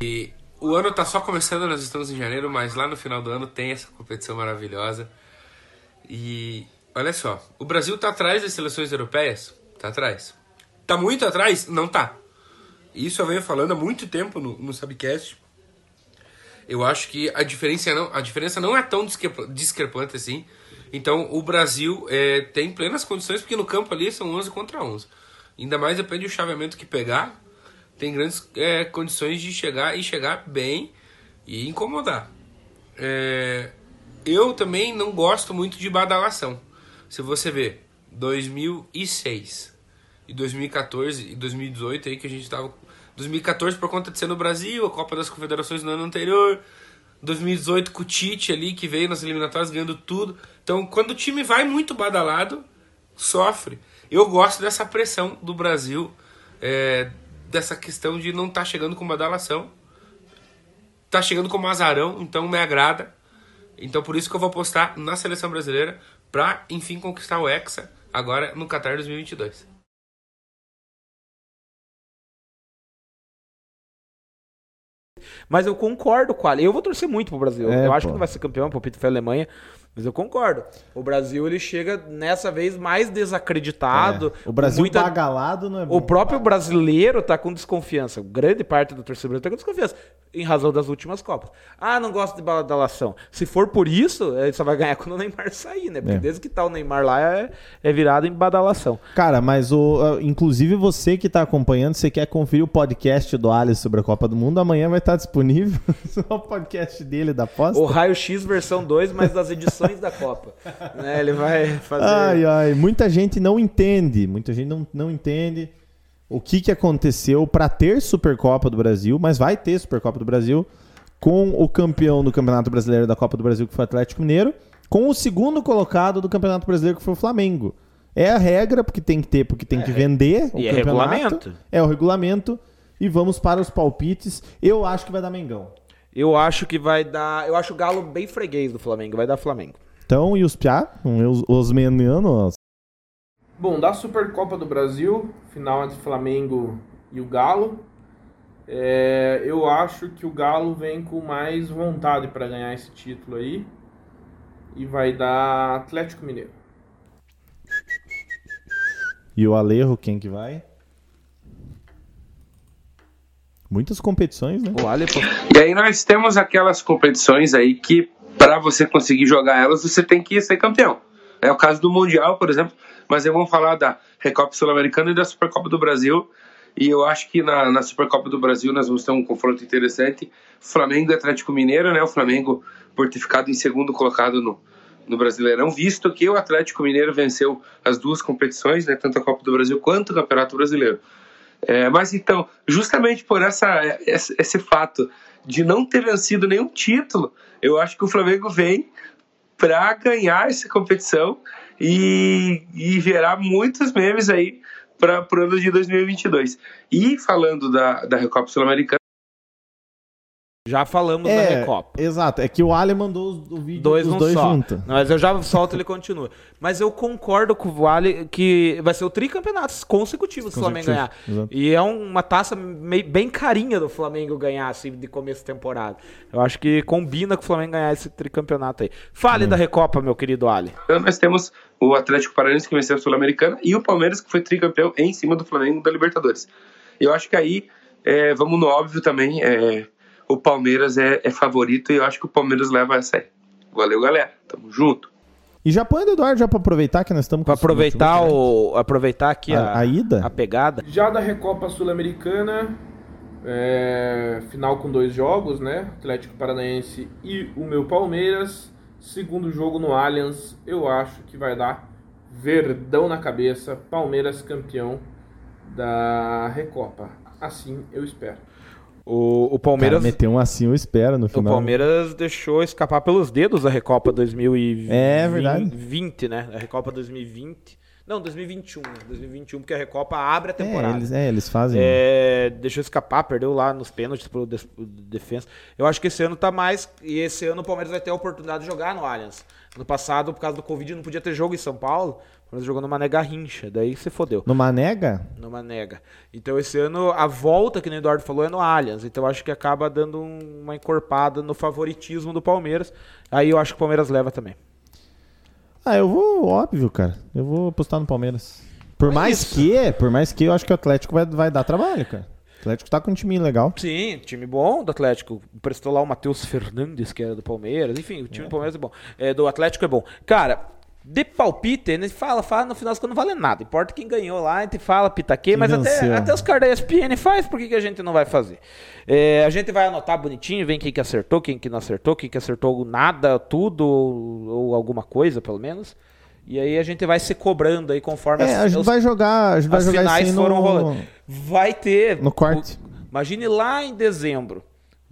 E o ano tá só começando, nós estamos em janeiro, mas lá no final do ano tem essa competição maravilhosa. E olha só, o Brasil tá atrás das seleções europeias? Tá atrás. Tá muito atrás? Não tá. Isso eu venho falando há muito tempo no, no Subcast. Eu acho que a diferença não, a diferença não é tão discrepa- discrepante assim. Então o Brasil é, tem plenas condições, porque no campo ali são 11 contra 11. Ainda mais depende do chaveamento que pegar. Tem grandes é, condições de chegar e chegar bem e incomodar. É, eu também não gosto muito de badalação. Se você ver 2006 e 2014 e 2018 aí que a gente tava 2014 por conta de ser no Brasil, a Copa das Confederações no ano anterior, 2018 com o Tite ali que veio nas eliminatórias ganhando tudo. Então, quando o time vai muito badalado, sofre. Eu gosto dessa pressão do Brasil, é, dessa questão de não estar chegando com badalação. Tá chegando como azarão, então me agrada. Então por isso que eu vou apostar na seleção brasileira para enfim conquistar o Hexa agora no Qatar 2022. Mas eu concordo com a Eu vou torcer muito pro Brasil. É, eu acho pô. que não vai ser campeão, o palpite foi a Alemanha. Mas eu concordo. O Brasil ele chega nessa vez mais desacreditado. É. O Brasil muita- bagalado não é bom. O próprio brasileiro tá com desconfiança. Grande parte do torcedor tá com desconfiança. Em razão das últimas Copas. Ah, não gosto de badalação. Se for por isso, ele só vai ganhar [laughs] quando o Neymar sair, né? Porque É. desde que tá o Neymar lá é, é virado em badalação. Cara, mas o, inclusive você que tá acompanhando, você quer conferir o podcast do Alisson sobre a Copa do Mundo, amanhã vai estar disponível [laughs] só o podcast dele da aposta. O Raio X versão 2, mas das edições da Copa. [laughs] Né? Ele vai fazer. Ai, ai, muita gente não entende, muita gente não, não entende o que, que aconteceu para ter Supercopa do Brasil, mas vai ter Supercopa do Brasil com o campeão do Campeonato Brasileiro da Copa do Brasil, que foi o Atlético Mineiro, com o segundo colocado do Campeonato Brasileiro, que foi o Flamengo. É a regra, porque tem que ter, porque tem que vender o E é regulamento. É o regulamento. E vamos para os palpites. Eu acho que vai dar Mengão. Eu acho que vai dar. Eu acho o Galo bem freguês do Flamengo. Vai dar Flamengo. Então, e os Piá? Os, os meninos? Bom, da Supercopa do Brasil, final entre Flamengo e o Galo, é, eu acho que o Galo vem com mais vontade para ganhar esse título aí e vai dar Atlético Mineiro. E o Alejo, quem que vai? Muitas competições, né? O Ale, pô, E aí nós temos aquelas competições aí que para você conseguir jogar elas você tem que ser campeão. É o caso do Mundial, por exemplo, mas eu vou falar da Recopa Sul-Americana e da Supercopa do Brasil. E eu acho que na, na, Supercopa do Brasil nós vamos ter um confronto interessante. Flamengo e Atlético Mineiro, né? O Flamengo por ter ficado em segundo colocado no, no Brasileirão, visto que o Atlético Mineiro venceu as duas competições, né? Tanto a Copa do Brasil quanto o Campeonato Brasileiro. É, mas então, justamente por essa, esse, esse fato de não ter vencido nenhum título, eu acho que o Flamengo vem para ganhar essa competição e, e gerar muitos memes aí para o ano de 2022. E falando da, da Recopa Sul-Americana, já falamos é, da Recopa. Exato, é que o Ali mandou o vídeo dois dos dois juntos. Mas eu já solto ele continua. Mas eu concordo com o Ali que vai ser o tricampeonato consecutivo se o Flamengo ganhar. Exato. E é uma taça meio, bem carinha do Flamengo ganhar assim de começo de temporada. Eu acho que combina com o Flamengo ganhar esse tricampeonato aí. Fale hum. da Recopa, meu querido Ali. Então nós temos o Atlético Paranaense que venceu a Sul-Americana e o Palmeiras que foi tricampeão em cima do Flamengo da Libertadores. Eu acho que aí é, vamos no óbvio também. É, o Palmeiras é, é favorito e eu acho que o Palmeiras leva essa aí. Valeu, galera. Tamo junto. E já põe o Eduardo já para aproveitar que nós estamos Para aproveitar o aproveitar aqui a, a, a, ida, a pegada. Já da Recopa Sul-Americana, é, final com dois jogos, né? Atlético Paranaense e o meu Palmeiras. Segundo jogo no Allianz, eu acho que vai dar verdão na cabeça, Palmeiras campeão da Recopa. Assim eu espero. O, o Palmeiras. Cara, meteu um assim, eu espero no final. O Palmeiras deixou escapar pelos dedos a Recopa 2020. É verdade. 20, né? A Recopa 2020. Não, 2021. 2021, porque a Recopa abre a temporada. É, eles, é, eles fazem. É, deixou escapar, perdeu lá nos pênaltis pro, de, pro defesa. Eu acho que esse ano tá mais. E esse ano o Palmeiras vai ter a oportunidade de jogar no Allianz. No passado, por causa do Covid, não podia ter jogo em São Paulo. Mas jogou no Mané Garrincha, daí você fodeu. No Manega? No Manega. Então esse ano a volta, que o Eduardo falou, é no Allianz. Então acho que acaba dando uma encorpada no favoritismo do Palmeiras. Aí eu acho que o Palmeiras leva também. Ah, eu vou, óbvio, cara. Eu vou apostar no Palmeiras. Por mais isso. que, por mais que eu acho que o Atlético vai, vai dar trabalho, cara. O Atlético tá com um time legal. Sim, time bom do Atlético. Prestou lá o Matheus Fernandes, que era do Palmeiras. Enfim, o time é. do Palmeiras é bom. É, do Atlético é bom. Cara, de palpite, gente fala, fala, no final não vale nada. Importa quem ganhou lá, a gente fala pitaquê, mas até, até os caras da ESPN faz, por que, que a gente não vai fazer? É, a gente vai anotar bonitinho, vem quem que acertou, quem que não acertou, quem que acertou nada, tudo, ou, ou alguma coisa, pelo menos. E aí a gente vai se cobrando aí conforme é, as, a gente os, vai jogar, a gente vai jogar finais foram no... rolando. Vai ter. No quarto. Imagine lá em dezembro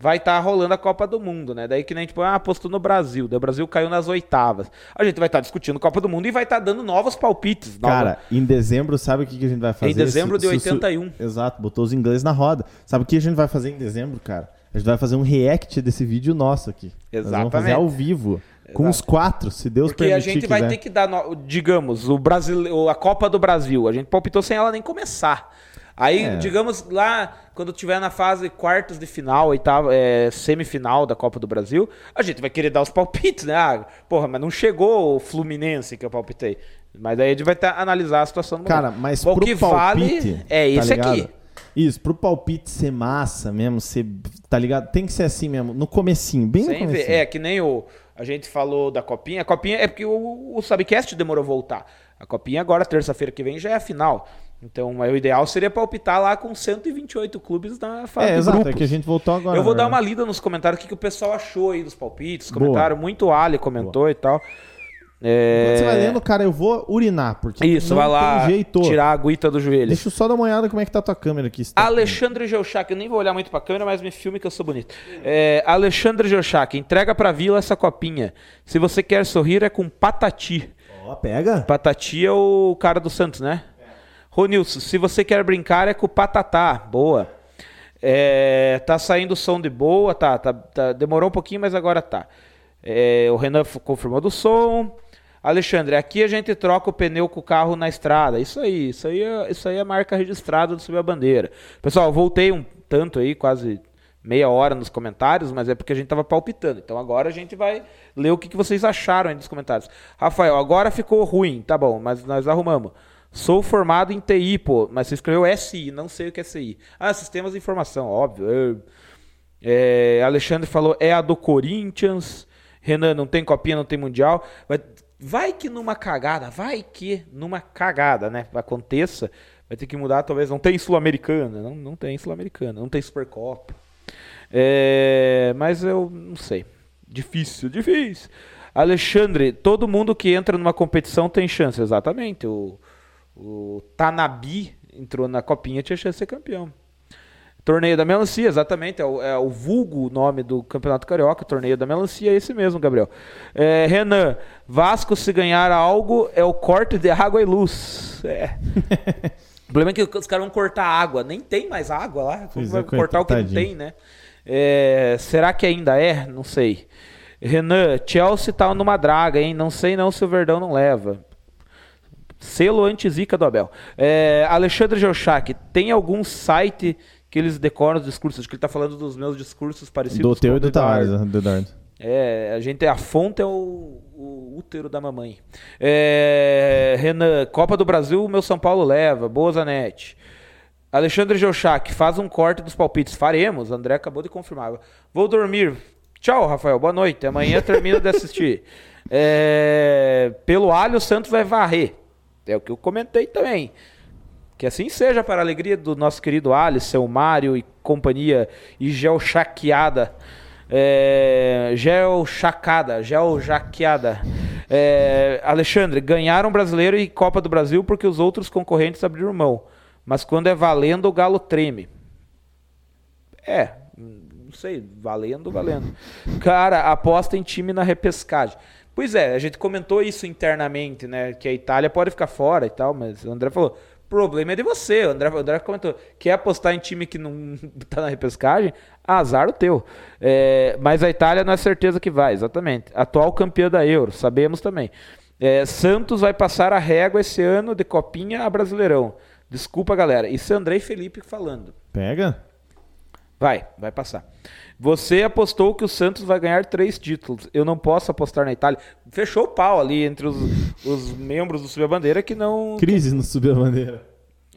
vai estar tá rolando a Copa do Mundo, né? Daí que nem tipo, ah, apostou no Brasil, daí o Brasil caiu nas oitavas. A gente vai estar tá discutindo Copa do Mundo e vai estar tá dando novos palpites. Nova... Cara, em dezembro, sabe o que, a gente vai fazer? Em dezembro de 81. Exato, botou os ingleses na roda. Sabe o que a gente vai fazer em dezembro, cara? A gente vai fazer um react desse vídeo nosso aqui. Exatamente. Nós vamos fazer ao vivo. Com os quatro, se Deus Porque permitir. Porque a gente vai ter que dar, digamos, o Brasil, a Copa do Brasil. A gente palpitou sem ela nem começar. Aí, é. digamos, lá, quando tiver na fase quartos de final, oitava, é, semifinal da Copa do Brasil, a gente vai querer dar os palpites, né? Ah, porra, mas não chegou o Fluminense que eu palpitei. Mas aí a gente vai ter, analisar a situação do Cara, mas pro que palpite, vale é tá esse aqui. Isso, pro palpite ser massa mesmo, ser, tá ligado? Tem que ser assim mesmo, no comecinho, bem Sem no comecinho. Ver. É, que nem o, a gente falou da Copinha. A Copinha é porque o, o Subcast demorou a voltar. A Copinha agora, terça-feira que vem, já é a final. Então, o ideal seria palpitar lá com 128 clubes na fase é, exato, grupos. É que a gente voltou agora. Eu vou né? dar uma lida nos comentários o que, que o pessoal achou aí dos palpites. Comentário muito Ali comentou Boa. e tal. É... você vai lendo, cara, eu vou urinar, porque Isso, vai lá jeito. tirar a aguita do joelho. Deixa eu só dar uma olhada como é que tá a tua câmera aqui. Tá Alexandre Geuchac, eu nem vou olhar muito pra câmera, mas me filme que eu sou bonito. É, Alexandre Geuchac, entrega pra Vila essa copinha. Se você quer sorrir, é com Patati. Ó, oh, pega. Patati é o cara do Santos, né? Ronilson, se você quer brincar é com o Patatá. Boa. É, tá saindo som de boa, tá, tá, tá, demorou um pouquinho, mas agora tá. É, o Renan confirmou do som. Alexandre, aqui a gente troca o pneu com o carro na estrada. Isso aí, isso aí é, isso aí é marca registrada do Subir a Bandeira. Pessoal, voltei um tanto aí, quase meia hora nos comentários, mas é porque a gente tava palpitando. Então agora a gente vai ler o que, que vocês acharam aí nos comentários. Rafael, agora ficou ruim, tá bom, mas nós arrumamos. Sou formado em TI, pô, mas você escreveu SI, não sei o que é CI. Ah, sistemas de informação, óbvio. É, Alexandre falou, é a do Corinthians. Renan, não tem copinha, não tem mundial. Vai, Vai que numa cagada, vai que numa cagada, né? Aconteça, vai ter que mudar, talvez. Não tem Sul-Americana, não, não tem Sul-Americana, não tem Supercopa. É, mas eu não sei. Difícil, difícil. Alexandre, todo mundo que entra numa competição tem chance, exatamente. O, o Tanabi entrou na copinha, tinha chance de ser campeão. Torneio da Melancia, exatamente, é o, é o vulgo nome do Campeonato Carioca, Torneio da Melancia, é esse mesmo, Gabriel. É, Renan, Vasco se ganhar algo é o corte de água e luz. É. [laughs] o problema é que os caras vão cortar água, nem tem mais água lá, como é, vai cortar o que não tem, né? É, será que ainda é? Não sei. Renan, Chelsea tá numa draga, hein? Não sei não se o Verdão não leva. Selo anti-zica do Abel. É, Alexandre Geuchac, tem algum site que eles decoram os discursos? Acho que ele tá falando dos meus discursos parecidos Do teu e o do Eduardo. Do Eduardo. É, a gente a fonte é o, o útero da mamãe. É, Renan, Copa do Brasil, meu São Paulo leva. Boa, Zanetti. Alexandre Geuchac, faz um corte dos palpites. Faremos. André acabou de confirmar. Vou dormir. Tchau, Rafael. Boa noite. Amanhã termino de assistir. [laughs] É, pelo alho, o Santos vai varrer. É o que eu comentei também. Que assim seja para a alegria do nosso querido Alisson, Mário e companhia, e Geochaqueada. É, Geochacada, Geojaqueada. É, Alexandre, ganharam brasileiro e Copa do Brasil porque os outros concorrentes abriram mão. Mas quando é valendo, o Galo treme. É, não sei, valendo, valendo. Cara, aposta em time na repescagem. Pois é, a gente comentou isso internamente, né? Que a Itália pode ficar fora e tal, mas o André falou: problema é de você. O André, o André comentou: quer apostar em time que não [laughs] tá na repescagem? Azar o teu. É, mas a Itália não é certeza que vai, exatamente. Atual campeã da Euro, sabemos também. É, Santos vai passar a régua esse ano de Copinha a Brasileirão. Desculpa, galera. Isso é André e Felipe falando. Pega? Vai, vai passar. Você apostou que o Santos vai ganhar três títulos. Eu não posso apostar na Itália. Fechou o pau ali entre os, os membros do Subir a Bandeira que não. Crise no subir a bandeira.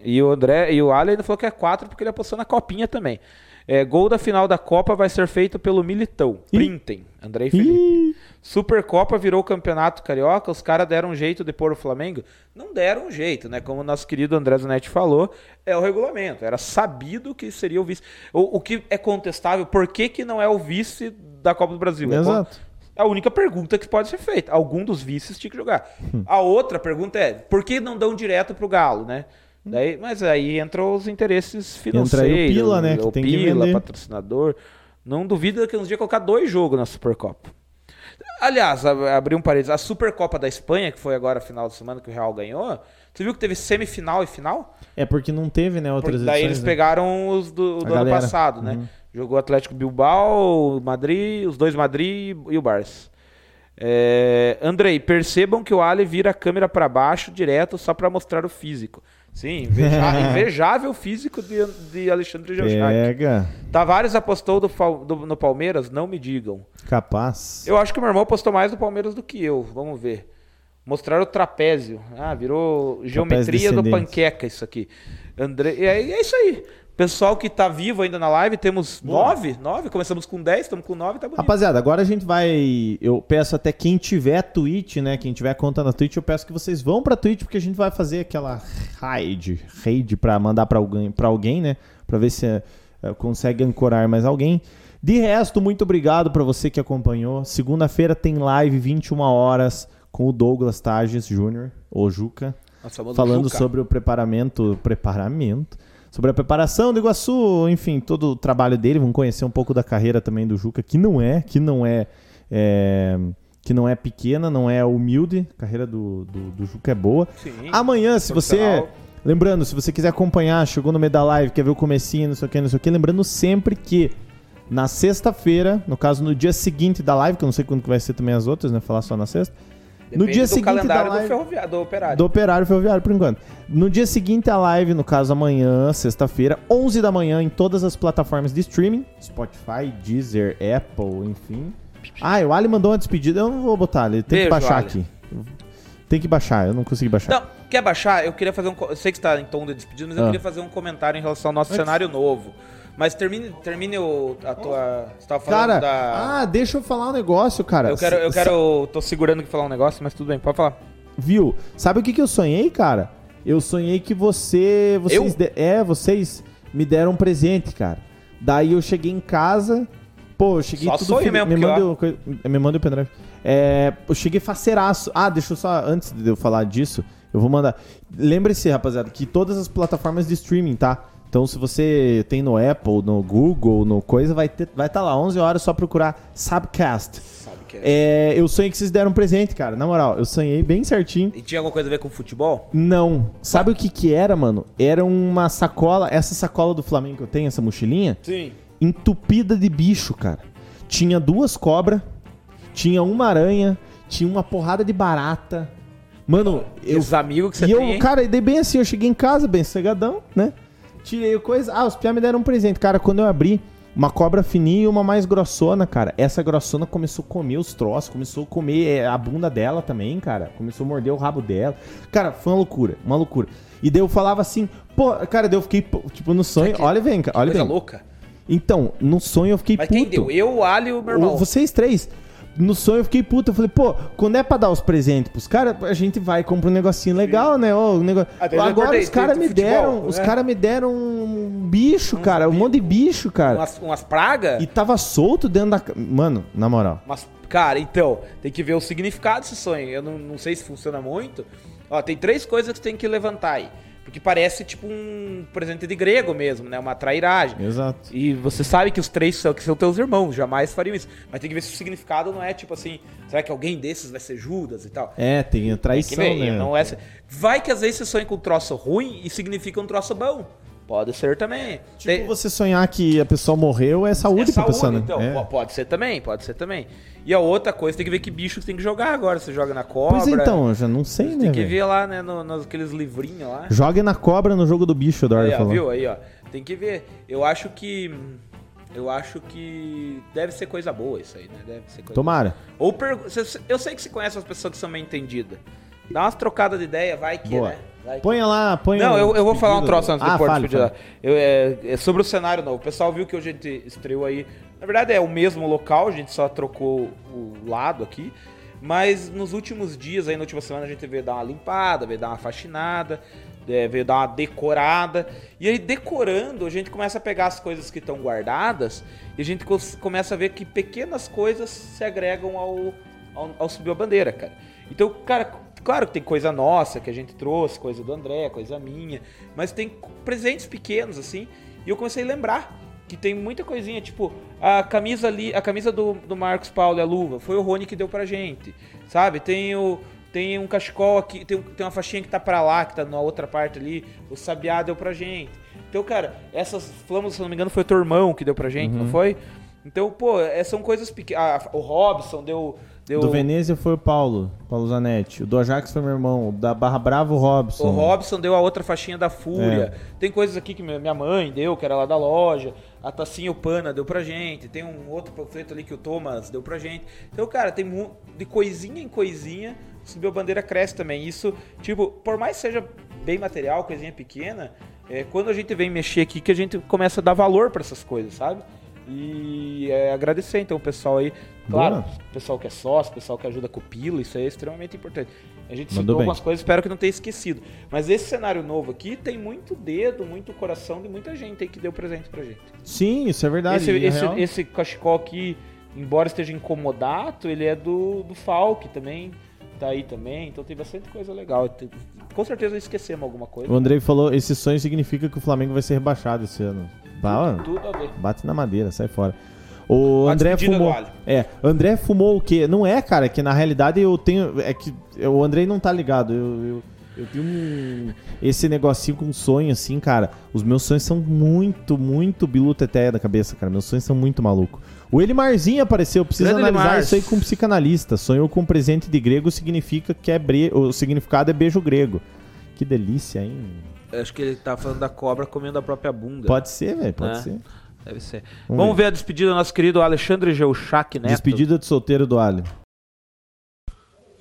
E o André e o Ali ainda falou que é quatro porque ele apostou na copinha também. É, gol da final da Copa vai ser feito pelo Militão. Ih. Printem. André e Felipe. Ih, Supercopa virou campeonato carioca, os caras deram um jeito de pôr o Flamengo? Não deram um jeito, né? Como o nosso querido André Zanetti falou, é o regulamento. Era sabido que seria o vice. O, o que é contestável, por que, que não é o vice da Copa do Brasil? É Exato. É a única pergunta que pode ser feita. Algum dos vices tinha que jogar. A outra pergunta é, por que não dão direto pro Galo, né? Daí, mas aí entram os interesses financeiros. aí o Pila, né, O que Pila, patrocinador. Não duvida que uns dias colocar dois jogos na Supercopa. Aliás, abri um parênteses. A Supercopa da Espanha, que foi agora final de semana que o Real ganhou, você viu que teve semifinal e final? É porque não teve, né, outras Porque daí edições, eles né? pegaram os do, do ano galera. passado, né? Uhum. Jogou Atlético Bilbao, Madrid, os dois Madrid e o Barça. É, Andrei, percebam que o Ali vira a câmera para baixo direto só para mostrar o físico. Sim, inveja- [laughs] invejável físico de, de Alexandre Geuchac. Pega. Tavares apostou do do- no Palmeiras? Não me digam. Capaz. Eu acho que o meu irmão apostou mais no Palmeiras do que eu. Vamos ver. Mostrar o trapézio. Ah, virou geometria do panqueca isso aqui. André, e aí, é isso aí. Pessoal que tá vivo ainda na live, temos nove, nove. Começamos com dez, estamos com nove, tá bonito. Rapaziada, agora a gente vai. Eu peço até quem tiver Twitch, né? Quem tiver conta na Twitch, eu peço que vocês vão pra Twitch, porque a gente vai fazer aquela raid, raid pra mandar pra alguém, pra alguém né? Pra ver se eh, consegue ancorar mais alguém. De resto, muito obrigado pra você que acompanhou. Segunda-feira tem live, 21 horas, com o Douglas Tages Jr., o Juca falando Juca. sobre o preparamento, preparamento, sobre a preparação do Iguaçu, enfim, todo o trabalho dele, vamos conhecer um pouco da carreira também do Juca, que não é, que não é, é, que não é pequena, não é humilde, a carreira do, do, do Juca é boa. Sim, Amanhã, se você, lembrando, se você quiser acompanhar, chegou no meio da live, quer ver o comecinho, não sei o que, não sei o que, lembrando sempre que na sexta-feira, no caso no dia seguinte da live, que eu não sei quando que vai ser também as outras, né, falar só na sexta, no Depende dia do seguinte calendário da live, do, ferroviário, do operário. do Operário Ferroviário, por enquanto. No dia seguinte, a live, no caso amanhã, sexta-feira, 11 da manhã, em todas as plataformas de streaming: Spotify, Deezer, Apple, enfim. Ah, o Ali mandou uma despedida, eu não vou botar, ele tem Beijo, que baixar Ali. aqui. Tem que baixar, eu não consegui baixar. Não, quer baixar? Eu queria fazer um. Eu sei que está em tom de despedida, mas eu Ah. queria fazer um comentário em relação ao nosso cenário novo. Mas termine, termine o, a tua. Você tava falando Cara, da. ah, deixa eu falar um negócio, cara. eu quero, eu quero. Tô segurando que falar um negócio, mas tudo bem, pode falar. Viu? Sabe o que, que eu sonhei, cara? Eu sonhei que você. Vocês de- é, vocês me deram um presente, cara. Daí eu cheguei em casa. Pô, eu cheguei Só tudo sonho mesmo, me, manda me manda o pendrive. É, eu cheguei faceiraço. Ah, deixa eu só. Antes de eu falar disso, eu vou mandar. Lembre-se, rapaziada, que todas as plataformas de streaming, tá? Então, se você tem no Apple, no Google, no coisa, vai estar vai tá lá, 11 horas, só procurar Subcast. É. Eu sonhei que vocês deram um presente, cara. Na moral, eu sonhei bem certinho. E tinha alguma coisa a ver com futebol? Não. Sabe o que que era, mano? Era uma sacola, essa sacola do Flamengo que eu tenho, essa mochilinha, Sim. entupida de bicho, cara. Tinha duas cobras, tinha uma aranha, tinha uma porrada de barata. Mano, eu. Os amigos que você E tem. eu, hein? cara, e dei bem assim, eu cheguei em casa, bem cegadão, né? Tirei o coisa. Ah, os piá me deram um presente. Cara, quando eu abri, uma cobra fininha e uma mais grossona, cara. Essa grossona começou a comer os troços, começou a comer é, a bunda dela também, cara. Começou a morder o rabo dela. Cara, foi uma loucura, uma loucura. E daí eu falava assim, pô, cara, daí eu fiquei, tipo, no sonho. que- Olha, vem, cara, olha, Coisa bem. louca. Então, no sonho eu fiquei Mas puto. quem deu? Eu, o Ali e o meu irmão. Vocês três. No sonho eu fiquei puto. Eu falei, pô, quando é pra dar os presentes pros caras, a gente vai e compra um negocinho legal, né? Ô, um negócio... Agora acordei, os caras me futebol, deram. Os né? caras me deram um bicho, cara. Um monte de bicho, cara. Umas, umas pragas? E tava solto dentro da. Mano, na moral. Mas, cara, então, tem que ver o significado desse sonho. Eu não, não sei se funciona muito. Ó, tem três coisas que tem que levantar aí. Porque parece tipo um presente de grego mesmo, né? Uma trairagem. Exato. E você sabe que os três são, que são teus irmãos, jamais fariam isso. Mas tem que ver se o significado não é tipo assim, será que alguém desses vai ser Judas e tal? É, tem a Tem que traição, ver, né? não é... Vai que às vezes você sonha com um troço ruim e significa um troço bom. Pode ser também. Tipo, Tem- você sonhar que a pessoa morreu é saúde, é pra pessoa, né? então. É. Po- Pode ser também, pode ser também. E a outra coisa, tem que ver que bicho você tem que jogar agora. Você joga na cobra. Pois então, eu já não sei, né? Tem que velho? ver lá, né, no, naqueles livrinhos lá. Jogue na cobra no jogo do bicho, Eduardo Aí, ó, falou. viu? Aí, ó. Tem que ver. Eu acho que. Eu acho que deve ser coisa boa isso aí, né? Deve ser coisa Tomara. Ou pergu- cê- Eu sei que você conhece as pessoas que são meio entendidas. Dá umas trocadas de ideia, vai que, Boa. né? Que- Ponha lá, ponha Não, eu, eu vou falar um troço antes ah, do Porto fale. Eu, é, é sobre o cenário novo. O pessoal viu que a gente estreou aí. Na verdade é o mesmo local, a gente só trocou o lado aqui. Mas nos últimos dias, aí na última semana, a gente veio dar uma limpada, veio dar uma faxinada, é, veio dar uma decorada. E aí, decorando, a gente começa a pegar as coisas que estão guardadas e a gente começa a ver que pequenas coisas se agregam ao, ao, ao subir a bandeira, cara. Então, cara, claro que tem coisa nossa que a gente trouxe, coisa do André, coisa minha, mas tem presentes pequenos, assim, e eu comecei a lembrar que tem muita coisinha, tipo, a camisa ali, a camisa do, do Marcos Paulo e a luva, foi o Rony que deu pra gente, sabe? Tem o. Tem um cachecol aqui, tem, tem uma faixinha que tá pra lá, que tá na outra parte ali, o Sabiá deu pra gente. Então, cara, essas flâmulas, se não me engano, foi teu irmão que deu pra gente, Uhum. não foi? Então, pô, é, são coisas pequenas. O Robson deu. Deu Do Venezia foi o Paulo, Paulo Zanetti. O do Ajax foi meu irmão. O da Barra Brava, o Robson. O Robson deu a outra faixinha da Fúria. É. Tem coisas aqui que minha mãe deu, que era lá da loja. A tacinha o Pana deu pra gente. Tem um outro panfleto ali que o Thomas deu pra gente. Então, cara, tem de coisinha em coisinha, subiu a bandeira cresce também. Isso, tipo, por mais que seja bem material, coisinha pequena, é quando a gente vem mexer aqui que a gente começa a dar valor pra essas coisas, sabe? E é, agradecer então o pessoal aí. Claro, Boa. o pessoal que é sócio, o pessoal que ajuda com o Pilo, isso aí é extremamente importante. A gente Mandou citou bem. algumas coisas, espero que não tenha esquecido. Mas esse cenário novo aqui tem muito dedo, muito coração de muita gente aí que deu presente pra gente. Sim, isso é verdade. esse, esse, real. esse cachecol aqui, embora esteja incomodato, ele é do, do Falk também. Tá aí também, então tem bastante coisa legal. Com certeza esquecemos alguma coisa. O Andrei falou, esse sonho significa que o Flamengo vai ser rebaixado esse ano. Bah, Tudo a ver. bate na madeira, sai fora. O A André fumou. É, o André fumou o quê? Não é, cara, que na realidade eu tenho. É que o Andrei não tá ligado. Eu, eu, eu tenho um, esse negocinho com sonho, assim, cara. Os meus sonhos são muito, muito bilu teté da cabeça, cara. Meus sonhos são muito malucos. O Elimarzinho apareceu, precisa Grande analisar Elimar. isso aí com um psicanalista. Sonhou com um presente de grego significa que é bre... o significado é beijo grego. Que delícia, hein? Acho que ele tá falando da cobra comendo a própria bunda. Pode ser, velho, pode É. ser. Deve ser. Vamos Vamos, ver. a despedida do nosso querido Alexandre Geuchac Neto. Despedida de solteiro do Alho.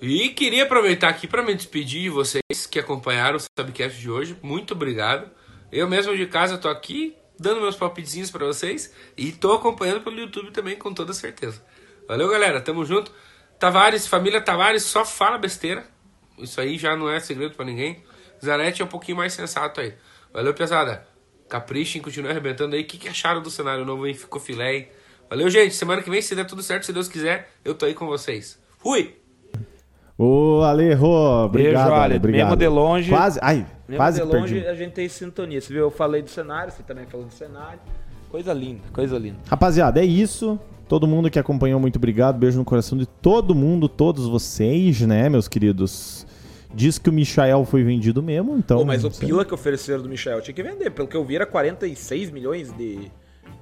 E queria aproveitar aqui para me despedir de vocês que acompanharam o Subcast de hoje. Muito obrigado. Eu mesmo de casa tô aqui dando meus palpitezinhos pra vocês e tô acompanhando pelo YouTube também, com toda certeza. Valeu, galera. Tamo junto. Tavares, família Tavares, só fala besteira. Isso aí já não é segredo pra ninguém. Zanetti é um pouquinho mais sensato aí. Valeu, pesada. Caprichem, continue arrebentando aí. O que, que acharam do cenário novo, hein? Ficou filé, hein? Valeu, gente. Semana que vem, se der tudo certo, se Deus quiser, eu tô aí com vocês. Fui! Ô, Ale, Rô, obrigado, Beijo, Ale, obrigado. Mesmo de longe- Quase, ai, Mesmo quase de longe, perdi. a gente tem sintonia. Você viu? Eu falei do cenário, você também falou do cenário. Coisa linda, coisa linda. Rapaziada, é isso. Todo mundo que acompanhou, muito obrigado. Beijo no coração de todo mundo, todos vocês, né, meus queridos? Diz que o Michael foi vendido mesmo, então. Pô, mas o sei. pila que ofereceram do Michel tinha que vender. Pelo que eu vi, era 46 milhões de,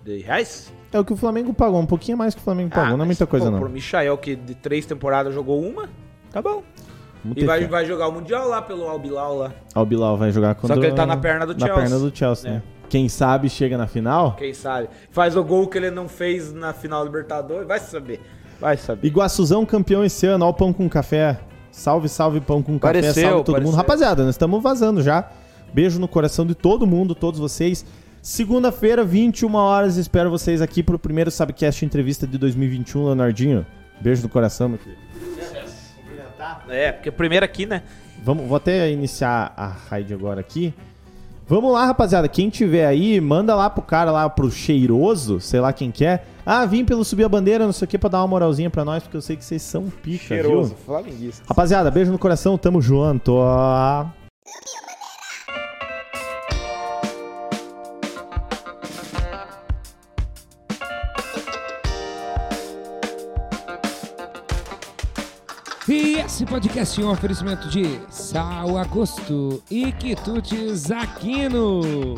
de reais. É o que o Flamengo pagou, um pouquinho mais que o Flamengo pagou, não é muita coisa pô, não. Pro Michael, que de três temporadas jogou uma, tá bom. Vamos E vai, vai jogar o Mundial lá pelo Albilau lá. Ah, O Bilal vai jogar contra que ele tá na perna do Na Chelsea. perna do Chelsea, É. né? Quem sabe chega na final. Quem sabe? Faz o gol que ele não fez na final do Libertadores. Vai saber. Vai saber. Iguaçuzão campeão esse ano, ó o pão com café. Salve, salve pão com café, Pareceu, salve todo pareceu. mundo. Rapaziada, nós estamos vazando já. Beijo no coração de todo mundo, todos vocês. Segunda-feira, 21 horas, espero vocês aqui pro primeiro Sabcast entrevista de 2021, Leonardinho. Beijo no coração, meu filho. É, porque primeiro aqui, né? Vamos, vou até iniciar a raid agora aqui. Vamos lá, rapaziada. Quem tiver aí, manda lá pro cara lá, pro cheiroso, sei lá quem quer. Ah, vim pelo subir a bandeira, não sei o que, pra dar uma moralzinha pra nós, porque eu sei que vocês são pica, Cheiroso, viu? flamenguista. Rapaziada, beijo no coração, tamo junto. E esse podcast é um oferecimento de Sal Agosto e Quitutes Aquino.